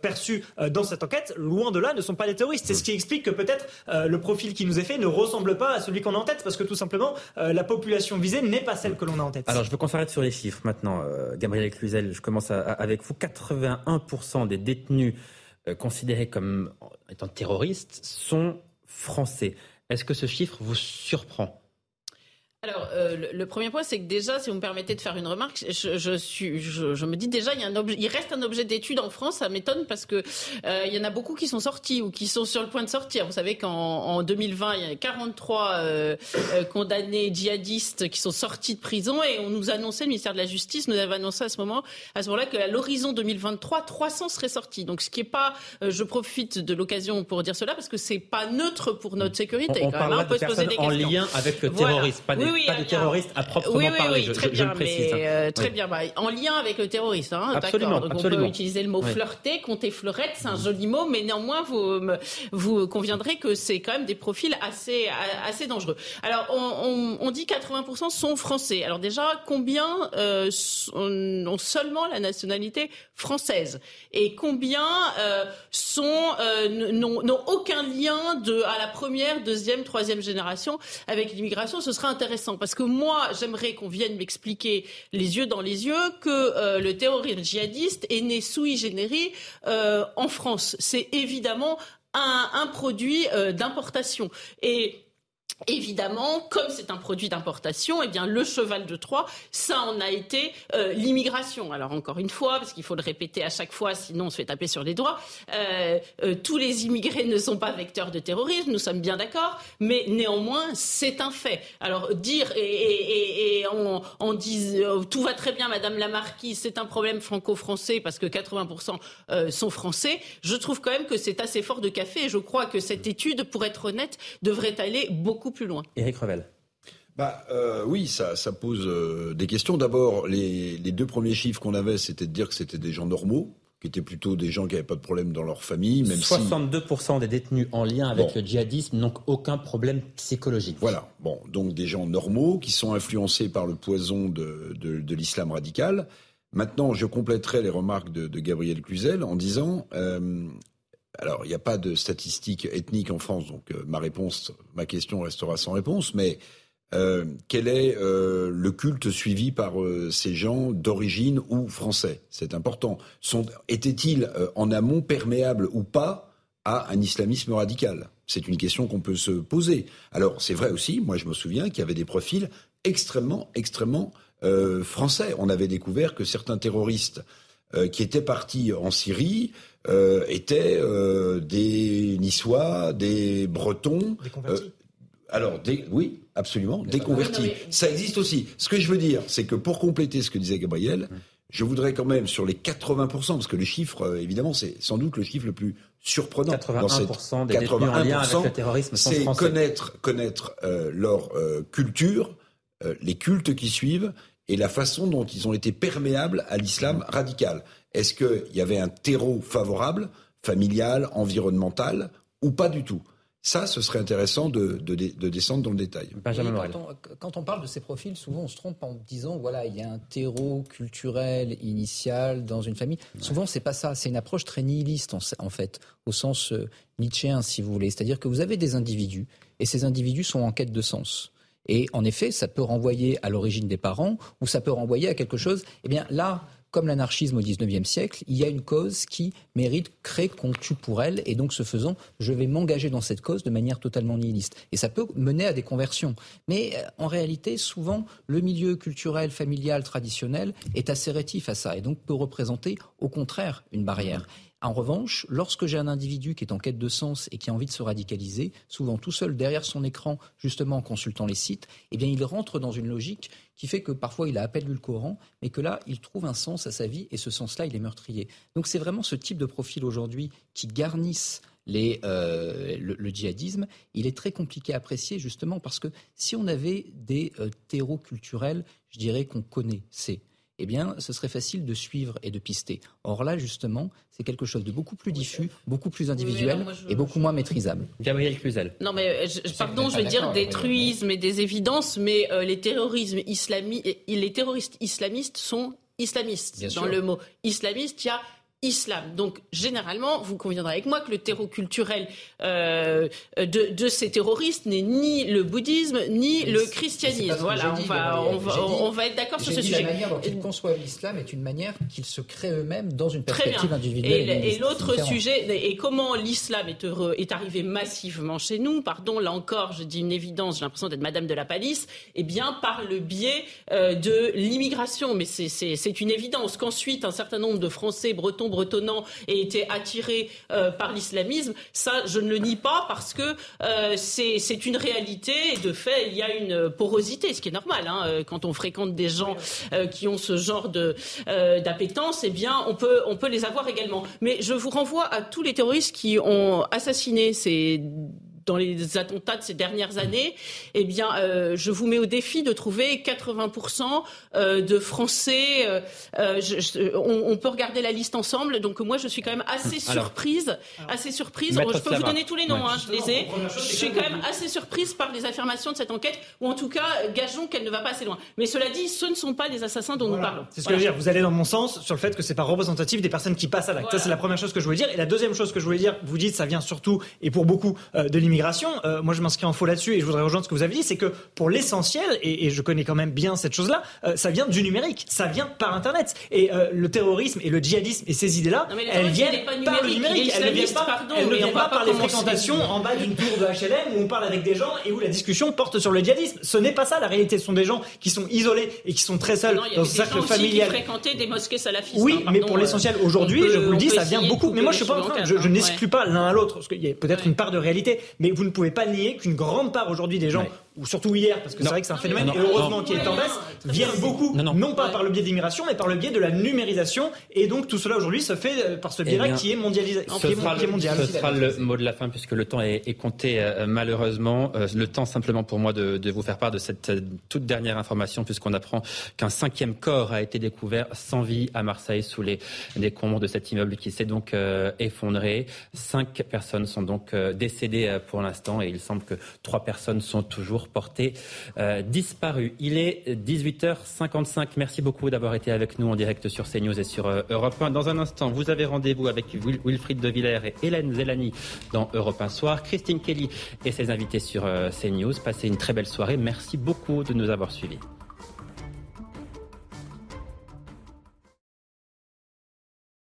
perçues dans cette enquête, loin de là, ne sont pas des terroristes. C'est ce qui explique que peut-être le profil qui nous est fait ne ressemble pas à celui qu'on a en tête, parce que tout simplement euh, la population visée n'est pas celle que l'on a en tête. Alors je veux qu'on s'arrête sur les chiffres maintenant. Euh, Gabriel Cluzel, je commence avec vous. 81% des détenus euh, considérés comme étant terroristes sont français. Est-ce que ce chiffre vous surprend? Alors, euh, le, premier point, c'est que déjà, si vous me permettez de faire une remarque, je, suis, je, me dis déjà, il, y a un objet, il reste un objet d'étude en France. Ça m'étonne parce que euh, il y en a beaucoup qui sont sortis ou qui sont sur le point de sortir. Vous savez qu'en 2020, il y a 43 euh, condamnés djihadistes qui sont sortis de prison et on nous annonçait, le ministère de la Justice nous avait annoncé à ce moment, à ce moment-là, qu'à l'horizon 2023, 300 seraient sortis. Donc, ce qui est pas, je profite de l'occasion pour dire cela parce que c'est pas neutre pour notre sécurité. On, on parle de personnes en lien avec le terrorisme, pas des pas de terroriste à proprement parler. je, très bien, précise. Mais, euh, très bien, bah, en lien avec le terroriste. Hein, absolument, Donc absolument. on peut utiliser le mot flirter, compter fleurette, c'est un joli mot, mais néanmoins vous vous conviendrez que c'est quand même des profils assez assez dangereux. Alors on, on, on dit 80% sont français. Alors déjà combien euh, ont seulement la nationalité française? Et combien euh, sont n'ont aucun lien de à la première, deuxième, troisième génération avec l'immigration? Ce sera intéressant parce que moi, j'aimerais qu'on vienne m'expliquer les yeux dans les yeux que euh, le terrorisme djihadiste est né sui generis euh, en France. C'est évidemment un, produit euh, d'importation. Et Évidemment, comme c'est un produit d'importation, eh bien le cheval de Troie, ça en a été euh, l'immigration. Alors encore une fois, parce qu'il faut le répéter à chaque fois, sinon on se fait taper sur les doigts. Euh, euh, tous les immigrés ne sont pas vecteurs de terrorisme, nous sommes bien d'accord, mais néanmoins c'est un fait. Alors dire et, et, et on, dit tout va très bien, Madame la Marquise, c'est un problème franco-français parce que 80% sont français. Je trouve quand même que c'est assez fort de café et je crois que cette étude, pour être honnête, devrait aller beaucoup plus loin. Éric Revel. Bah, euh, oui, ça, ça pose euh, des questions. D'abord, les, les, deux premiers chiffres qu'on avait, c'était de dire que c'était des gens normaux, qui étaient plutôt des gens qui n'avaient pas de problème dans leur famille. Même 62% des détenus en lien avec le djihadisme n'ont aucun problème psychologique. Voilà, bon, donc des gens normaux qui sont influencés par le poison de, de, de l'islam radical. Maintenant, je compléterai les remarques de, de Gabriel Cluzel en disant euh, alors, il n'y a pas de statistiques ethniques en France, donc euh, ma réponse, ma question restera sans réponse. Mais euh, quel est euh, le culte suivi par ces gens d'origine ou français? C'est important. Étaient-ils en amont perméables ou pas à un islamisme radical? C'est une question qu'on peut se poser. Alors, c'est vrai aussi. Moi, je me souviens qu'il y avait des profils extrêmement, extrêmement français. On avait découvert que certains terroristes qui étaient partis en Syrie euh, étaient euh, des Niçois, des Bretons. Des convertis. Euh, alors, oui, absolument, des convertis. Ça existe aussi. Ce que je veux dire, c'est que pour compléter ce que disait Gabriel, je voudrais quand même sur les 80%, parce que le chiffre, évidemment, c'est sans doute le chiffre le plus surprenant 81% dans cette des 81%, terrorisme c'est connaître connaître leur culture, les cultes qui suivent et la façon dont ils ont été perméables à l'islam radical. Est-ce qu'il y avait un terreau favorable, familial, environnemental, ou pas du tout? Ça, ce serait intéressant de, descendre dans le détail. quand, on, parle de ces profils, souvent on se trompe en disant voilà, il y a un terreau culturel initial dans une famille. Souvent, c'est pas ça. C'est une approche très nihiliste en, fait, au sens euh, nietzschéen, si vous voulez. C'est-à-dire que vous avez des individus et ces individus sont en quête de sens. Et en effet, ça peut renvoyer à l'origine des parents ou ça peut renvoyer à quelque chose. Eh bien, là, comme l'anarchisme au XIXe siècle, il y a une cause qui mérite créer qu'on tue pour elle, et donc ce faisant, je vais m'engager dans cette cause de manière totalement nihiliste. Et ça peut mener à des conversions. Mais euh, en réalité, souvent, le milieu culturel, familial, traditionnel est assez rétif à ça, et donc peut représenter au contraire une barrière. En revanche, lorsque j'ai un individu qui est en quête de sens et qui a envie de se radicaliser, souvent tout seul derrière son écran, justement en consultant les sites, eh bien il rentre dans une logique qui fait que parfois il a à peine lu le Coran, mais que là, il trouve un sens à sa vie et ce sens-là, il est meurtrier. Donc c'est vraiment ce type de profil aujourd'hui qui garnissent euh, le, djihadisme, il est très compliqué à apprécier justement parce que si on avait des euh, terreaux culturels, je dirais qu'on connaissait, eh bien, ce serait facile de suivre et de pister. Or là, justement, c'est quelque chose de beaucoup plus diffus, beaucoup plus individuel et beaucoup moins maîtrisable. Gabriel Cluzel. Non, mais pardon, je vais dire des truismes et des évidences, mais les terrorismes les terroristes islamistes sont islamistes. Dans le mot islamiste, il y a islam. Donc généralement, vous conviendrez avec moi que le terreau culturel euh, de, ces terroristes n'est ni le bouddhisme ni le christianisme. Voilà, on va, on, va, être d'accord sur ce sujet. La manière dont ils conçoivent l'islam est une manière qu'ils se créent eux-mêmes dans une perspective individuelle. Et, l'autre sujet, et comment l'islam est, est arrivé massivement chez nous, pardon, là encore, je dis une évidence, j'ai l'impression d'être Madame de la Palisse, eh bien par le biais euh, de l'immigration. Mais c'est une évidence qu'ensuite un certain nombre de Français, Bretons, bretonnant et été attiré euh, par l'islamisme, ça, je ne le nie pas parce que euh, c'est une réalité et de fait, il y a une porosité, ce qui est normal. Hein, euh, quand on fréquente des gens qui ont ce genre d'appétence, eh bien, on peut, on peut les avoir également. Mais je vous renvoie à tous les terroristes qui ont assassiné ces dans les attentats de ces dernières années, eh bien, euh, je vous mets au défi de trouver 80% euh, de Français. Euh, on, peut regarder la liste ensemble. Donc moi, je suis quand même assez surprise, assez surprise. Je peux vous donner tous les noms, hein, je les ai. Je suis quand même assez surprise par les affirmations de cette enquête, ou en tout cas, gageons qu'elle ne va pas assez loin. Mais cela dit, ce ne sont pas les assassins dont nous parlons. C'est ce que je veux dire. Vous allez dans mon sens sur le fait que c'est pas représentatif des personnes qui passent à l'acte. Ça, c'est la première chose que je voulais dire. Et la deuxième chose que je voulais dire, vous dites, ça vient surtout et pour beaucoup de l'immigration euh, moi je m'inscris en faux là-dessus et je voudrais rejoindre ce que vous avez dit, c'est que pour l'essentiel, et, je connais quand même bien cette chose-là, euh, ça vient du numérique, ça vient par Internet. Et euh, le terrorisme et le djihadisme et ces idées-là, elles viennent par le numérique, elles ne viennent pas, elles ne viennent pas par les fréquentations en bas d'une tour de HLM où on parle avec des gens et où la discussion porte sur le djihadisme. Ce n'est pas ça la réalité, ce sont des gens qui sont isolés et qui sont très seuls dans ce cercle familial. Qui fréquentaient des mosquées salafistes. Oui, hein, mais pour l'essentiel aujourd'hui, je vous le dis, ça vient beaucoup. Mais moi je suis pas en train, je, n'exclus pas l'un à l'autre, parce qu'il y a peut-être une part de réalité, mais vous ne pouvez pas nier qu'une grande part aujourd'hui des gens ou surtout hier, parce que c'est vrai que c'est un phénomène, et heureusement qui est en baisse, viennent beaucoup, non, pas par le biais d'immigration, mais par le biais de la numérisation. Et donc tout cela aujourd'hui se fait euh, par ce biais-là eh qui est mondialisé. Ce, sera, le, mondial. ce sera le mot de la fin, puisque le temps est, compté euh, malheureusement. Euh, le temps simplement pour moi de, de, vous faire part de cette toute dernière information, puisqu'on apprend qu'un cinquième corps a été découvert sans vie à Marseille sous les décombres de cet immeuble qui s'est donc effondré. Cinq personnes sont donc décédées pour l'instant, et il semble que trois personnes sont toujours porté euh, disparu. Il est 18h55. Merci beaucoup d'avoir été avec nous en direct sur CNews et sur euh, Europe 1. Dans un instant, vous avez rendez-vous avec Wilfried de Villers et Hélène Zelani dans Europe 1 Soir. Christine Kelly et ses invités sur euh, CNews. Passez une très belle soirée. Merci beaucoup de nous avoir suivis.